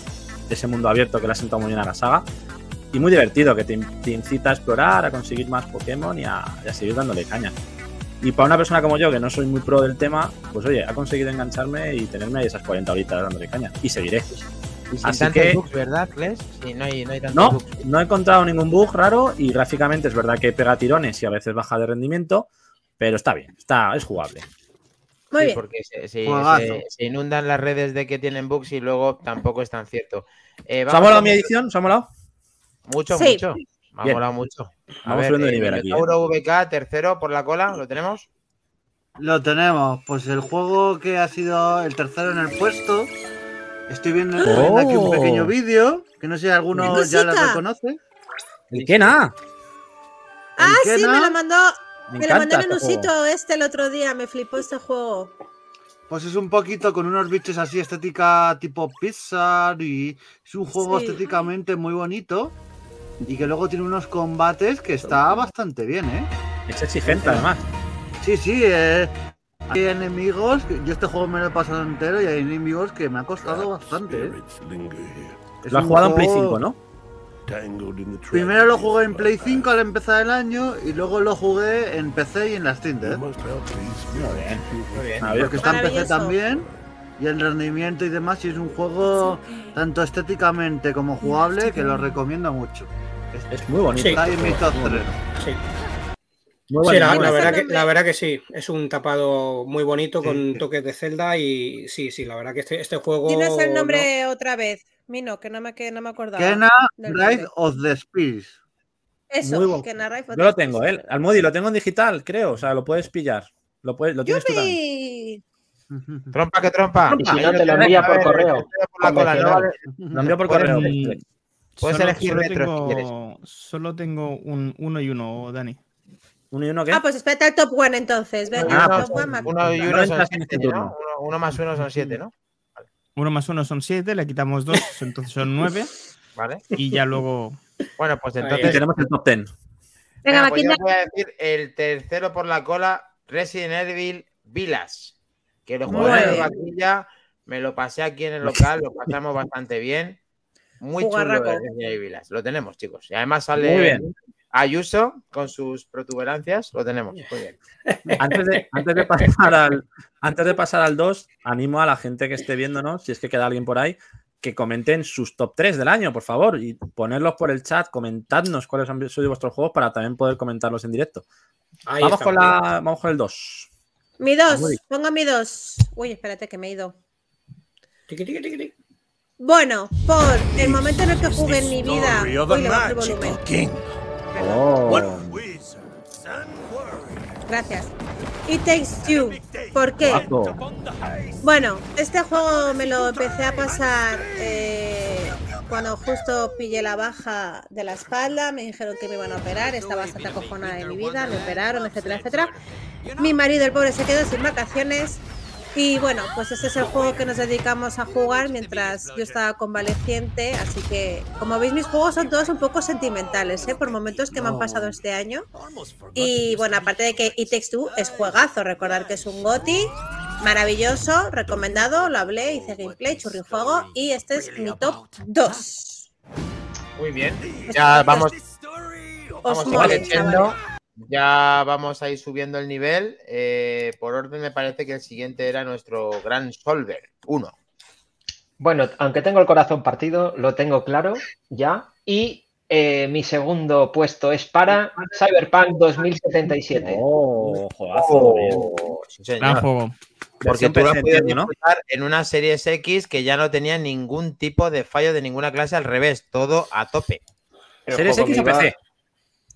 Speaker 2: ese mundo abierto que le ha sentado muy bien a la saga. Y muy divertido, que te, te incita a explorar, a conseguir más Pokémon y a, y a seguir dándole caña. Y para una persona como yo, que no soy muy pro del tema, pues oye, ha conseguido engancharme y tenerme ahí esas 40 horitas dándole caña. Y seguiré.
Speaker 1: Y sin
Speaker 2: Así
Speaker 1: tantos
Speaker 2: que-
Speaker 1: bugs, ¿verdad? Sí, no hay, no hay tantos
Speaker 2: No,
Speaker 1: bugs.
Speaker 2: no he encontrado ningún bug raro y gráficamente es verdad que pega tirones y a veces baja de rendimiento, pero está bien, está, es jugable.
Speaker 4: Muy
Speaker 1: Sí,
Speaker 4: bien.
Speaker 1: porque se, se- se- se inundan las redes de que tienen bugs y luego tampoco es tan cierto. Eh,
Speaker 2: ¿Os ha molado mi edición? ¿Os ha molado?
Speaker 1: Mucho,
Speaker 4: Sí.
Speaker 1: mucho. Me ha
Speaker 2: Bien.
Speaker 1: molado mucho. A
Speaker 2: Vamos
Speaker 1: ver,
Speaker 2: subiendo de
Speaker 1: eh,
Speaker 2: nivel aquí,
Speaker 1: Minotauro VK, tercero por la cola, ¿lo tenemos?
Speaker 7: Lo tenemos. Pues el juego que ha sido el tercero en el puesto. Estoy viendo, aquí un pequeño vídeo. Que no sé si alguno
Speaker 4: ¡Qué
Speaker 7: ya lo reconoce.
Speaker 2: ¿El qué nada?
Speaker 4: Ah,
Speaker 7: ¿El
Speaker 4: sí,
Speaker 7: Kena?
Speaker 4: me lo mandó.
Speaker 2: Me
Speaker 4: Me, lo mandó
Speaker 2: encanta este
Speaker 4: Menusito este el otro día. Me flipó este juego.
Speaker 7: Pues es un poquito con unos bichos así estética tipo Pixar y es un juego
Speaker 4: Sí.
Speaker 7: estéticamente muy bonito y que luego tiene unos combates que está bastante bien, ¿eh?
Speaker 2: Es exigente además.
Speaker 7: Sí, sí, eh, hay enemigos, yo este juego me lo he pasado entero y hay enemigos que me ha costado bastante. ¿eh?
Speaker 2: Lo has jugado en Play
Speaker 7: juego-
Speaker 2: 5, ¿no?
Speaker 7: Primero lo jugué en Play 5 al empezar el año y luego lo jugué en PC y en la Steam.
Speaker 2: Muy bien.
Speaker 1: Muy bien.
Speaker 7: Porque está en PC también y el rendimiento y demás y es un juego tanto estéticamente como jugable que lo recomiendo mucho.
Speaker 2: Es muy bonito.
Speaker 3: Sí.
Speaker 7: Top 3.
Speaker 3: Sí,
Speaker 2: Muy
Speaker 3: Sí,
Speaker 2: bonito.
Speaker 3: la, verdad que, la verdad que sí, es un tapado muy bonito con toques de Zelda y sí, sí, la verdad que este, este juego...
Speaker 4: Tienes el
Speaker 3: no-
Speaker 4: nombre otra vez. Mino, que no me, que no me acordaba.
Speaker 7: Kena
Speaker 4: nombre.
Speaker 7: of the Spirits.
Speaker 4: Eso,
Speaker 2: Muy bueno.
Speaker 4: Kena Ride of
Speaker 2: Yo
Speaker 4: the
Speaker 2: lo tengo. ¿eh? Almodi, lo tengo en digital, creo. O sea, lo puedes pillar. Lo, puedes, lo tienes tú también.
Speaker 4: ¡Yupi!
Speaker 1: Trompa que trompa.
Speaker 5: Y si no, te lo envía por correo.
Speaker 2: Lo envío por correo.
Speaker 1: Puedes
Speaker 6: solo,
Speaker 1: elegir
Speaker 6: solo
Speaker 1: retro si
Speaker 6: tengo,
Speaker 1: quieres.
Speaker 6: solo tengo un uno y uno, Dani.
Speaker 2: ¿Uno y uno qué?
Speaker 4: Ah, pues espérate al top one entonces. Venga,
Speaker 2: Ah, pues
Speaker 4: top one me
Speaker 1: Uno y
Speaker 2: No
Speaker 1: uno son siete, ¿no? Uno, uno más uno son siete, ¿no?
Speaker 6: Uno más uno son siete, le quitamos dos, entonces son nueve.
Speaker 1: Vale.
Speaker 6: Y ya luego.
Speaker 1: Bueno, pues
Speaker 3: Ahí,
Speaker 1: entonces.
Speaker 2: tenemos el top 10.
Speaker 4: Venga,
Speaker 1: Venga, pues yo voy a decir el tercero por la cola, Resident Evil Village. Que lo jugué en
Speaker 4: bien.
Speaker 1: vaquilla, me lo pasé aquí en el local, lo pasamos bastante bien. Muy chulo
Speaker 4: Jugarraco.
Speaker 1: Village. Lo tenemos, chicos. Y además
Speaker 2: Muy
Speaker 1: sale
Speaker 2: bien.
Speaker 1: Ayuso con sus protuberancias. Lo tenemos. Muy bien.
Speaker 2: Antes de, antes, de pasar al, antes de pasar al 2, animo a la gente que esté viéndonos, si es que queda alguien por ahí, que comenten sus top 3 del año, por favor, y ponerlos por el chat, comentadnos cuáles han sido vuestros juegos para también poder comentarlos en directo.
Speaker 3: Ahí
Speaker 2: Vamos con, la, vamos con el 2.
Speaker 4: Mi dos.
Speaker 2: Muy bien.
Speaker 4: Pongo mi dos. Uy, espérate que me he ido.
Speaker 3: Tiqui, tiqui, tiqui.
Speaker 4: Bueno, por el momento en el que jugué en mi vida. Bajo el volumen.
Speaker 2: Oh.
Speaker 4: Gracias. It Takes Two. ¿Por qué? Bueno, este juego me lo empecé a pasar eh, cuando justo pillé la baja de la espalda. Me dijeron que me iban a operar. Estaba bastante acojonada de mi vida. Me operaron, etcétera, etcétera. Mi marido, el pobre, se quedó sin vacaciones. Y bueno, pues ese es el juego que nos dedicamos a jugar mientras yo estaba convaleciente. Así que, como veis, mis juegos son todos un poco sentimentales, ¿eh? por momentos que me han pasado este año. Y bueno, aparte de que It Takes Two es juegazo, recordar que es un GOTI maravilloso, recomendado, lo hablé, hice gameplay, churri juego y este es mi top 2.
Speaker 1: Muy bien. Ya vamos,
Speaker 4: Os
Speaker 1: vamos. Ya vamos a ir subiendo el nivel. Eh, por orden me parece que el siguiente era nuestro Gran Solver 1.
Speaker 5: Bueno, aunque tengo el corazón partido, lo tengo claro ya. Y eh, mi segundo puesto es para Cyberpunk 2077.
Speaker 2: Oh, bien.
Speaker 1: Oh, sí, señor.
Speaker 6: Gran juego.
Speaker 1: Porque tú lo has podido
Speaker 2: ¿no?
Speaker 1: disfrutar en una Series X que ya no tenía ningún tipo de fallo de ninguna clase, al revés, todo a tope.
Speaker 2: ¿Series X o PC?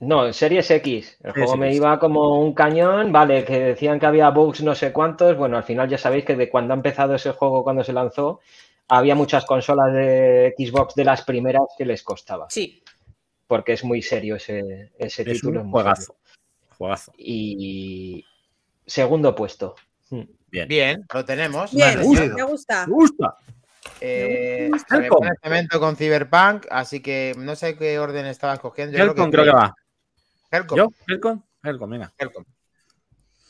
Speaker 5: No, Series X. El juego me iba como un cañón, vale, que decían que había bugs no sé cuántos. Bueno, al final ya sabéis que de cuando ha empezado ese juego, cuando se lanzó, había muchas consolas de Xbox de las primeras que les costaba,
Speaker 4: Sí,
Speaker 5: porque es muy serio ese, ese
Speaker 2: Es
Speaker 5: título.
Speaker 2: un juegazo. Juegazo.
Speaker 5: Y segundo puesto. Hmm.
Speaker 2: Bien.
Speaker 1: Bien, lo tenemos.
Speaker 4: bien,
Speaker 7: gusta.
Speaker 4: me gusta.
Speaker 2: Me gusta.
Speaker 1: Eh,
Speaker 2: Me gusta.
Speaker 1: me con Cyberpunk, así que no sé qué orden estabas cogiendo. Yo
Speaker 2: Helcom creo que va.
Speaker 1: Helcom.
Speaker 2: ¿Yo? ¿Helcom? Helcom, venga.
Speaker 1: Helcom.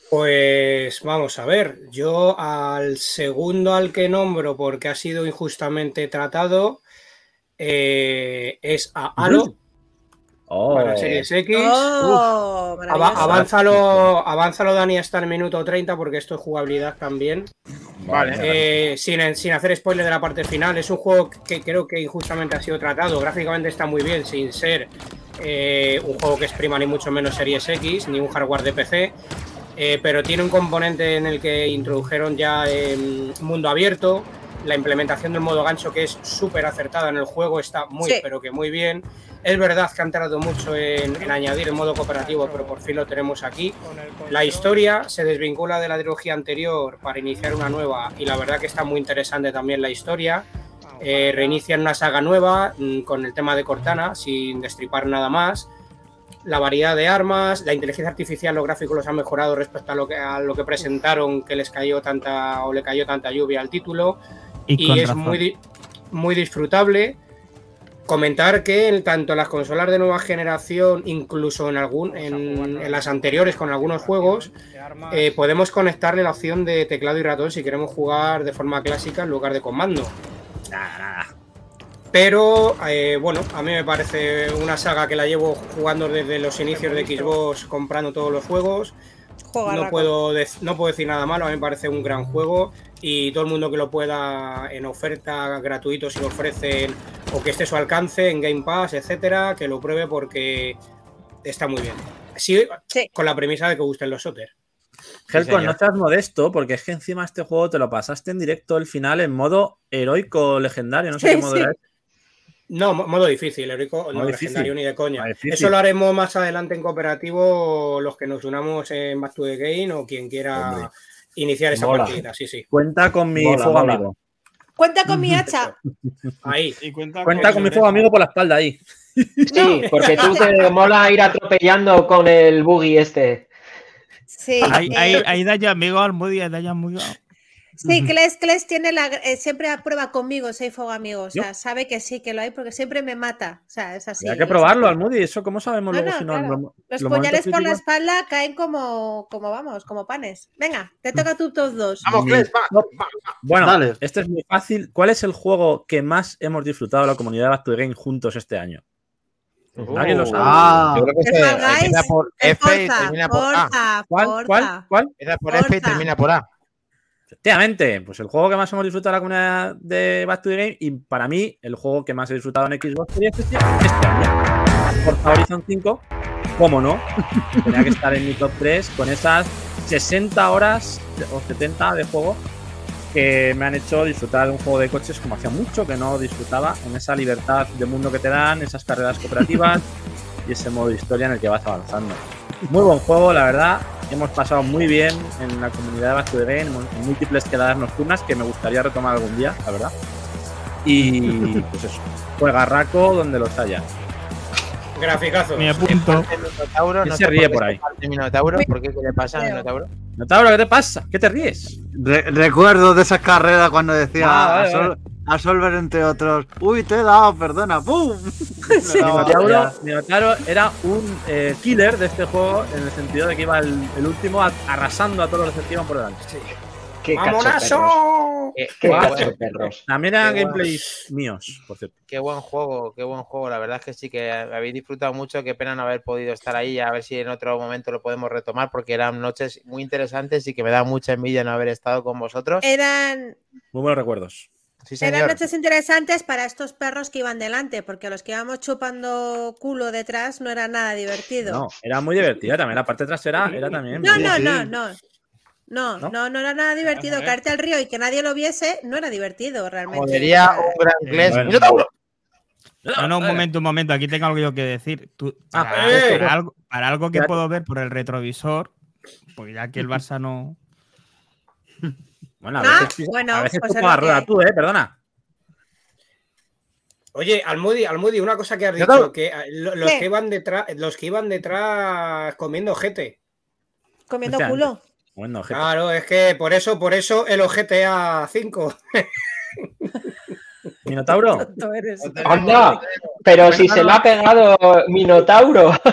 Speaker 3: Pues vamos a ver, yo al segundo al que nombro porque ha sido injustamente tratado eh, es a Halo
Speaker 2: Oh.
Speaker 3: para Series X.
Speaker 4: Oh,
Speaker 3: avánzalo, avánzalo, Dani, hasta el minuto 30 porque esto es jugabilidad también.
Speaker 1: Vale.
Speaker 3: Eh, sin, sin hacer spoiler de la parte final, es un juego que creo que injustamente ha sido tratado. Gráficamente está muy bien, sin ser eh, un juego que exprima ni mucho menos Series X, ni un hardware de PC. eh, pero tiene un componente en el que introdujeron ya em, mundo abierto. La implementación del modo gancho, que es súper acertada en el juego, está muy,
Speaker 4: Sí.
Speaker 3: pero que muy bien. Es verdad que han tardado mucho en, en añadir el modo cooperativo, pero por fin lo tenemos aquí. La historia se desvincula de la trilogía anterior para iniciar una nueva y la verdad que está muy interesante también la historia. Eh, reinician una saga nueva mm, con el tema de Cortana sin destripar nada más. La variedad de armas, la inteligencia artificial, los gráficos los han mejorado respecto a lo que, a lo que presentaron que les cayó tanta o le cayó tanta lluvia al título
Speaker 6: Y,
Speaker 3: es
Speaker 6: razón.
Speaker 3: muy, muy disfrutable. Comentar que en tanto las consolas de nueva generación, incluso en, algún, en, en las anteriores con algunos juegos, eh, podemos conectarle la opción de teclado y ratón si queremos jugar de forma clásica en lugar de con mando.
Speaker 2: Nada, nada.
Speaker 3: Pero eh, bueno, a mí me parece una saga que la llevo jugando desde los inicios de Xbox, comprando todos los juegos. No puedo, no puedo decir nada malo, a mí me parece un gran juego y todo el mundo que lo pueda en oferta gratuito si lo ofrecen o que esté a su alcance en Game Pass, etcétera, que lo pruebe porque está muy bien. Sí,
Speaker 4: Sí.
Speaker 3: con la premisa de que gusten los Soter.
Speaker 2: Helcom,
Speaker 1: señor.
Speaker 2: no seas modesto, porque es que encima este juego te lo pasaste en directo el final en modo heroico legendario. No sé
Speaker 4: Sí,
Speaker 2: qué modo
Speaker 4: sí.
Speaker 2: era.
Speaker 3: No, mo- modo difícil, no
Speaker 2: Modo difícil.
Speaker 3: legendario ni de coña. Eso lo haremos más adelante en cooperativo, los que nos unamos en Back to the Game o quien quiera
Speaker 2: Hombre.
Speaker 3: iniciar esa
Speaker 5: Mola.
Speaker 3: partida. Sí, sí.
Speaker 2: Cuenta con mi
Speaker 5: Mola,
Speaker 2: fuego
Speaker 5: mola.
Speaker 2: amigo.
Speaker 4: Cuenta con mi hacha.
Speaker 3: Ahí.
Speaker 6: Y cuenta,
Speaker 2: Cuenta con mi fuego amigo por la espalda ahí.
Speaker 5: Sí, porque tú te mola ir atropellando con el buggy este.
Speaker 4: Sí,
Speaker 6: Ahí,
Speaker 4: eh,
Speaker 6: ahí, ahí da ya amigo al Moody, ahí da ya amigo.
Speaker 4: sí, Kles, Kles tiene la, eh, siempre aprueba conmigo, soy fuego amigo. O sea,
Speaker 2: Yo.
Speaker 4: sabe que sí, que lo hay porque siempre me mata. O sea, es así.
Speaker 2: Hay que probarlo. Almudi. ¿Eso cómo sabemos
Speaker 4: No,
Speaker 2: luego
Speaker 4: no,
Speaker 2: si no?
Speaker 4: claro.
Speaker 2: lo-
Speaker 4: Los puñales por la espalda caen como, como vamos, como panes. Venga, te toca tu top 2.
Speaker 1: Vamos, Kles, va.
Speaker 2: Bueno,
Speaker 7: Dale.
Speaker 2: este es muy fácil. ¿Cuál es el juego que más hemos disfrutado la comunidad de Back to the Game juntos este año? ¿Alguien lo sabe?
Speaker 7: Ah,
Speaker 1: Yo creo que se- empieza por F y termina por A.
Speaker 2: ¿Cuál? ¿Cuál? ¿Cuál?
Speaker 1: Empieza por F y termina por A.
Speaker 2: Efectivamente, pues el juego que más hemos disfrutado la comunidad de Back to the Game y para mí el juego que más he disfrutado en Xbox Series X este año. Forza Horizon 5, cómo no, tenía que estar en mi top 3 con esas 60 horas o 70 de juego que me han hecho disfrutar de un juego de coches como hacía mucho que no disfrutaba, en esa libertad de mundo que te dan, esas carreras cooperativas, y ese modo historia en el que vas avanzando. Muy buen juego, la verdad. Hemos pasado muy bien en la comunidad de Back en múltiples quedadas nocturnas que me gustaría retomar algún día, la verdad. Y pues eso, juega Raco donde los haya.
Speaker 3: Graficazo.
Speaker 6: Me apunto.
Speaker 1: Minotauro,
Speaker 2: ¿Quién
Speaker 1: no
Speaker 2: se ríe
Speaker 1: qué
Speaker 2: por ahí?
Speaker 1: Minotauro, ¿por qué? ¿Qué le pasa al Minotauro?
Speaker 2: Notauro, ¿qué te pasa? ¿Qué te ríes?
Speaker 7: Re- recuerdo de esas carreras cuando decía
Speaker 2: Ah,
Speaker 7: a,
Speaker 2: vale,
Speaker 7: Sol- a Solver, entre otros, uy, te he dado, perdona, ¡pum! Daba-
Speaker 2: Minotauro, Minotauro era un eh, killer de este juego en el sentido de que iba el, el último a- arrasando a todos los que iban por delante.
Speaker 5: Qué.
Speaker 3: ¡Vámonazo!
Speaker 1: Qué, buen-.
Speaker 2: También eran gameplays míos, por cierto.
Speaker 1: qué buen juego, qué buen juego. La verdad es que sí que habéis disfrutado mucho. Qué pena no haber podido estar ahí. A ver si en otro momento lo podemos retomar porque eran noches muy interesantes y que me da mucha envidia no haber estado con vosotros.
Speaker 4: Eran,
Speaker 2: Muy buenos recuerdos.
Speaker 1: Sí,
Speaker 4: eran noches interesantes para estos perros que iban delante, porque los que íbamos chupando culo detrás no era nada divertido.
Speaker 2: No, era muy divertida también. La parte trasera era también.
Speaker 4: No, no, no, no. No,
Speaker 2: ¿No?
Speaker 4: no, no era nada divertido.
Speaker 6: ver.
Speaker 4: Caerte al río y que nadie lo viese no era divertido realmente.
Speaker 1: Como diría un gran
Speaker 6: Eh,
Speaker 1: inglés.
Speaker 2: bueno.
Speaker 1: ¡Minotauro!
Speaker 6: No, no, un momento, un momento. Aquí tengo algo yo que decir. Tú,
Speaker 2: Ah,
Speaker 6: para,
Speaker 3: eh.
Speaker 6: para algo, para algo que puedo ver por el retrovisor, porque ya que el Barça no.
Speaker 2: Bueno, a
Speaker 4: Ah,
Speaker 2: veces,
Speaker 4: bueno,
Speaker 2: a veces
Speaker 4: pues
Speaker 2: tú la rueda tú, eh, perdona.
Speaker 3: Oye, Almudi, Almudi, una cosa que has dicho, que eh, lo- los
Speaker 4: ¿Qué?
Speaker 3: que iban detrás, los que iban detrás comiendo ojete.
Speaker 4: Comiendo culo.
Speaker 2: Bueno, jefe.
Speaker 3: Claro, es que por eso, por eso el GTA 5.
Speaker 2: Minotauro.
Speaker 5: Anda, pero si se le ha pegado Minotauro.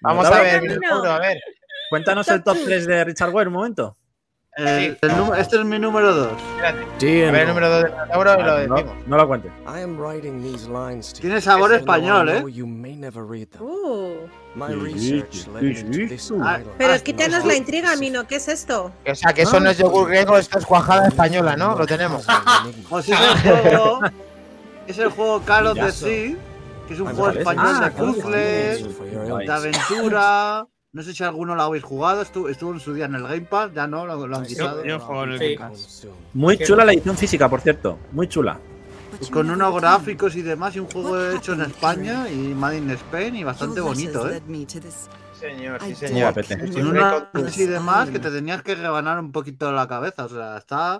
Speaker 1: Vamos a ver,
Speaker 4: Minotauro.
Speaker 1: A ver.
Speaker 2: Cuéntanos el top 3 de Richard Ware un momento.
Speaker 7: El- el número- este es mi número 2.
Speaker 1: Espérate. A ver el número 2 de Minotauro y lo
Speaker 2: Ah, no,
Speaker 1: decimos.
Speaker 2: no lo cuentes.
Speaker 7: Tiene sabor español, ¿eh?
Speaker 4: Uh,
Speaker 7: Ah,
Speaker 4: pero
Speaker 7: Ah,
Speaker 4: quítanos
Speaker 9: no,
Speaker 4: la intriga, Mino. ¿Qué es esto?
Speaker 1: O sea, que eso no es yogur griego, esto es cuajada española, ¿no? Lo tenemos.
Speaker 7: Pues es el juego. Es el juego Call of the. Sea, que es un
Speaker 9: Ah,
Speaker 7: juego español
Speaker 2: ah,
Speaker 7: de puzzles, de aventura. No sé si alguno lo habéis jugado, estuvo, estuvo en su día en el Game Pass, ya no, lo, lo han quitado.
Speaker 6: yo juego en el
Speaker 3: Sí.
Speaker 6: Game Pass.
Speaker 2: Muy chula la edición física, por cierto. Muy chula.
Speaker 7: Con unos gráficos y demás, y un juego hecho en España y Made in Spain y bastante bonito, ¿eh?
Speaker 1: Señor, sí, señor.
Speaker 7: Con
Speaker 1: Siempre
Speaker 7: una
Speaker 1: con-
Speaker 7: y demás que te tenías que rebanar un poquito la cabeza, o sea, está.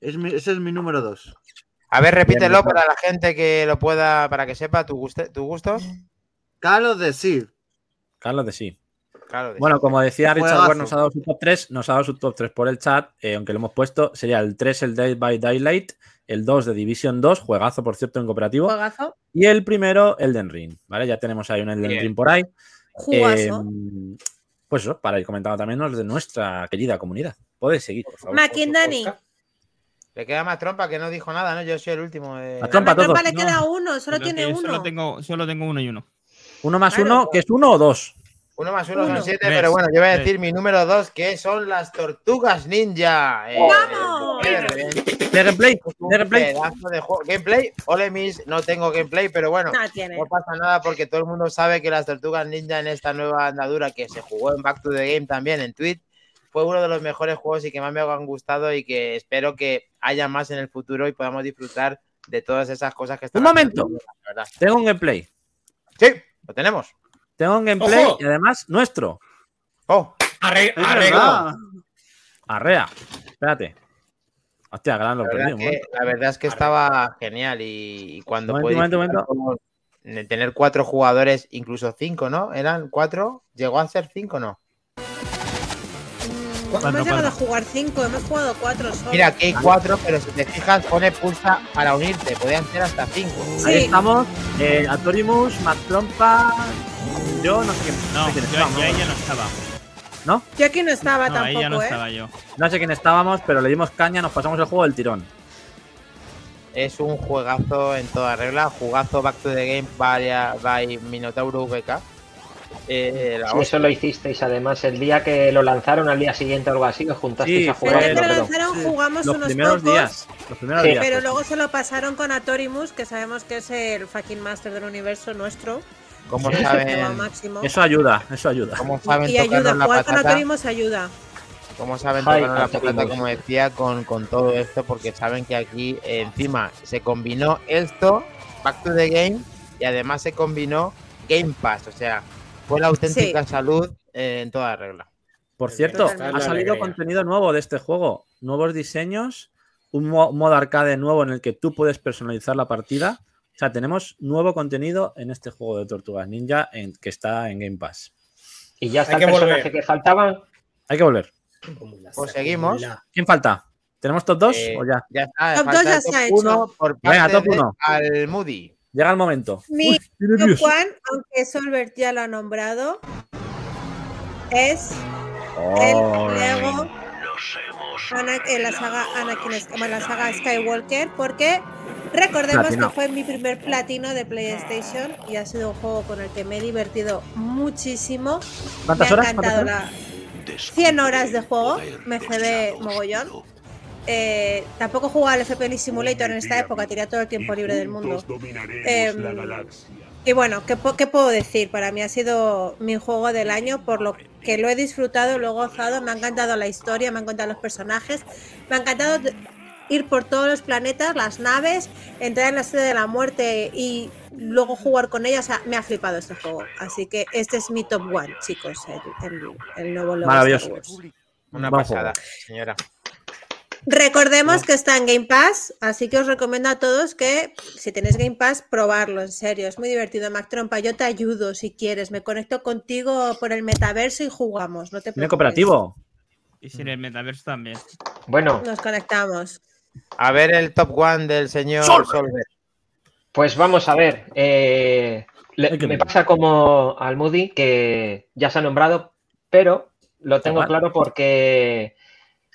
Speaker 7: Es mi- ese es mi número 2.
Speaker 1: A ver, repítelo
Speaker 2: Bien,
Speaker 1: para la gente que lo pueda, para que sepa tu, guste, tu gusto.
Speaker 7: Call of the Sea.
Speaker 2: Carlos de sí.
Speaker 1: Claro, de-
Speaker 2: Bueno, como decía Richard. Ware, nos ha dado su top 3, nos ha dado su top 3 por el chat, eh, aunque lo hemos puesto, sería el 3 el Dead by Daylight, el 2 de Division 2, juegazo por cierto en cooperativo,
Speaker 4: Juegazo.
Speaker 2: y el primero Elden Ring, ¿vale? Ya tenemos ahí un Elden
Speaker 1: Bien.
Speaker 2: Ring por ahí.
Speaker 4: Jugazo.
Speaker 2: Eh, pues eso, para ir comentando también los de nuestra querida comunidad. Podéis seguir, por favor.
Speaker 4: Maquindani.
Speaker 1: Le queda más trompa que no dijo nada, ¿no? Yo soy el último. de-
Speaker 2: A trompa
Speaker 4: A Trompa le
Speaker 6: No.
Speaker 4: queda uno, solo
Speaker 6: Lo
Speaker 4: tiene uno.
Speaker 6: Solo tengo, solo tengo uno y uno.
Speaker 2: Uno más
Speaker 4: Claro.
Speaker 2: uno, que es uno o dos.
Speaker 1: Uno más uno,
Speaker 4: Uno.
Speaker 1: son siete, pero bueno, yo voy a decir mi número dos, que son las tortugas ninja. Eh,
Speaker 4: ¡Vamos!
Speaker 1: eh,
Speaker 2: De gameplay, de gameplay.
Speaker 1: pedazo de juego. Gameplay, ole mis, no tengo gameplay, pero bueno,
Speaker 4: No tiene.
Speaker 1: no pasa nada porque todo el mundo sabe que las tortugas ninja en esta nueva andadura que se jugó en Back to the Game también en Twitch fue uno de los mejores juegos y que más me han gustado y que espero que haya más en el futuro y podamos disfrutar de todas esas cosas que están.
Speaker 2: Un momento.
Speaker 1: la.
Speaker 2: Tengo un gameplay.
Speaker 1: Sí, lo tenemos.
Speaker 2: Tengo un gameplay
Speaker 3: ¡Ojo!
Speaker 2: y además nuestro.
Speaker 1: Oh,
Speaker 3: Arre- arreglo.
Speaker 2: Arrea. Espérate. Hostia, gran lo
Speaker 1: La
Speaker 2: perdí.
Speaker 1: verdad, que,
Speaker 2: momento.
Speaker 1: la verdad es que estaba genial y, y cuando
Speaker 2: Momento,
Speaker 1: puede
Speaker 2: momento,
Speaker 1: tener cuatro jugadores, incluso cinco, ¿no? ¿Eran cuatro? ¿Llegó a ser cinco no?
Speaker 6: Cuatro,
Speaker 4: hemos llegado a jugar cinco, hemos jugado cuatro solo.
Speaker 1: Mira, aquí hay cuatro, pero si te fijas, pone pulsa para unirte. Podían ser hasta cinco.
Speaker 4: Sí.
Speaker 2: Ahí estamos. Eh, Atorimus, Matt Trompa. Yo no sé quién,
Speaker 6: No, yo, yo ahí ya no estaba.
Speaker 2: ¿No?
Speaker 4: Yo aquí no estaba
Speaker 6: No, ahí ya no
Speaker 4: tampoco, ¿eh?
Speaker 6: estaba yo.
Speaker 2: No sé quién estábamos, pero le dimos caña, nos pasamos el juego del tirón.
Speaker 1: Es un juegazo en toda regla. Jugazo Back to the Game by, by Minotauro VK. Eh,
Speaker 5: Sí, eso lo hicisteis además el día que lo lanzaron al día siguiente o algo así, os juntasteis
Speaker 2: Sí,
Speaker 5: a
Speaker 4: El
Speaker 5: jugar.
Speaker 4: día que lo
Speaker 5: pero-
Speaker 4: lanzaron
Speaker 7: Sí.
Speaker 4: jugamos
Speaker 2: Los
Speaker 4: unos
Speaker 2: primeros
Speaker 4: pocos,
Speaker 2: días. Los primeros
Speaker 5: Sí.
Speaker 2: días.
Speaker 4: pero
Speaker 2: pues.
Speaker 4: luego se lo pasaron con Atorimus, que sabemos que es el fucking master del universo nuestro.
Speaker 1: ¿Cómo saben.
Speaker 2: Eso ayuda, eso ayuda.
Speaker 1: cómo saben
Speaker 4: Y ayuda,
Speaker 1: la
Speaker 4: jugar con
Speaker 1: patata?
Speaker 4: Atorimus ayuda.
Speaker 1: ¿Cómo saben
Speaker 5: Ay,
Speaker 1: tocarnos la patata, como decía, con, con todo esto? Porque saben que aquí eh, encima se combinó esto, Back to the Game, y además se combinó Game Pass, o sea, fue la auténtica salud eh, en toda regla.
Speaker 2: Por cierto, ha salido contenido nuevo de este juego, nuevos diseños, un mo- modo arcade nuevo en el que tú puedes personalizar la partida. O sea, tenemos nuevo contenido en este juego de Tortugas Ninja en- que está en Game Pass.
Speaker 5: Y ya está
Speaker 3: Hay
Speaker 5: el
Speaker 3: que
Speaker 5: personaje
Speaker 3: volver.
Speaker 5: que faltaba.
Speaker 2: Hay que volver.
Speaker 1: Pues seguimos.
Speaker 2: ¿Quién falta? ¿Tenemos top 2
Speaker 1: Eh,
Speaker 2: o ya?
Speaker 1: Ya está,
Speaker 4: Top
Speaker 1: falta
Speaker 4: dos ya
Speaker 1: el top
Speaker 4: se ha hecho.
Speaker 1: uno por
Speaker 2: Venga,
Speaker 1: parte
Speaker 2: top
Speaker 1: de
Speaker 2: uno.
Speaker 1: al Moody.
Speaker 2: Llega el momento.
Speaker 4: Mi
Speaker 2: Uy,
Speaker 4: top one, aunque Solbert ya lo ha nombrado, es
Speaker 2: Oh,
Speaker 4: el Lego Ana- en la saga Anakin, bueno, la saga Skywalker, porque recordemos
Speaker 2: Platino.
Speaker 4: que fue mi primer platino de PlayStation y ha sido un juego con el que me he divertido muchísimo.
Speaker 2: ¿Cuántas
Speaker 4: me
Speaker 2: horas?
Speaker 4: ha encantado
Speaker 2: ¿Cuántas
Speaker 4: la 100 horas de juego, me cebé mogollón. Eh, tampoco jugaba al FPL Simulator en esta época, tenía todo el tiempo libre del mundo. Y bueno, ¿qué, po- qué puedo decir? Para mí ha sido mi juego del año, por lo que lo he disfrutado, lo he gozado, me ha encantado la historia, me han encantado los personajes, me ha encantado ir por todos los planetas, las naves, entrar en la sede de la muerte y luego jugar con ella. O sea, me ha flipado este juego. Así que este es mi top one, chicos, el, el- el nuevo Lego
Speaker 2: Maravilloso.
Speaker 4: Star Wars.
Speaker 1: Una pasada, señora.
Speaker 4: Recordemos que está en Game Pass, así que os recomiendo a todos que si tenéis Game Pass, probarlo, en serio, es muy divertido. Mac Trompa, yo te ayudo si quieres, me conecto contigo por el metaverso y jugamos, no te
Speaker 2: ¿Tiene
Speaker 4: preocupes.
Speaker 2: cooperativo?
Speaker 6: Y sin el metaverso también.
Speaker 5: Bueno,
Speaker 4: Nos conectamos.
Speaker 1: A ver el top one del señor
Speaker 2: Solver.
Speaker 1: Solver.
Speaker 5: pues vamos a ver. eh, le- me pasa como al Moody, que ya se ha nombrado, pero lo tengo claro porque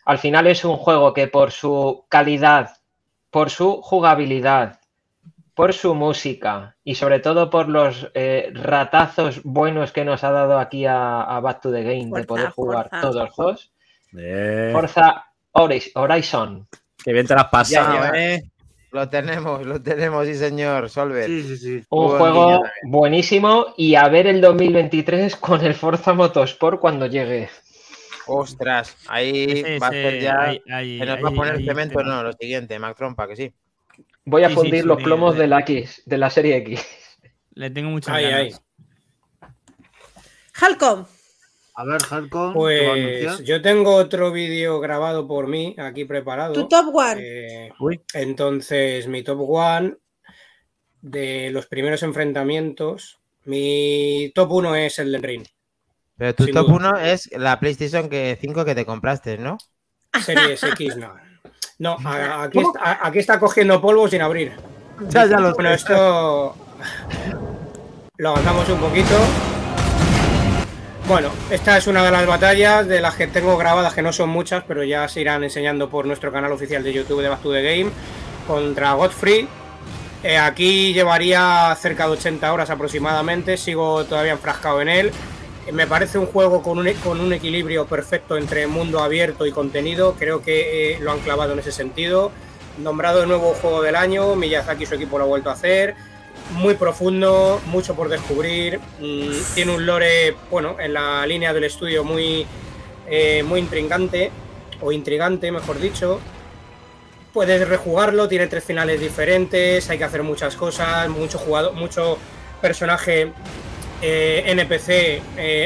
Speaker 5: al final es un juego que por su calidad, por su jugabilidad, por su música y sobre todo por los eh, ratazos buenos que nos ha dado aquí a, a Back to the Game de poder jugar
Speaker 4: Forza.
Speaker 5: todos los dos.
Speaker 2: Eh,
Speaker 5: Forza Horizon.
Speaker 2: qué bien te
Speaker 1: Ya, ya.
Speaker 2: eh.
Speaker 1: Lo tenemos, lo tenemos, sí, señor Solver.
Speaker 7: Sí, sí, sí.
Speaker 5: Un
Speaker 1: Buen
Speaker 5: juego buenísimo y a ver el 2023 con el Forza Motorsport cuando llegue.
Speaker 1: Ostras, ahí
Speaker 6: Ese-
Speaker 1: va a ser ya.
Speaker 6: ahí- ahí-
Speaker 1: se nos va a
Speaker 6: ahí-
Speaker 1: poner
Speaker 6: ahí
Speaker 1: cemento,
Speaker 6: tema.
Speaker 1: no, lo siguiente, Mac Trompa, que sí.
Speaker 5: Voy a
Speaker 6: Sí, sí,
Speaker 5: fundir
Speaker 6: sí,
Speaker 5: los
Speaker 6: sí,
Speaker 5: plomos
Speaker 6: sí.
Speaker 5: de la X, de la serie X.
Speaker 6: Le tengo muchas
Speaker 3: ay.
Speaker 6: ganas.
Speaker 4: Halcom,
Speaker 7: A ver, Halcon, ¿qué va a
Speaker 3: Pues yo tengo otro vídeo grabado por mí, aquí preparado.
Speaker 4: tu top one.
Speaker 3: Eh,
Speaker 2: Uy.
Speaker 3: entonces, mi top one de los primeros enfrentamientos, mi top 1 es el del Ring.
Speaker 1: Pero tu
Speaker 3: Sin
Speaker 1: top
Speaker 3: duda.
Speaker 1: 1 es la PlayStation que 5 que te compraste, ¿no?
Speaker 3: Series X, no. No, aquí está, a- aquí está cogiendo polvo sin abrir.
Speaker 1: Ya, ya lo
Speaker 3: Bueno, esto lo avanzamos un poquito. Bueno, esta es una de las batallas de las que tengo grabadas, que no son muchas, pero ya se irán enseñando por nuestro canal oficial de YouTube de Back to the Game, contra Godfrey. Eh, aquí llevaría cerca de 80 horas aproximadamente, sigo todavía enfrascado en él. Me parece un juego con un, e- con un equilibrio perfecto entre mundo abierto y contenido, creo que eh, lo han clavado en ese sentido. Nombrado de nuevo juego del año, Miyazaki y su equipo lo ha vuelto a hacer. Muy profundo, mucho por descubrir. mm, tiene un lore, bueno, en la línea del estudio muy, eh, muy intrigante, o intrigante, mejor dicho. Puedes rejugarlo, tiene tres finales diferentes, hay que hacer muchas cosas, mucho jugador, mucho personaje eh, NPC eh,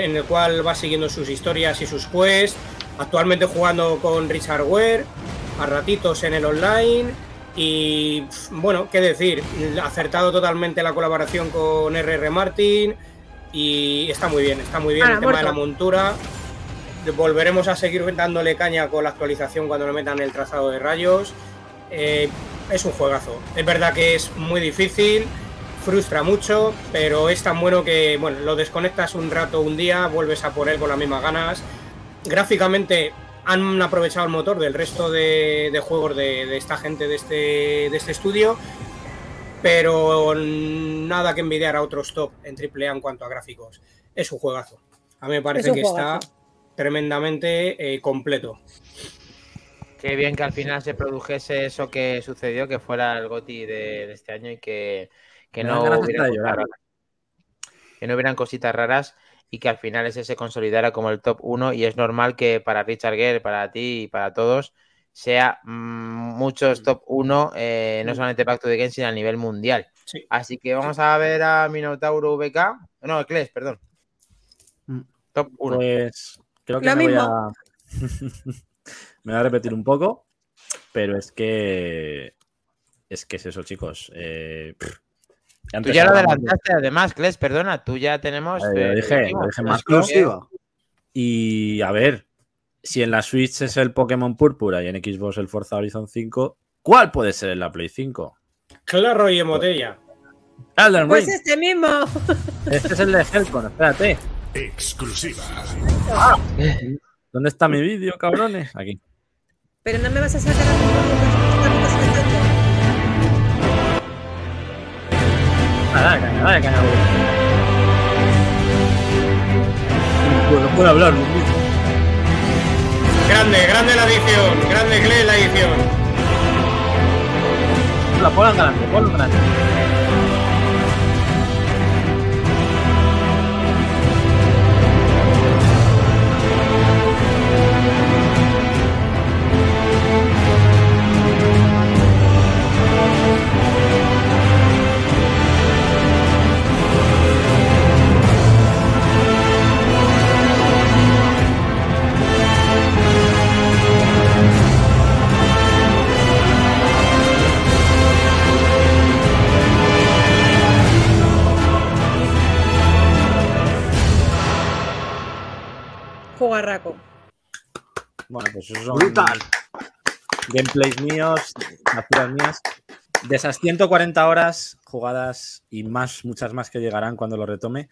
Speaker 3: en el cual va siguiendo sus historias y sus quests. Actualmente jugando con Richard Ware, a ratitos en el online. Y bueno, qué decir, acertado totalmente la colaboración con RR Martin. Y está muy bien, está muy bien
Speaker 4: Ah,
Speaker 3: el tema de la montura. Volveremos a seguir dándole caña con la actualización cuando le metan el trazado de rayos. Eh, es un juegazo. Es verdad que es muy difícil, frustra mucho, pero es tan bueno que bueno, lo desconectas un rato, un día, vuelves a por él con las mismas ganas. Gráficamente han aprovechado el motor del resto de, de juegos de, de esta gente de este, de este estudio, pero nada que envidiar a otros top en AAA en cuanto a gráficos. Es un juegazo. A mí me parece
Speaker 4: Es
Speaker 3: que
Speaker 4: juegazo.
Speaker 3: está tremendamente eh, completo.
Speaker 1: Qué bien que al final se produjese eso que sucedió, que fuera el GOTI de, de este año y que, que no hubieran
Speaker 2: de llorar.
Speaker 1: cositas raras. Que no hubieran cositas raras y que al final ese se consolidara como el top 1 y es normal que para Richard Gere, para ti y para todos sea mm, muchos top 1, eh, no solamente Back to the Game, sino a nivel mundial.
Speaker 3: Sí.
Speaker 1: Así que vamos a ver a Minotauro VK. No, Ecles, perdón.
Speaker 7: Mm.
Speaker 1: Top 1.
Speaker 2: Pues creo que
Speaker 4: Lo
Speaker 2: me voy,
Speaker 4: mismo.
Speaker 2: a... me voy a repetir un poco, pero es que es que es eso, chicos. Eh, pff,
Speaker 1: Tú ya lo
Speaker 2: de-
Speaker 1: adelantaste, además, Kles, perdona, tú ya tenemos.
Speaker 2: Eh, lo
Speaker 1: eh,
Speaker 2: dije, lo dije más
Speaker 7: Exclusiva.
Speaker 2: Y a ver, si en la Switch es el Pokémon Púrpura y en Xbox el Forza Horizon 5, ¿cuál puede ser en la Play 5?
Speaker 3: Claro y en botella.
Speaker 2: Elden
Speaker 4: Pues
Speaker 2: Ring.
Speaker 4: este mismo.
Speaker 2: Este es el de Helcon, espérate.
Speaker 11: Exclusiva.
Speaker 2: ¿Dónde está mi vídeo, cabrones? Aquí.
Speaker 4: Pero no me vas a sacar a
Speaker 2: caña, dale, caña. Bueno, puedo hablar, ¿no?
Speaker 3: Grande, grande la edición. Grande Gle la edición.
Speaker 2: La ponlo en grande, ponlo grande. Esos son
Speaker 7: Brutal.
Speaker 2: gameplays míos, capturas mías. De esas 140 horas jugadas y más, muchas más que llegarán cuando lo retome,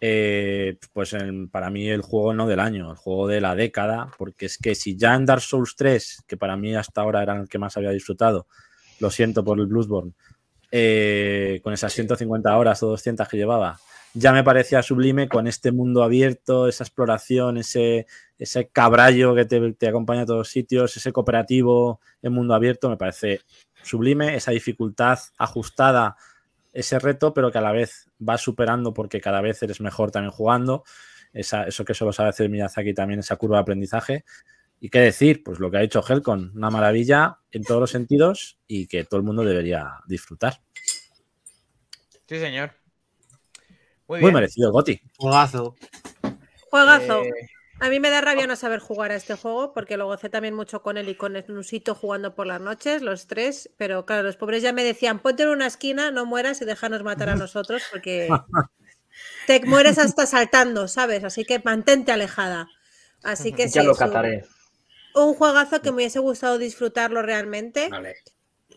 Speaker 2: eh, pues en- para mí el juego no del año, el juego de la década, porque es que si ya en Dark Souls 3, que para mí hasta ahora era el que más había disfrutado, lo siento por el Bloodborne, eh, con esas 150 horas o 200 que llevaba, ya me parecía sublime con este mundo abierto, esa exploración, ese, ese cabrallo que te, te acompaña a todos sitios, ese cooperativo en mundo abierto, me parece sublime, esa dificultad ajustada, ese reto, pero que a la vez vas superando porque cada vez eres mejor también jugando, esa- eso que solo sabe hacer Miyazaki también, esa curva de aprendizaje. ¿Y qué decir? Pues lo que ha hecho Helcon, una maravilla en todos los sentidos y que todo el mundo debería disfrutar.
Speaker 1: Sí, señor. Muy
Speaker 2: merecido el Goti.
Speaker 7: Juegazo.
Speaker 4: Juegazo.
Speaker 1: Eh,
Speaker 4: A mí me da rabia no saber jugar a este juego porque lo gocé también mucho con él y con Nusito jugando por las noches, los tres. Pero claro, los pobres ya me decían, ponte en una esquina, no mueras y déjanos matar a nosotros porque te mueres hasta saltando, ¿sabes? Así que mantente alejada. Así que
Speaker 5: Ya
Speaker 4: sí,
Speaker 5: lo
Speaker 4: es un-
Speaker 5: cazaré.
Speaker 4: un juegazo que me hubiese gustado disfrutarlo realmente,
Speaker 3: Vale.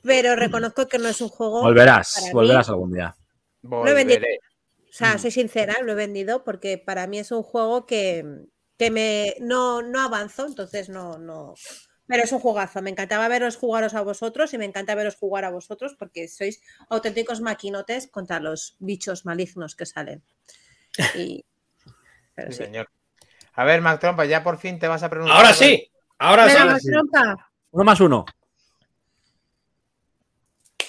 Speaker 4: pero reconozco que no es un juego.
Speaker 2: Volverás,
Speaker 4: para mí.
Speaker 2: volverás algún día.
Speaker 1: Volveré.
Speaker 4: O sea, soy sincera, lo he vendido porque para mí es un juego que, que me no, no avanzo, entonces no, no. Pero es un jugazo. Me encantaba veros jugaros a vosotros y me encanta veros jugar a vosotros porque sois auténticos maquinotes contra los bichos malignos que salen. Y, pero
Speaker 1: Sí,
Speaker 4: sí.
Speaker 1: señor. A ver, Mac Trompa, ya por fin te vas a preguntar.
Speaker 3: Ahora sí. Ahora sí.
Speaker 2: Uno más uno.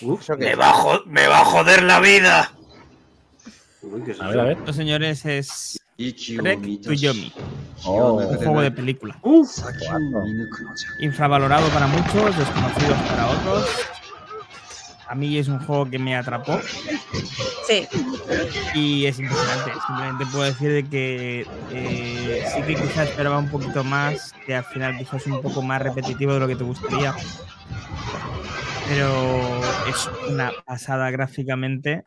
Speaker 1: ¿Eso qué
Speaker 11: Me va, me va a joder la vida.
Speaker 7: Uy, ¿qué es
Speaker 2: A ver, a ver.
Speaker 6: Los señores es Trek to Yomi,
Speaker 2: Oh,
Speaker 6: un juego de película.
Speaker 2: guapo.
Speaker 6: Infravalorado para muchos, desconocido para otros. A mí es un juego que me atrapó
Speaker 4: Sí,
Speaker 6: y es impresionante. Simplemente puedo decir de que eh, sí que quizás esperaba un poquito más, que al final quizás es un poco más repetitivo de lo que te gustaría. Pero es una pasada gráficamente.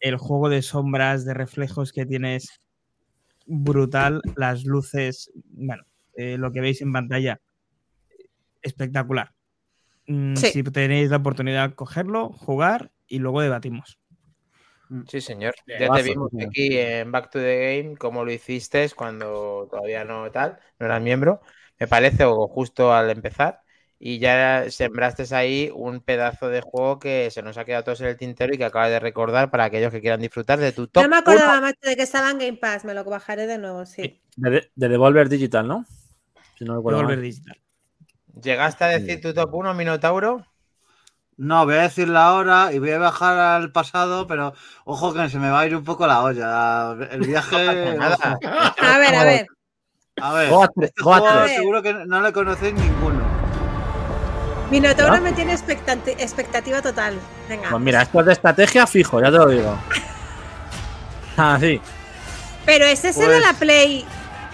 Speaker 6: El juego de sombras, de reflejos que tienes, brutal. Las luces, bueno, eh, lo que veis en pantalla, espectacular. Mm,
Speaker 4: Sí.
Speaker 6: Si tenéis la oportunidad, cogerlo, jugar y luego debatimos.
Speaker 1: Sí, señor. Ya te vimos aquí en Back to the Game, como lo hiciste cuando todavía no tal, no eras miembro, me parece, o justo al empezar. Y ya sembraste ahí un pedazo de juego que se nos ha quedado todos en el tintero y que acabas de recordar para aquellos que quieran disfrutar de tu top.
Speaker 4: no me acordaba más de que estaba en Game Pass, me lo bajaré de nuevo, sí.
Speaker 2: De, de Devolver Digital, ¿no? Si no recuerdo
Speaker 6: Devolver
Speaker 2: mal.
Speaker 6: Digital.
Speaker 1: ¿Llegaste a decir tu top 1, Minotauro?
Speaker 7: No, voy a decirla ahora y voy a bajar al pasado, pero ojo que se me va a ir un poco la olla. El viaje.
Speaker 1: Nada.
Speaker 7: ojo.
Speaker 4: A ver, a ver.
Speaker 7: A ver, este
Speaker 2: a
Speaker 7: juego
Speaker 4: tres.
Speaker 7: seguro que no le conocéis ninguno.
Speaker 4: Minotauro
Speaker 2: ¿Ya?
Speaker 4: me tiene expectativa total. Venga.
Speaker 2: Pues mira, esto es de estrategia fijo, ya te lo digo. Ah, sí.
Speaker 4: Pero ese es el de
Speaker 7: Pues-
Speaker 4: la Play.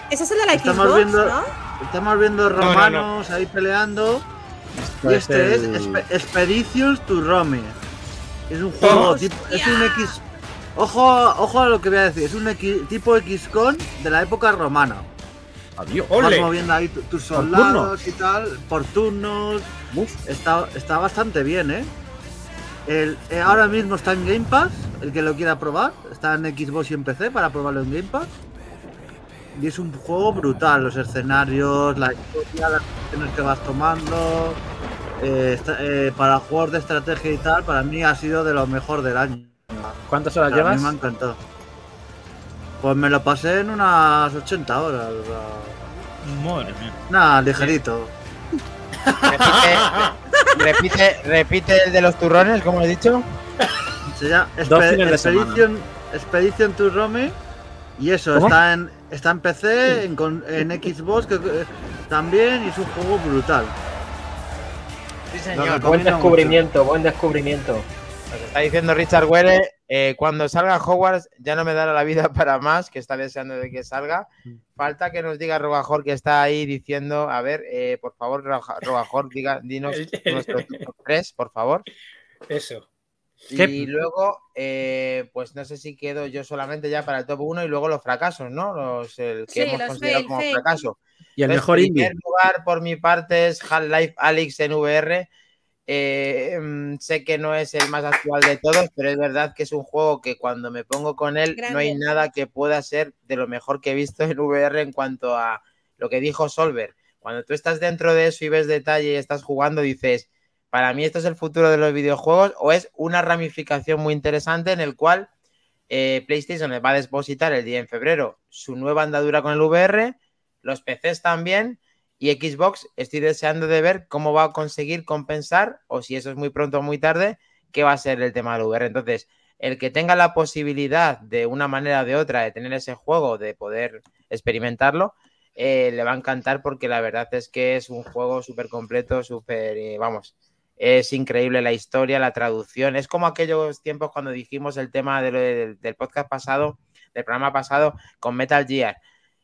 Speaker 4: Ese es el de la
Speaker 7: Estamos
Speaker 4: Xbox,
Speaker 7: viendo,
Speaker 4: ¿no?
Speaker 7: estamos viendo
Speaker 1: no, no.
Speaker 7: romanos ahí peleando. Y
Speaker 2: es
Speaker 7: este es Expe- Expeditions to Rome. Es un juego tipo. Es un X. Ojo, ojo a lo que voy a decir. Es un X- tipo XCON de la época romana.
Speaker 2: Adiós.
Speaker 7: Vas moviendo ahí tu- tus soldados y tal, por turnos. Está, está bastante bien, ¿eh? El, eh, ahora mismo está en Game Pass, el que lo quiera probar. Está en Xbox y en PC para probarlo en Game Pass. Y es un juego brutal, los escenarios, la historia, las decisiones que vas tomando. eh, está- eh, para juegos de estrategia y tal, para mí ha sido de lo mejor del año.
Speaker 2: ¿Cuántas horas
Speaker 7: A mí
Speaker 2: llevas?
Speaker 7: me ha encantado. Pues me lo pasé en unas 80 horas. o sea,
Speaker 6: Madre mía.
Speaker 7: Nada, ligerito.
Speaker 1: Repite, repite, repite el de los turrones, como he dicho.
Speaker 7: Se llama
Speaker 2: Dos
Speaker 7: Expe-
Speaker 2: fines de semana.
Speaker 7: Expedition, Expedition to Rome. Y eso,
Speaker 2: ¿Cómo?
Speaker 7: está en, está en PC, en, Xbox que, eh, también, y es un juego brutal.
Speaker 1: Sí, señor.
Speaker 5: Buen
Speaker 7: mucho.
Speaker 5: descubrimiento, buen descubrimiento.
Speaker 1: Nos está diciendo Richard Were, eh, cuando salga Hogwarts ya no me dará la vida para más, que está deseando de que salga. Falta que nos diga Robajor que está ahí diciendo, a ver, eh, por favor, Robajor, diga, dinos nuestro top 3, por favor.
Speaker 3: Eso.
Speaker 1: Y luego, eh, pues no sé si quedo yo solamente ya para el top 1 y luego los fracasos, ¿no? Los el que
Speaker 4: Sí,
Speaker 1: hemos
Speaker 4: los
Speaker 1: considerado
Speaker 4: fail,
Speaker 1: como
Speaker 4: fail.
Speaker 1: fracaso.
Speaker 2: Y el
Speaker 1: Entonces,
Speaker 2: mejor
Speaker 1: en
Speaker 2: indie.
Speaker 1: primer lugar, por mi parte, es Half-Life Alyx en VR. Eh, mm, sé que no es el más actual de todos, pero es verdad que es un juego que cuando me pongo con él no hay nada que pueda ser de lo mejor que he visto en VR en cuanto a lo que dijo Solver. Cuando tú estás dentro de eso y ves detalle y estás jugando, dices, para mí esto es el futuro de los videojuegos o es una ramificación muy interesante en el cual eh, PlayStation va a depositar el día en febrero su nueva andadura con el VR, los PCs también y Xbox estoy deseando de ver cómo va a conseguir compensar o si eso es muy pronto o muy tarde, qué va a ser el tema del VR. Entonces, el que tenga la posibilidad de una manera o de otra de tener ese juego, de poder experimentarlo, eh, le va a encantar porque la verdad es que es un juego súper completo, súper, eh, vamos, es increíble la historia, la traducción. Es como aquellos tiempos cuando dijimos el tema del podcast pasado, del programa pasado con Metal Gear.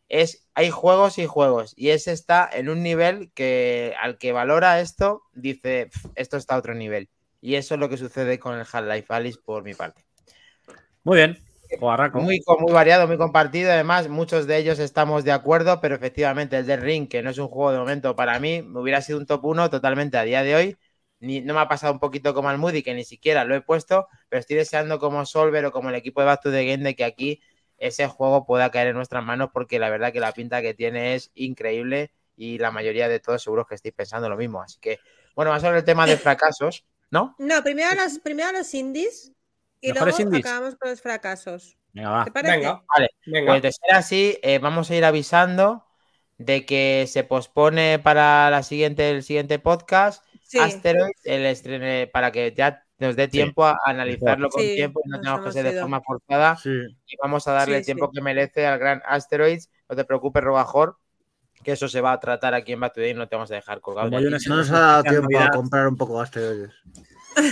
Speaker 1: Es, hay juegos y juegos y ese está en un nivel que al que valora esto dice, "Pf, esto está a otro nivel. Y eso es lo que sucede con el Half-Life Alice por mi parte.
Speaker 2: Muy bien.
Speaker 1: Muy, co- muy variado, muy compartido. Además, muchos de ellos estamos de acuerdo, pero efectivamente el del Ring, que no es un juego de momento para mí, me hubiera sido un top 1 totalmente a día de hoy. Ni, no me ha pasado un poquito como al Moody, que ni siquiera lo he puesto, pero estoy deseando como Solver o como el equipo de Back to the Game de que aquí ese juego pueda caer en nuestras manos, porque la verdad que la pinta que tiene es increíble y la mayoría de todos seguros que estáis pensando lo mismo. Así que, bueno, más sobre el tema de fracasos, ¿no?
Speaker 4: No, primero los, primero los indies y
Speaker 1: Mejores
Speaker 4: luego
Speaker 1: indies.
Speaker 4: acabamos con los fracasos.
Speaker 2: Venga, va.
Speaker 4: ¿Te parece?
Speaker 1: Vale, pues de ser así, eh, vamos a ir avisando de que se pospone para la siguiente, el siguiente podcast
Speaker 4: Sí.
Speaker 1: Asteroid, el estrene, para que ya nos dé tiempo a analizarlo con
Speaker 4: Sí,
Speaker 1: tiempo y no
Speaker 4: nos
Speaker 1: tengamos que ser de forma forzada. Y vamos a darle
Speaker 4: Sí,
Speaker 1: el tiempo
Speaker 4: sí.
Speaker 1: que merece al gran Asteroids. No te preocupes, Robajor, que eso se va a tratar aquí en the Game, no te vamos a dejar colgado.
Speaker 2: Como
Speaker 7: No nos ha dado tiempo a comprar un poco de asteroides.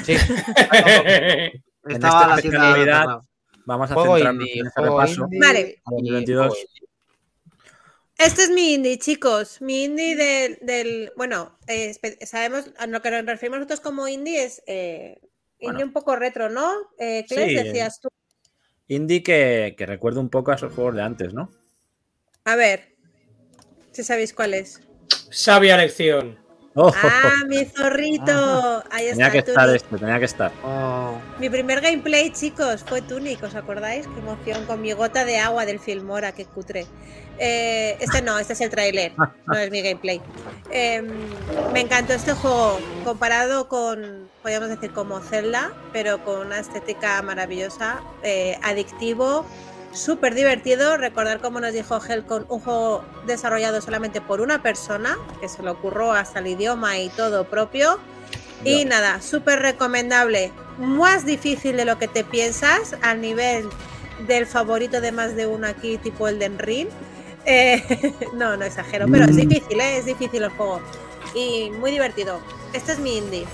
Speaker 1: Sí.
Speaker 2: En
Speaker 7: Estaba
Speaker 2: esta
Speaker 7: la
Speaker 2: vamos a centrarnos
Speaker 1: indie,
Speaker 2: en este repaso.
Speaker 1: indie
Speaker 4: Vale.
Speaker 1: y
Speaker 2: a 2022.
Speaker 1: juego indie.
Speaker 4: Este es mi indie, chicos. Mi indie del. del- bueno, eh, sabemos a lo que nos referimos nosotros como indie es eh, indie
Speaker 2: Bueno.
Speaker 4: un poco retro, ¿no? Eh,
Speaker 2: Sí.
Speaker 4: decías tú.
Speaker 2: Indie que, que recuerda un poco a esos juegos de antes, ¿no?
Speaker 4: A ver, si sabéis cuál es.
Speaker 3: Sabia lección.
Speaker 2: Oh,
Speaker 4: Ah, mi zorrito. Ahí
Speaker 2: tenía
Speaker 4: está,
Speaker 2: que estar esto, tenía que estar.
Speaker 4: Mi primer gameplay, chicos, fue Tunic, ¿os acordáis? Qué emoción, con mi gota de agua del Filmora, qué cutre. Eh, este no, este es el tráiler, no es mi gameplay. Eh, me encantó este juego, comparado con, podríamos decir, como Zelda, pero con una estética maravillosa, eh, adictivo, súper divertido. Recordar como nos dijo Helcon, un juego desarrollado solamente por una persona, que se lo ocurrió hasta el idioma y todo propio. Y nada, súper recomendable. Más difícil de lo que te piensas, al nivel del favorito de más de uno aquí, tipo el de Ring. Eh, no, no exagero, pero es difícil, ¿eh? es difícil el juego. Y muy divertido. este es mi indie.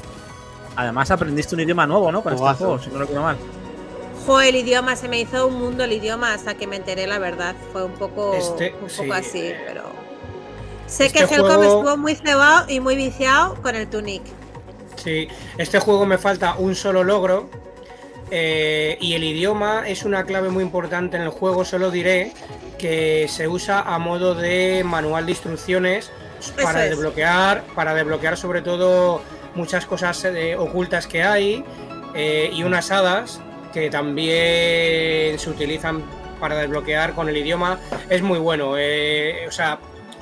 Speaker 2: Además aprendiste un idioma nuevo, ¿no? Con este juego, si no recuerdo mal.
Speaker 4: Jo, el idioma, se me hizo un mundo el idioma hasta que me enteré la verdad. Fue un poco,
Speaker 3: Este,
Speaker 4: un
Speaker 3: sí.
Speaker 4: poco así, pero. Sé
Speaker 3: Este
Speaker 4: que Helcom
Speaker 3: juego-
Speaker 4: estuvo muy cebado y muy viciado con el Tunic.
Speaker 3: Sí, este juego me falta un solo logro. eh, y el idioma es una clave muy importante en el juego. Solo diré que se usa a modo de manual de instrucciones para
Speaker 4: es.
Speaker 3: desbloquear, para desbloquear sobre todo muchas cosas eh, ocultas que hay eh, y unas hadas que también se utilizan para desbloquear con el idioma. Es muy bueno. eh, o sea,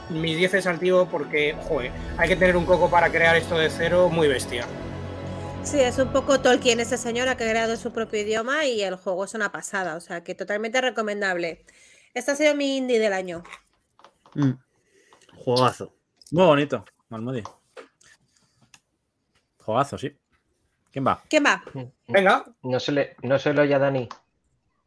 Speaker 3: mis 10 es al tío porque, joder, hay que tener un coco para crear esto de cero muy bestia.
Speaker 4: Sí, es un poco Tolkien, ese señor ha creado su propio idioma y el juego es una pasada, o sea que totalmente recomendable. Este ha sido mi indie del año.
Speaker 7: Mm. Juegazo.
Speaker 2: Muy bonito, Malmodi. Juegazo, sí. ¿Quién va?
Speaker 4: ¿Quién va?
Speaker 3: Venga.
Speaker 5: No se le, no se lo oye a Dani.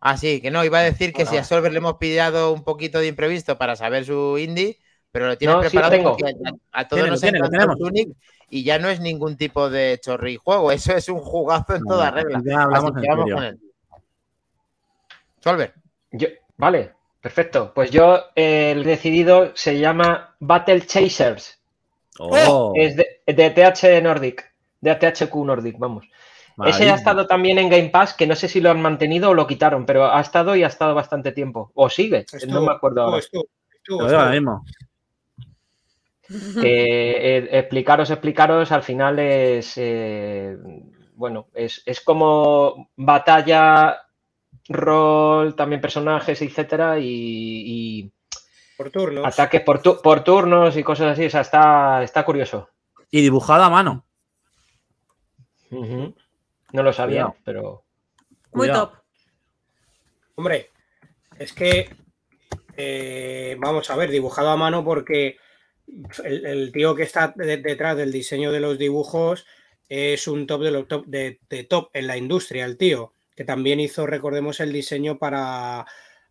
Speaker 1: Ah, sí, que no, iba a decir que si a Solver le hemos pillado un poquito de imprevisto para saber su indie, pero lo tiene
Speaker 5: No, sí lo
Speaker 1: preparado
Speaker 5: tengo.
Speaker 1: porque a, a todos
Speaker 2: Tiene,
Speaker 1: nos
Speaker 2: tiene,
Speaker 1: encanta. Tunic y ya no es ningún tipo de chorri juego, eso es un jugazo en
Speaker 2: No,
Speaker 1: toda regla.
Speaker 2: ya hablamos
Speaker 1: Así que
Speaker 2: en
Speaker 1: vamos con él. Solver.
Speaker 5: Yo, vale, perfecto. Pues yo eh, el decidido se llama Battle Chasers.
Speaker 2: Oh,
Speaker 5: Es de, de TH Nordic. De THQ Nordic, vamos. Ese ha estado también en Game Pass, que no sé si lo han mantenido o lo quitaron, pero ha estado y ha estado bastante tiempo. O sigue, no me acuerdo ahora.
Speaker 3: estuvo, estuvo,
Speaker 2: Lo digo ahora
Speaker 3: estuvo.
Speaker 2: mismo.
Speaker 5: Eh, eh, explicaros, explicaros, al final es, eh, bueno, es, es como batalla, rol, también personajes, etcétera, y, y
Speaker 3: Por turnos.
Speaker 5: ataques por, tu- por turnos y cosas así, o sea, está, está curioso.
Speaker 2: Y dibujado a mano.
Speaker 5: No lo sabía,
Speaker 2: Cuidado.
Speaker 5: pero
Speaker 4: Muy
Speaker 2: Cuidado.
Speaker 4: top.
Speaker 3: Hombre, es que eh, vamos a ver, dibujado a mano porque el, el tío que está de- detrás del diseño de los dibujos es un top de los top de, de top en la industria, el tío, que también hizo, recordemos, el diseño para,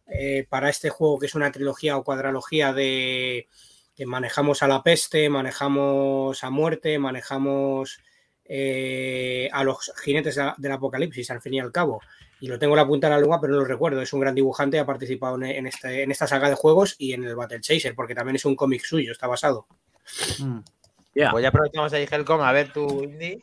Speaker 3: eh, para este juego que es una trilogía o cuadralogía de que manejamos a la peste, manejamos a muerte, manejamos eh, a los jinetes del apocalipsis, al fin y al cabo y lo tengo en la punta de la lengua, pero no lo recuerdo. Es un gran dibujante, ha participado en, en este, en esta saga de juegos y en el Battle Chaser, porque también es un cómic suyo, está basado.
Speaker 7: Mm.
Speaker 2: Ya.
Speaker 1: Pues ya aprovechamos ahí, Helcom, a ver tu indie.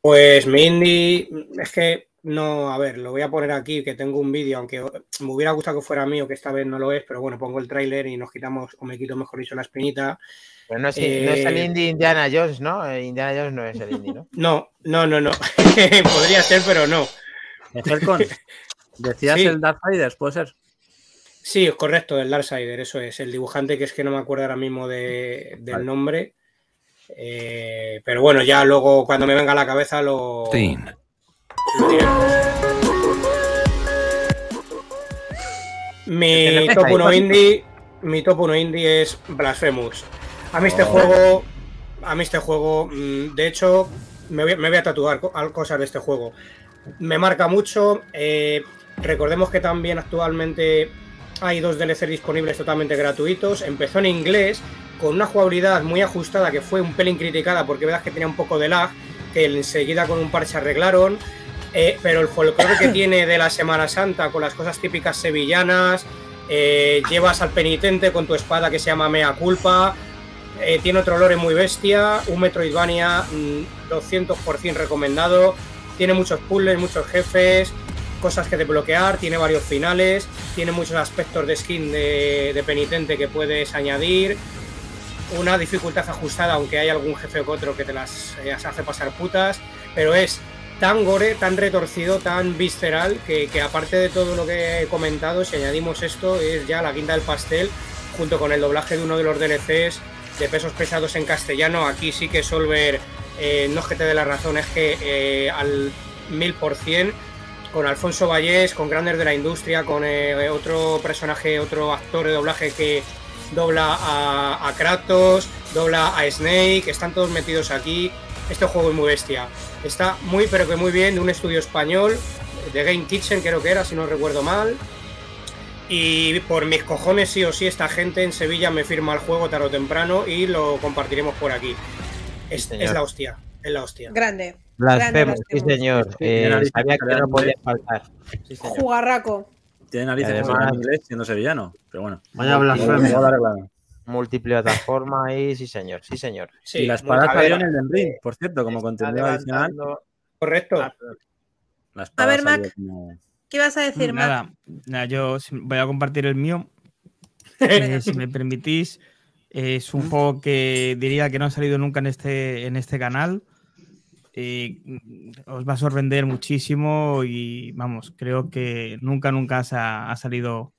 Speaker 3: Pues mi indie, es que no, a ver, lo voy a poner aquí, que tengo un vídeo, aunque me hubiera gustado que fuera mío, que esta vez no lo es, pero bueno, pongo el tráiler y nos quitamos, o me quito mejor dicho la espinita.
Speaker 1: Pues no es, no es el
Speaker 3: Eh,
Speaker 1: indie Indiana Jones, ¿no? Eh, Indiana Jones no es el indie, ¿no?
Speaker 3: No, no, no, no. Podría ser, pero no.
Speaker 2: Helcon, decías
Speaker 3: Sí.
Speaker 2: el Darksiders, ¿puede ser?
Speaker 3: Sí, es correcto, el Darksider, eso es. El dibujante que es que no me acuerdo ahora mismo de- del
Speaker 2: Vale.
Speaker 3: nombre. Eh, pero bueno, ya luego cuando me venga a la cabeza lo. Mi top
Speaker 1: ahí,
Speaker 3: 1
Speaker 1: Juan.
Speaker 3: indie. Mi top 1 indie es Blasphemous. A mí este
Speaker 2: Oh.
Speaker 3: juego. A mí este juego. mm, De hecho, me voy, me voy a tatuar cosas de este juego. Me marca mucho. eh, recordemos que también actualmente hay dos DLC disponibles totalmente gratuitos. Empezó en inglés con una jugabilidad muy ajustada que fue un pelín criticada porque verás que tenía un poco de lag, que enseguida con un parche arreglaron. Eh, pero el folclore que tiene de la Semana Santa con las cosas típicas sevillanas, eh, llevas al penitente con tu espada que se llama Mea Culpa, eh, tiene otro lore muy bestia, un Metroidvania mm, 200% recomendado, tiene muchos puzzles, muchos jefes, cosas que desbloquear, tiene varios finales, tiene muchos aspectos de skin de, de penitente que puedes añadir, una dificultad ajustada, aunque hay algún jefe u otro que te las hace pasar putas, pero es tan gore, tan retorcido, tan visceral, que, aparte de todo lo que he comentado, si añadimos esto, es ya la guinda del pastel, junto con el doblaje de uno de los DLCs de pesos pesados en castellano. Aquí sí que Solver, eh, no es que te dé la razón, es que eh, al mil por cien, con Alfonso Vallés, con grandes de la industria, con eh, otro personaje, otro actor de doblaje que dobla a, a Kratos, dobla a Snake, están todos metidos aquí. Este juego es muy bestia. Está muy, pero que muy bien, de un estudio español, de Game Kitchen creo que era, si no recuerdo mal. Y por mis cojones, sí o sí, esta gente en Sevilla me firma el juego tarde o temprano y lo compartiremos por aquí. Es, es la hostia. Es la hostia.
Speaker 4: Grande.
Speaker 1: Blasfemo, sí señor. Eh, sabía que no podía faltar. Sí, señor.
Speaker 4: Jugarraco.
Speaker 2: Tiene narices
Speaker 1: además-
Speaker 2: hablar inglés siendo sevillano. Pero bueno.
Speaker 7: Vaya
Speaker 2: arreglarán.
Speaker 1: Multiplataforma y sí señor, sí señor.
Speaker 3: Sí,
Speaker 2: y la espada
Speaker 1: a
Speaker 2: salió
Speaker 1: ver,
Speaker 2: en el Den Ring, por cierto, como contenido adicional.
Speaker 3: correcto.
Speaker 1: Ah.
Speaker 2: La espada
Speaker 4: ver, Mac.
Speaker 2: como-
Speaker 4: ¿Qué vas a decir, Mac?
Speaker 6: Nada, nada, yo voy a compartir el mío. Eh, si me permitís, es un juego que diría que no ha salido nunca en este, en este canal. Eh, os va a sorprender muchísimo y vamos, creo que nunca, nunca se ha, ha salido.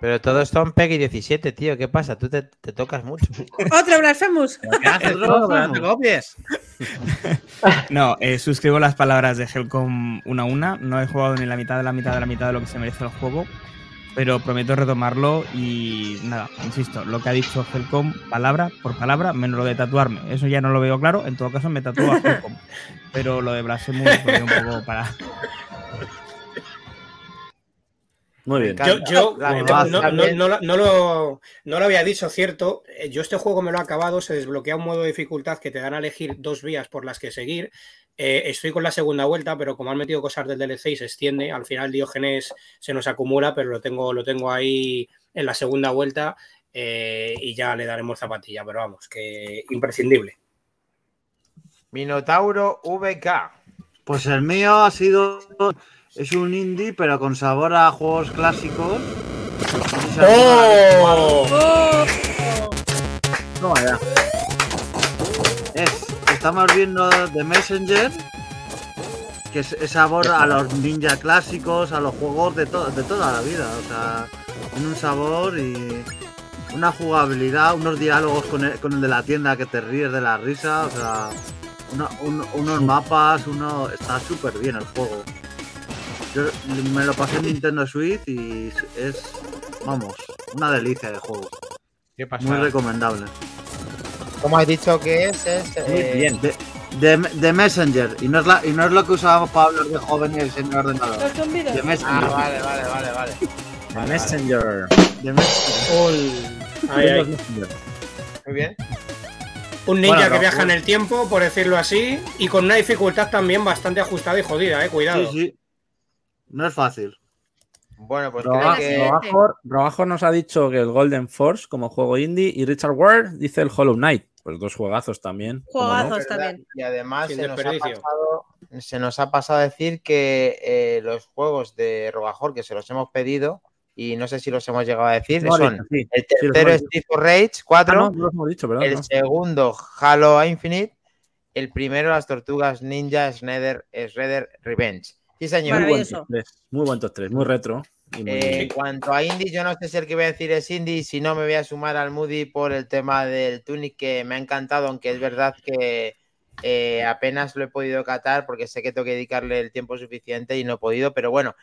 Speaker 1: Pero todos son Peggy 17, tío. ¿Qué pasa? Tú te, te tocas mucho.
Speaker 4: Otro Blasphemous.
Speaker 2: ¿Qué haces,
Speaker 7: Otro
Speaker 2: bro? No te copies.
Speaker 6: No, eh, suscribo las palabras de Helcom una a una. No he jugado ni la mitad de la mitad de la mitad de lo que se merece el juego, pero prometo retomarlo y nada, insisto, lo que ha dicho Helcom, palabra por palabra, menos lo de tatuarme. Eso ya no lo veo claro. En todo caso, me tatúo a Helcom. Pero lo de Blasphemous lo veo un poco para.
Speaker 2: Muy bien.
Speaker 3: Yo, no, no-
Speaker 1: también-
Speaker 3: no lo- no lo, no lo había dicho, cierto. Eh, Yo este juego me lo he acabado, se desbloquea un modo de dificultad que te dan a elegir dos vías por las que seguir. Eh, estoy con la segunda vuelta, pero como han metido cosas del DLC y se extiende, al final Diógenes se nos acumula, pero lo tengo, lo tengo ahí en la segunda vuelta eh, y ya le daremos zapatilla, pero vamos, que imprescindible.
Speaker 1: Minotauro VK.
Speaker 7: Pues el mío ha sido. Es un indie, pero con sabor a juegos clásicos. No sé si
Speaker 3: ¡Oh!
Speaker 4: Oh,
Speaker 2: No, ya.
Speaker 7: Es, estamos viendo The Messenger, que es, es sabor a los ninja clásicos, a los juegos de, to- de toda la vida. O sea, tiene un sabor y una jugabilidad, unos diálogos con el, con el de la tienda que te ríes de la risa. O sea, una- un- unos mapas, uno está súper bien el juego. Yo me lo pasé en Nintendo Switch y es, vamos, una delicia de juego.
Speaker 1: ¿Qué pasa?
Speaker 7: Muy recomendable.
Speaker 1: ¿Cómo has dicho que es? es
Speaker 2: Muy
Speaker 1: eh,
Speaker 2: bien.
Speaker 7: De, de, de Messenger. Y no, es la, y no es lo que usábamos para hablar de joven y el señor ordenador. De
Speaker 1: Ah,
Speaker 7: Messenger.
Speaker 1: vale, vale, vale, vale.
Speaker 2: The Messenger.
Speaker 7: De Messenger.
Speaker 3: Un, ahí, ahí.
Speaker 2: Messenger.
Speaker 1: Muy bien.
Speaker 3: Un ninja
Speaker 2: Bueno,
Speaker 3: que
Speaker 2: no,
Speaker 3: viaja en el tiempo, por decirlo así, y con una dificultad también bastante ajustada y jodida, eh, cuidado.
Speaker 7: Sí, sí. No es fácil.
Speaker 1: Bueno, pues
Speaker 2: Roba-
Speaker 1: creo que.
Speaker 2: Robajor, Robajor nos ha dicho que el Golden Force como juego indie y Richard Ward dice el Hollow Knight. Pues dos juegazos también.
Speaker 4: Juegazos también.
Speaker 1: Y además se nos, ha pasado, se nos ha pasado a decir que eh, los juegos de Robajor que se los hemos pedido y no sé si los hemos llegado a decir,
Speaker 2: No,
Speaker 1: son
Speaker 2: sí.
Speaker 1: el
Speaker 2: Sí,
Speaker 1: tercero
Speaker 2: hemos
Speaker 1: es Rage
Speaker 2: Ah,
Speaker 1: 4,
Speaker 2: no, no dicho,
Speaker 1: el
Speaker 2: no.
Speaker 1: segundo Halo Infinite, el primero las tortugas Ninja Shredder, Shredder Revenge. Sí, señor.
Speaker 2: Muy buen top 3. Muy buen top 3. Muy retro. y muy-
Speaker 1: Eh, en cuanto a indie, yo no sé si el que voy a decir es indie, si no me voy a sumar al Moody por el tema del Tunic que me ha encantado, aunque es verdad que eh, apenas lo he podido catar porque sé que tengo que dedicarle el tiempo suficiente y no he podido, pero bueno,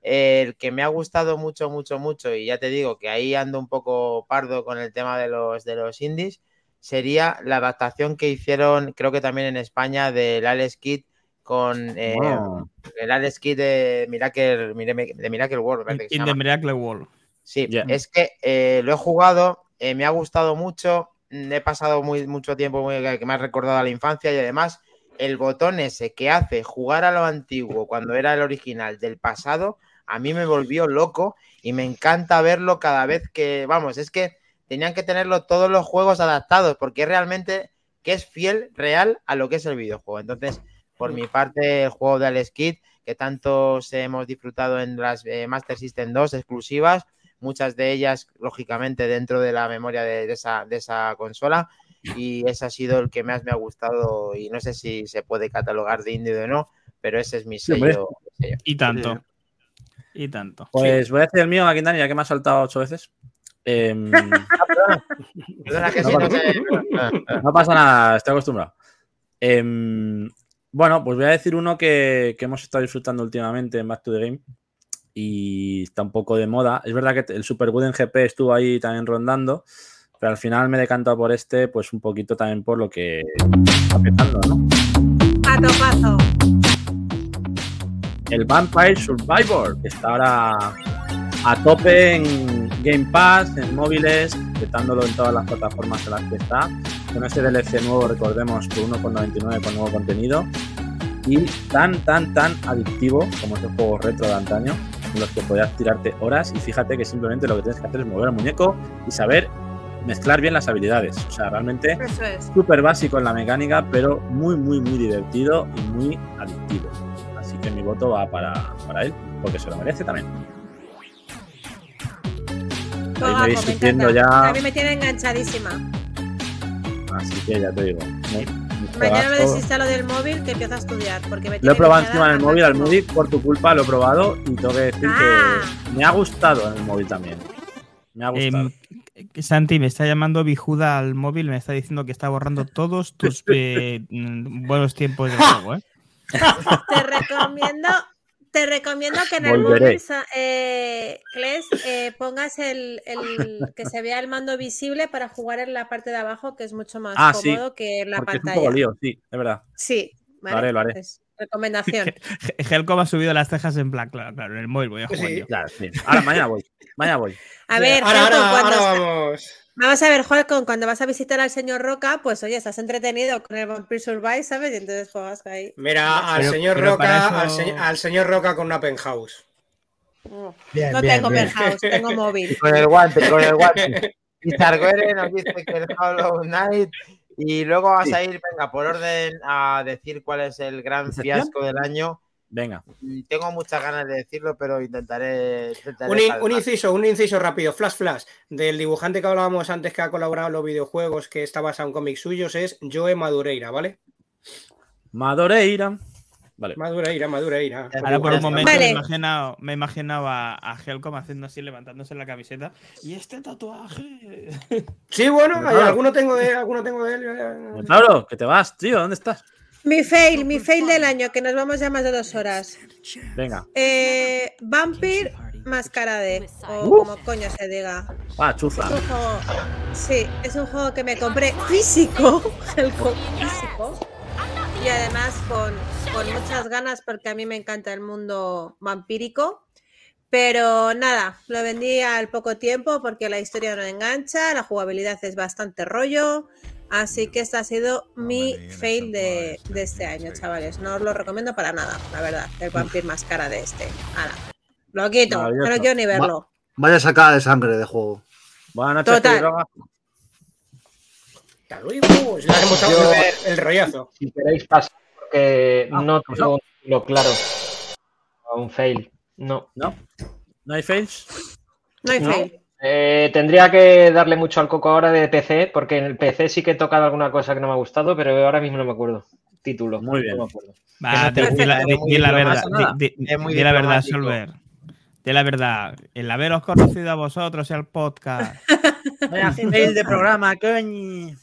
Speaker 1: eh, el que me ha gustado mucho, mucho, mucho, y ya te digo que ahí ando un poco pardo con el tema de los, de los indies, sería la adaptación que hicieron, creo que también en España, del Alex Kidd con eh, el Alex Kidd de Miracle, Mire- de Miracle World,
Speaker 6: In the Miracle World.
Speaker 1: Sí, es que eh, lo he jugado, eh, me ha gustado mucho, mm, he pasado muy, mucho tiempo muy- que me ha recordado a la infancia y además el botón ese que hace jugar a lo antiguo cuando era el original del pasado, a mí me volvió loco y me encanta verlo cada vez que, vamos, es que tenían que tenerlo todos los juegos adaptados porque es realmente que es fiel, real a lo que es el videojuego. Entonces, por mi parte, el juego de Alex Kidd, que tantos hemos disfrutado en las eh, Master System 2 exclusivas, muchas de ellas, lógicamente, dentro de la memoria de, de esa, de esa consola. Y ese ha sido el que más me ha gustado. Y no sé si se puede catalogar de indie o no, pero ese es mi sello.
Speaker 6: Y tanto. Y tanto.
Speaker 2: Pues voy a decir el mío, Maquindani, ya que me ha saltado ocho veces. No pasa-
Speaker 1: te-
Speaker 2: no pasa nada, estoy acostumbrado. Em, bueno, pues voy a decir uno que, que hemos estado disfrutando últimamente en Back to the Game y está un poco de moda. Es verdad que el Super Wooden GP estuvo ahí también rondando, pero al final me he decantado por este, pues un poquito también por lo que está petando, ¿no?
Speaker 4: Pato, pato.
Speaker 2: El Vampire Survivor, que está ahora a tope en Game Pass, en móviles, petándolo en todas las plataformas en las que está. Con este DLC nuevo, recordemos, por 1,99 con nuevo contenido. Y tan, tan, tan adictivo como esos juegos retro de antaño, en los que podías tirarte horas. Y fíjate que simplemente lo que tienes que hacer es mover el muñeco y saber mezclar bien las habilidades. O sea, realmente
Speaker 4: Eso es.
Speaker 2: súper básico en la mecánica, pero muy, muy, muy divertido y muy adictivo. Así que mi voto va para, para él, porque se lo merece también. Ahí me
Speaker 4: encanta.
Speaker 2: ya,
Speaker 4: A mí me tiene enganchadísima.
Speaker 2: Así que ya te digo. muy- muy
Speaker 4: Mañana me desinstalo del móvil que empiezo a estudiar. Porque me
Speaker 2: Lo he probado encima en el móvil, al móvil, por tu culpa lo he probado y tengo que decir
Speaker 4: Ah.
Speaker 2: que me ha gustado en el móvil también. Me ha gustado.
Speaker 6: Em, Santi, me está llamando Bijuda al móvil, me está diciendo que está borrando todos tus eh, mm, buenos tiempos de juego, ¿eh?
Speaker 4: Te recomiendo, te recomiendo que en el
Speaker 6: Volveré.
Speaker 4: móvil, eh, Kles, eh, pongas el, el- que se vea el mando visible para jugar en la parte de abajo, que es mucho más
Speaker 2: ah, sí.
Speaker 4: cómodo que en la
Speaker 2: porque es un
Speaker 4: pantalla.
Speaker 2: poco lío, sí, es verdad.
Speaker 4: Sí, vale.
Speaker 2: Lo haré, lo haré.
Speaker 4: Recomendación.
Speaker 6: Helcom ha subido las cejas en plan, claro, claro, en el móvil voy a jugar
Speaker 3: Sí.
Speaker 6: yo.
Speaker 2: Claro, sí. Ahora, mañana voy. Mañana voy.
Speaker 4: A ver,
Speaker 3: ahora,
Speaker 4: Juanco,
Speaker 3: ahora,
Speaker 4: cuando
Speaker 3: ahora
Speaker 4: sa-
Speaker 3: vamos.
Speaker 4: Vamos a ver, Juan, cuando vas a visitar al señor Roca, pues oye, estás entretenido con el Vampire Survive, ¿sabes? Y entonces juegas ahí.
Speaker 3: Mira, al
Speaker 6: Pero-
Speaker 3: señor
Speaker 6: pero
Speaker 3: Roca, al,
Speaker 6: eso-
Speaker 3: se- al señor Roca con una penthouse.
Speaker 1: Bien,
Speaker 4: no
Speaker 1: bien,
Speaker 4: tengo
Speaker 1: bien.
Speaker 4: penthouse, tengo móvil.
Speaker 1: Con el guante, con el guante. Y Targuere nos dice que el Hollow Knight. Y luego vas
Speaker 2: Sí.
Speaker 1: a ir, venga, por orden a decir cuál es el gran
Speaker 2: ¿Sección?
Speaker 1: fiasco del año.
Speaker 2: Venga.
Speaker 1: Y tengo muchas ganas de decirlo, pero intentaré. intentaré
Speaker 3: Un, in- un inciso, un inciso rápido, flash flash, del dibujante que hablábamos antes que ha colaborado en los videojuegos que está basado en cómics suyos es Joe Madureira, ¿vale?
Speaker 2: Madureira. Vale.
Speaker 3: Madureira, Madureira.
Speaker 6: Ahora por un momento
Speaker 4: Vale.
Speaker 6: me he imaginado, me he imaginado a, a Helcom haciendo así, levantándose la camiseta. ¿Y este tatuaje?
Speaker 3: Sí, bueno, hay-
Speaker 2: claro.
Speaker 3: alguno tengo de él, alguno tengo de él.
Speaker 2: Tauro, que te vas, tío, ¿dónde estás?
Speaker 4: Mi fail, mi fail del año, que nos vamos ya más de dos horas.
Speaker 2: Venga.
Speaker 4: Eh, Vampire Mascarade, o
Speaker 2: Uh.
Speaker 4: como coño se diga.
Speaker 2: Va, chuza.
Speaker 4: Es un juego, sí, es un juego que me compré físico, el juego físico, y además con, con muchas ganas porque a mí me encanta el mundo vampírico. Pero nada, lo vendí al poco tiempo porque la historia no engancha, la jugabilidad es bastante rollo. Así que este ha sido mi fail de, de este año, chavales. No os lo recomiendo para nada, la verdad. El Vampire Máscara de este. Lo quito,
Speaker 7: Maravilloso.
Speaker 4: quiero ni verlo.
Speaker 7: Va- vaya sacada de sangre de juego.
Speaker 2: Buenas noches,
Speaker 4: Total.
Speaker 3: Hasta luego, si le hemos dado el, rollazo.
Speaker 5: Si queréis pasar, porque
Speaker 2: Ah,
Speaker 5: no tengo un título claro. Un fail. No.
Speaker 2: ¿No? ¿No hay fails?
Speaker 4: No hay
Speaker 5: No.
Speaker 4: fail.
Speaker 5: Eh, tendría que darle mucho al coco ahora de PC, porque en el PC sí que he tocado alguna cosa que no me ha gustado, pero ahora mismo no me acuerdo. Título.
Speaker 2: Muy bien.
Speaker 5: No me acuerdo.
Speaker 6: Va, di, la, di- di la
Speaker 1: No
Speaker 6: verdad, di, la verdad. Solver. De la verdad, el haberos conocido a vosotros el podcast.
Speaker 2: Vaya fail de programa, coño.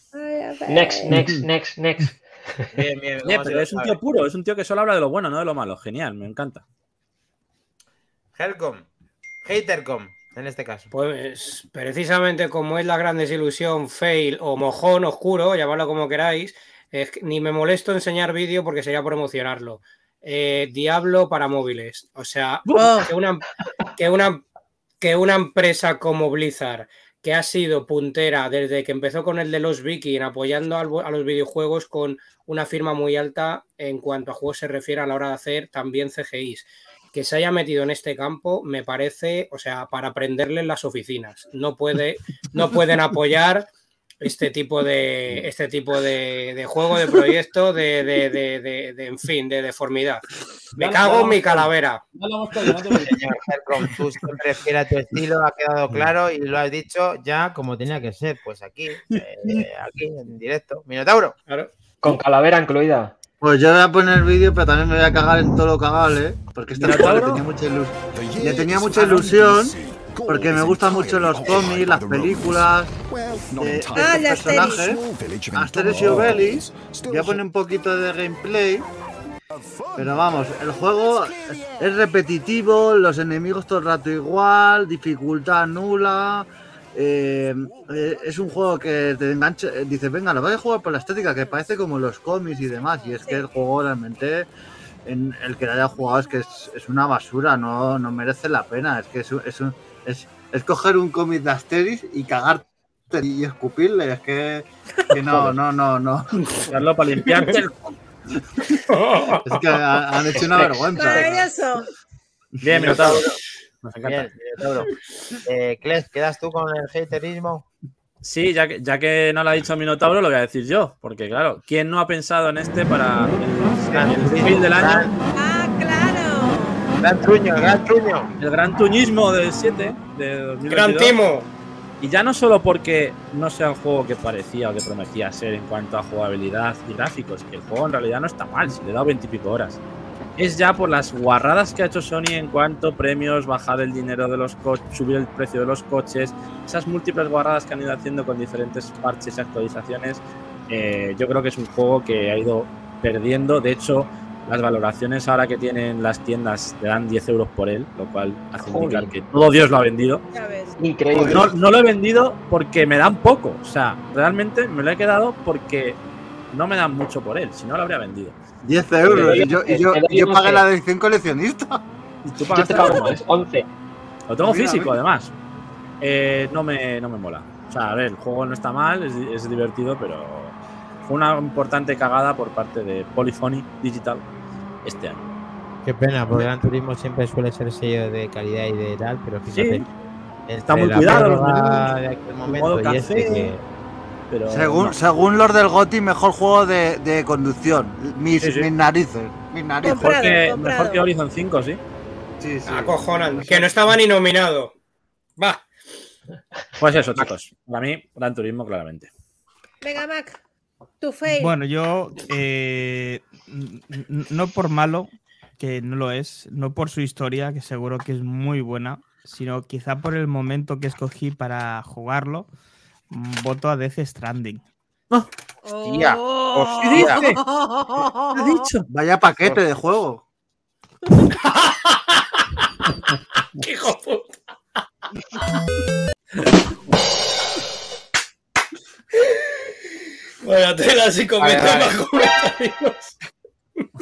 Speaker 5: Next, next, next, next.
Speaker 1: Bien, bien, a
Speaker 2: pero es un tío puro, es un tío que solo habla de lo bueno, no de lo malo. Genial, me encanta.
Speaker 1: Helcom. Hatercom, en este caso.
Speaker 3: Pues precisamente como es la gran desilusión, fail o mojón oscuro, llamadlo como queráis, es que ni me molesto enseñar vídeo porque sería por emocionarlo. Eh, Diablo para móviles. O sea,
Speaker 4: Oh.
Speaker 3: que, una, que, una, que una empresa como Blizzard, que ha sido puntera desde que empezó con el de los Viking, apoyando a los videojuegos con una firma muy alta en cuanto a juegos se refiere a la hora de hacer también CGIs que se haya metido en este campo me parece, o sea, para prenderle en las oficinas. No, puede, no pueden apoyar este tipo de, este tipo de, de juego, de proyecto, de, de, de- de- de, en fin, de deformidad. Me cago en mi calavera.
Speaker 1: Tú siempre fiel a tu estilo, ha quedado claro y lo has dicho ya como tenía que ser. Pues aquí, eh, aquí en directo. Minotauro.
Speaker 5: Con calavera incluida.
Speaker 7: Pues yo voy a poner el vídeo, pero también me voy a cagar en todo lo cagable, porque este juego le tenía mucha ilusión. Le tenía mucha ilusión, porque me gustan mucho los cómics, las películas, de, de
Speaker 4: Ah, Asterix.
Speaker 7: personajes. Asterix y Obelix. Voy a poner un poquito de gameplay. Pero vamos, el juego es repetitivo, los enemigos todo el rato igual, dificultad nula. eh, eh, es un juego que te engancha, eh, dices, venga, lo voy a jugar por la estética, que parece como los cómics y demás. Y es que el juego realmente, en el que lo haya jugado, es que es, es una basura, no, no merece la pena. Es que es, es, un- es, es coger un cómic de Asterix y cagarte y escupirle. Es que, que no, no, no, no.
Speaker 2: Darlo para limpiarte el
Speaker 7: Es que ha- han hecho una vergüenza.
Speaker 4: Maravilloso.
Speaker 2: Bien, Minotauro. Nos encanta.
Speaker 1: Bien, Minotauro. Eh, Kles, ¿quedas tú con el haterismo?
Speaker 2: Sí, ya que, ya que no lo ha dicho Minotauro, lo voy a decir yo. Porque, claro, ¿quién no ha pensado en este para el, el del año?
Speaker 1: Gran truño, gran truño.
Speaker 2: El gran tuñismo del 7 de 2022.
Speaker 3: Gran timo.
Speaker 2: Y ya no solo porque no sea un juego que parecía o que prometía ser en cuanto a jugabilidad y gráficos, que el juego en realidad no está mal, si le he dado veintipico horas. Es ya por las guarradas que ha hecho Sony en cuanto a premios, bajar el dinero de los coches, subir el precio de los coches, esas múltiples guarradas que han ido haciendo con diferentes parches y actualizaciones. eh, yo creo que es un juego que ha ido perdiendo. De hecho, las valoraciones ahora que tienen las tiendas te dan 10 euros por él, lo cual hace indicar que todo Dios lo ha vendido.
Speaker 5: Increíble.
Speaker 2: No, no lo he vendido porque me dan poco. O sea, realmente me lo he quedado porque no me dan mucho por él. Si no, lo habría vendido.
Speaker 7: 10 euros. Y yo, y yo, y yo pagué la edición coleccionista.
Speaker 2: Y tú
Speaker 5: Yo
Speaker 2: pagaste
Speaker 5: te pago
Speaker 2: la
Speaker 5: más, 11.
Speaker 2: Lo tengo
Speaker 7: Mira,
Speaker 2: físico,
Speaker 7: mira.
Speaker 2: además. Eh, no, me, no me mola. O sea, a ver, el juego no está mal, es, es divertido, pero fue una importante cagada por parte de Polyphony Digital este año.
Speaker 1: Qué pena, porque Gran Turismo siempre suele ser sello de calidad y de tal, pero fíjate.
Speaker 2: Sí, está muy cuidado, los menús,
Speaker 1: este que-
Speaker 2: Pero
Speaker 7: Según,
Speaker 2: no.
Speaker 7: según los del GOTI, mejor juego de, de conducción. Mis,
Speaker 2: Sí, sí.
Speaker 7: mis narices. Mis narices.
Speaker 2: mejor, que,
Speaker 4: comprado.
Speaker 2: mejor que Horizon 5, sí.
Speaker 7: Sí, sí.
Speaker 3: Acojonante. Que no estaba ni nominado. Va.
Speaker 2: Pues eso, chicos. Para mí, Gran Turismo, claramente.
Speaker 4: Venga, Mac. Tu fail.
Speaker 6: Bueno, yo eh, no por malo, que no lo es, no por su historia, que seguro que es muy buena, sino quizá por el momento que escogí para jugarlo, mm, voto a Death Stranding.
Speaker 1: Hostia,
Speaker 4: Oh.
Speaker 1: hostia.
Speaker 2: ¿Qué has dicho?
Speaker 7: Vaya paquete de juego.
Speaker 3: ¡Qué hijo puta! Vaya tela, si
Speaker 1: Vale, vale.
Speaker 3: más comentarios.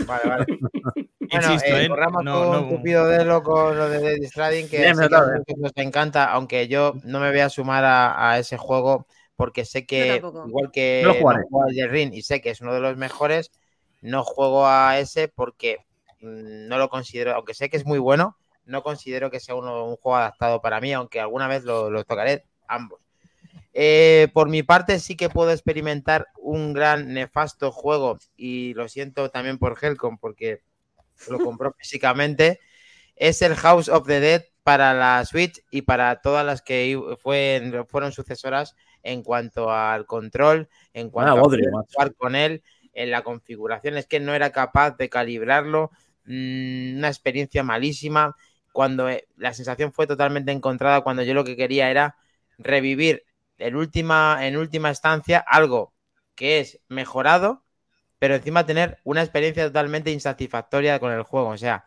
Speaker 1: Vale, vale. Bueno,
Speaker 6: Insisto,
Speaker 1: eh,
Speaker 6: ¿eh?
Speaker 1: corramos
Speaker 6: No,
Speaker 1: con
Speaker 6: no-
Speaker 1: un tupido dedo con lo de Stranding, que
Speaker 2: Bien,
Speaker 1: muchos nos encanta, aunque yo no me voy a sumar a, a ese juego porque sé que, igual que
Speaker 2: No lo
Speaker 1: juego al Ring y sé que es uno de los mejores, no juego a ese porque mm, no lo considero, aunque sé que es muy bueno, no considero que sea uno- un juego adaptado para mí, aunque alguna vez lo, lo tocaré ambos. Eh, por mi parte, sí que puedo experimentar un gran nefasto juego y lo siento también por Helcom porque lo compró físicamente. Es el House of the Dead para la Switch y para todas las que fue- fueron sucesoras en cuanto al control, en cuanto
Speaker 2: Vaya
Speaker 1: a
Speaker 2: macho.
Speaker 1: jugar con él, en la configuración. Es que no era capaz de calibrarlo. mm, una experiencia malísima. Cuando eh, la sensación fue totalmente encontrada, cuando yo lo que quería era revivir en última, en última instancia algo que es mejorado, pero encima tener una experiencia totalmente insatisfactoria con el juego. O sea,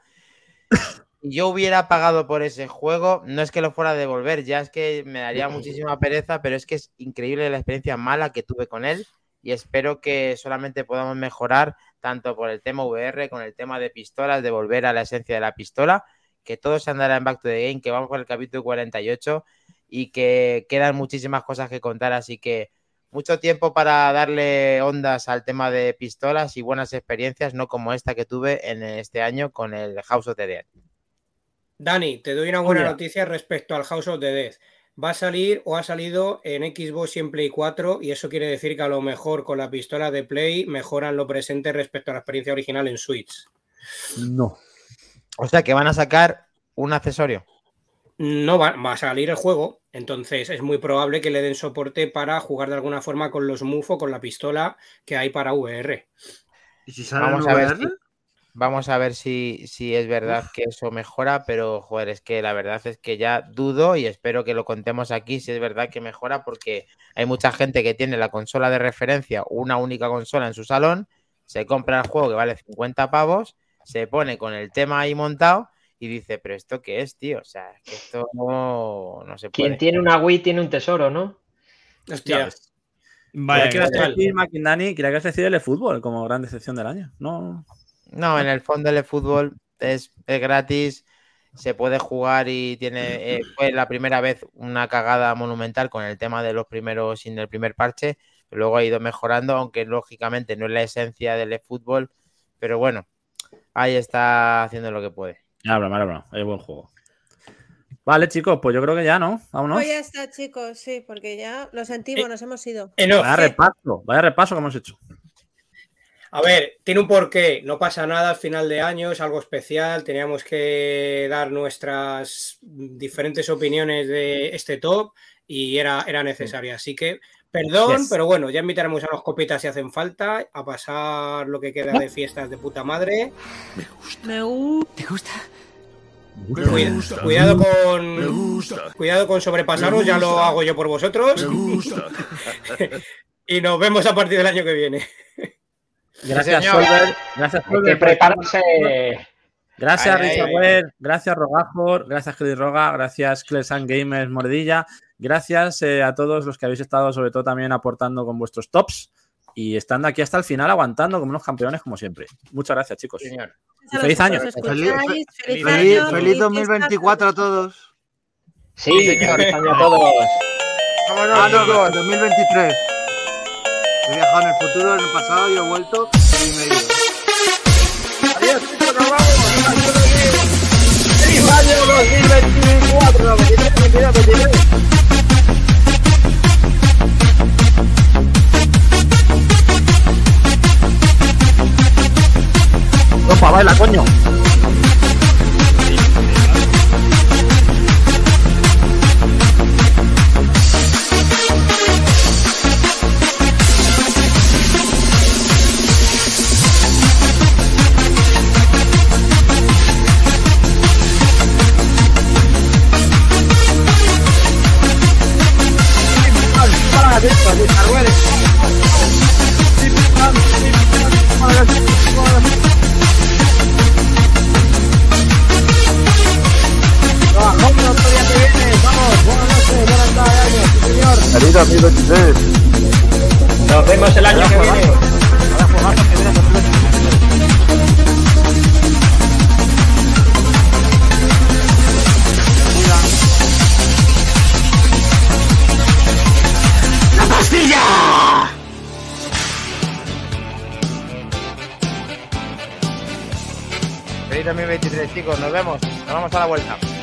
Speaker 1: yo hubiera pagado por ese juego, no es que lo fuera a devolver, ya es que me daría muchísima pereza, pero es que es increíble la experiencia mala que tuve con él y espero que solamente podamos mejorar tanto por el tema VR, con el tema de pistolas, de volver a la esencia de la pistola, que todo se andará en Back to the Game, que vamos por el capítulo 48 y que quedan muchísimas cosas que contar, así que mucho tiempo para darle ondas al tema de pistolas y buenas experiencias, no como esta que tuve en este año con el House of the Dead.
Speaker 3: Dani, te doy una buena noticia respecto al House of the Dead. Va a salir o ha salido en Xbox y en Play 4 y eso quiere decir que a lo mejor con la pistola de Play mejoran lo presente respecto a la experiencia original en Switch.
Speaker 2: No.
Speaker 1: O sea que van a sacar un accesorio.
Speaker 3: No va, va a salir el juego, entonces es muy probable que le den soporte para jugar de alguna forma con los MUF o con la pistola que hay para VR.
Speaker 7: ¿Y si sale
Speaker 1: Vamos a ver si, vamos a ver si, si es verdad que eso mejora, pero joder, es que la verdad es que ya dudo y espero que lo contemos aquí si es verdad que mejora, porque hay mucha gente que tiene la consola de referencia, una única consola en su salón, se compra el juego que vale 50 pavos, se pone con el tema ahí montado y dice, pero ¿esto qué es, tío? O sea, es que esto no, no se puede.
Speaker 5: Quien tiene una Wii tiene un tesoro, ¿no?
Speaker 3: Hostia,
Speaker 6: Vaya,
Speaker 2: ¿Qué decir, Maquindani? Quería que decir el fútbol como gran decepción del año. No.
Speaker 1: No, en el fondo el fútbol es, es gratis. se puede jugar y tiene eh, fue la primera vez una cagada monumental con el tema de los primeros sin el primer parche, luego ha ido mejorando, aunque lógicamente no es la esencia del fútbol, pero bueno, ahí está haciendo lo que puede.
Speaker 2: Es buen juego. Vale, chicos, pues yo creo que ya, ¿no? Vámonos.
Speaker 4: Pues ya está, chicos, sí, porque ya lo sentimos, nos hemos ido.
Speaker 2: Vaya repaso, vaya repaso que hemos hecho.
Speaker 3: A ver, tiene un porqué, no pasa nada al final de año, es algo especial, teníamos que dar nuestras diferentes opiniones de este top y era, era necesario, así que perdón,
Speaker 2: Yes.
Speaker 3: pero bueno, ya invitaremos a los copitas si hacen falta, a pasar lo que queda de fiestas de puta madre.
Speaker 4: Me gusta.
Speaker 8: ¿Te gusta?
Speaker 3: Cuida- cuidado con cuidado con sobrepasaros, ya lo hago yo por vosotros. y nos vemos a partir del año que viene.
Speaker 2: Gracias. Solver. Gracias, Solver,
Speaker 5: que
Speaker 2: por
Speaker 5: prepararse.
Speaker 2: Gracias, Richard. Ware, gracias, Rogajor, gracias, Credit Roga, gracias, Clesan Gamers Mordilla, gracias eh, a todos los que habéis estado, sobre todo también aportando con vuestros tops y estando aquí hasta el final, aguantando como unos campeones, como siempre. Muchas gracias, chicos.
Speaker 1: Señor.
Speaker 2: Feliz año.
Speaker 7: Feliz-
Speaker 4: escucháis, feliz,
Speaker 7: Feliz,
Speaker 4: año,
Speaker 7: feliz
Speaker 4: fiestas.
Speaker 7: 2024 a todos.
Speaker 5: Sí, feliz año a todos.
Speaker 1: Vámonos,
Speaker 7: Ah, no,
Speaker 1: chicos.
Speaker 7: 2023. He viajado en el futuro, en el pasado y he vuelto y me he ido.
Speaker 1: Adiós, chicos, nos vamos. ¡Feliz año 2024! 23, 22, Nó
Speaker 2: khóa bay lại quá nhỏ Arruele. Arruele. Arruele. Arruele. Arruele. Coño.
Speaker 7: Feliz 2023.
Speaker 5: Nos vemos el año que viene.
Speaker 1: Feliz 2023, chicos. Nos vemos. Nos vamos a la vuelta.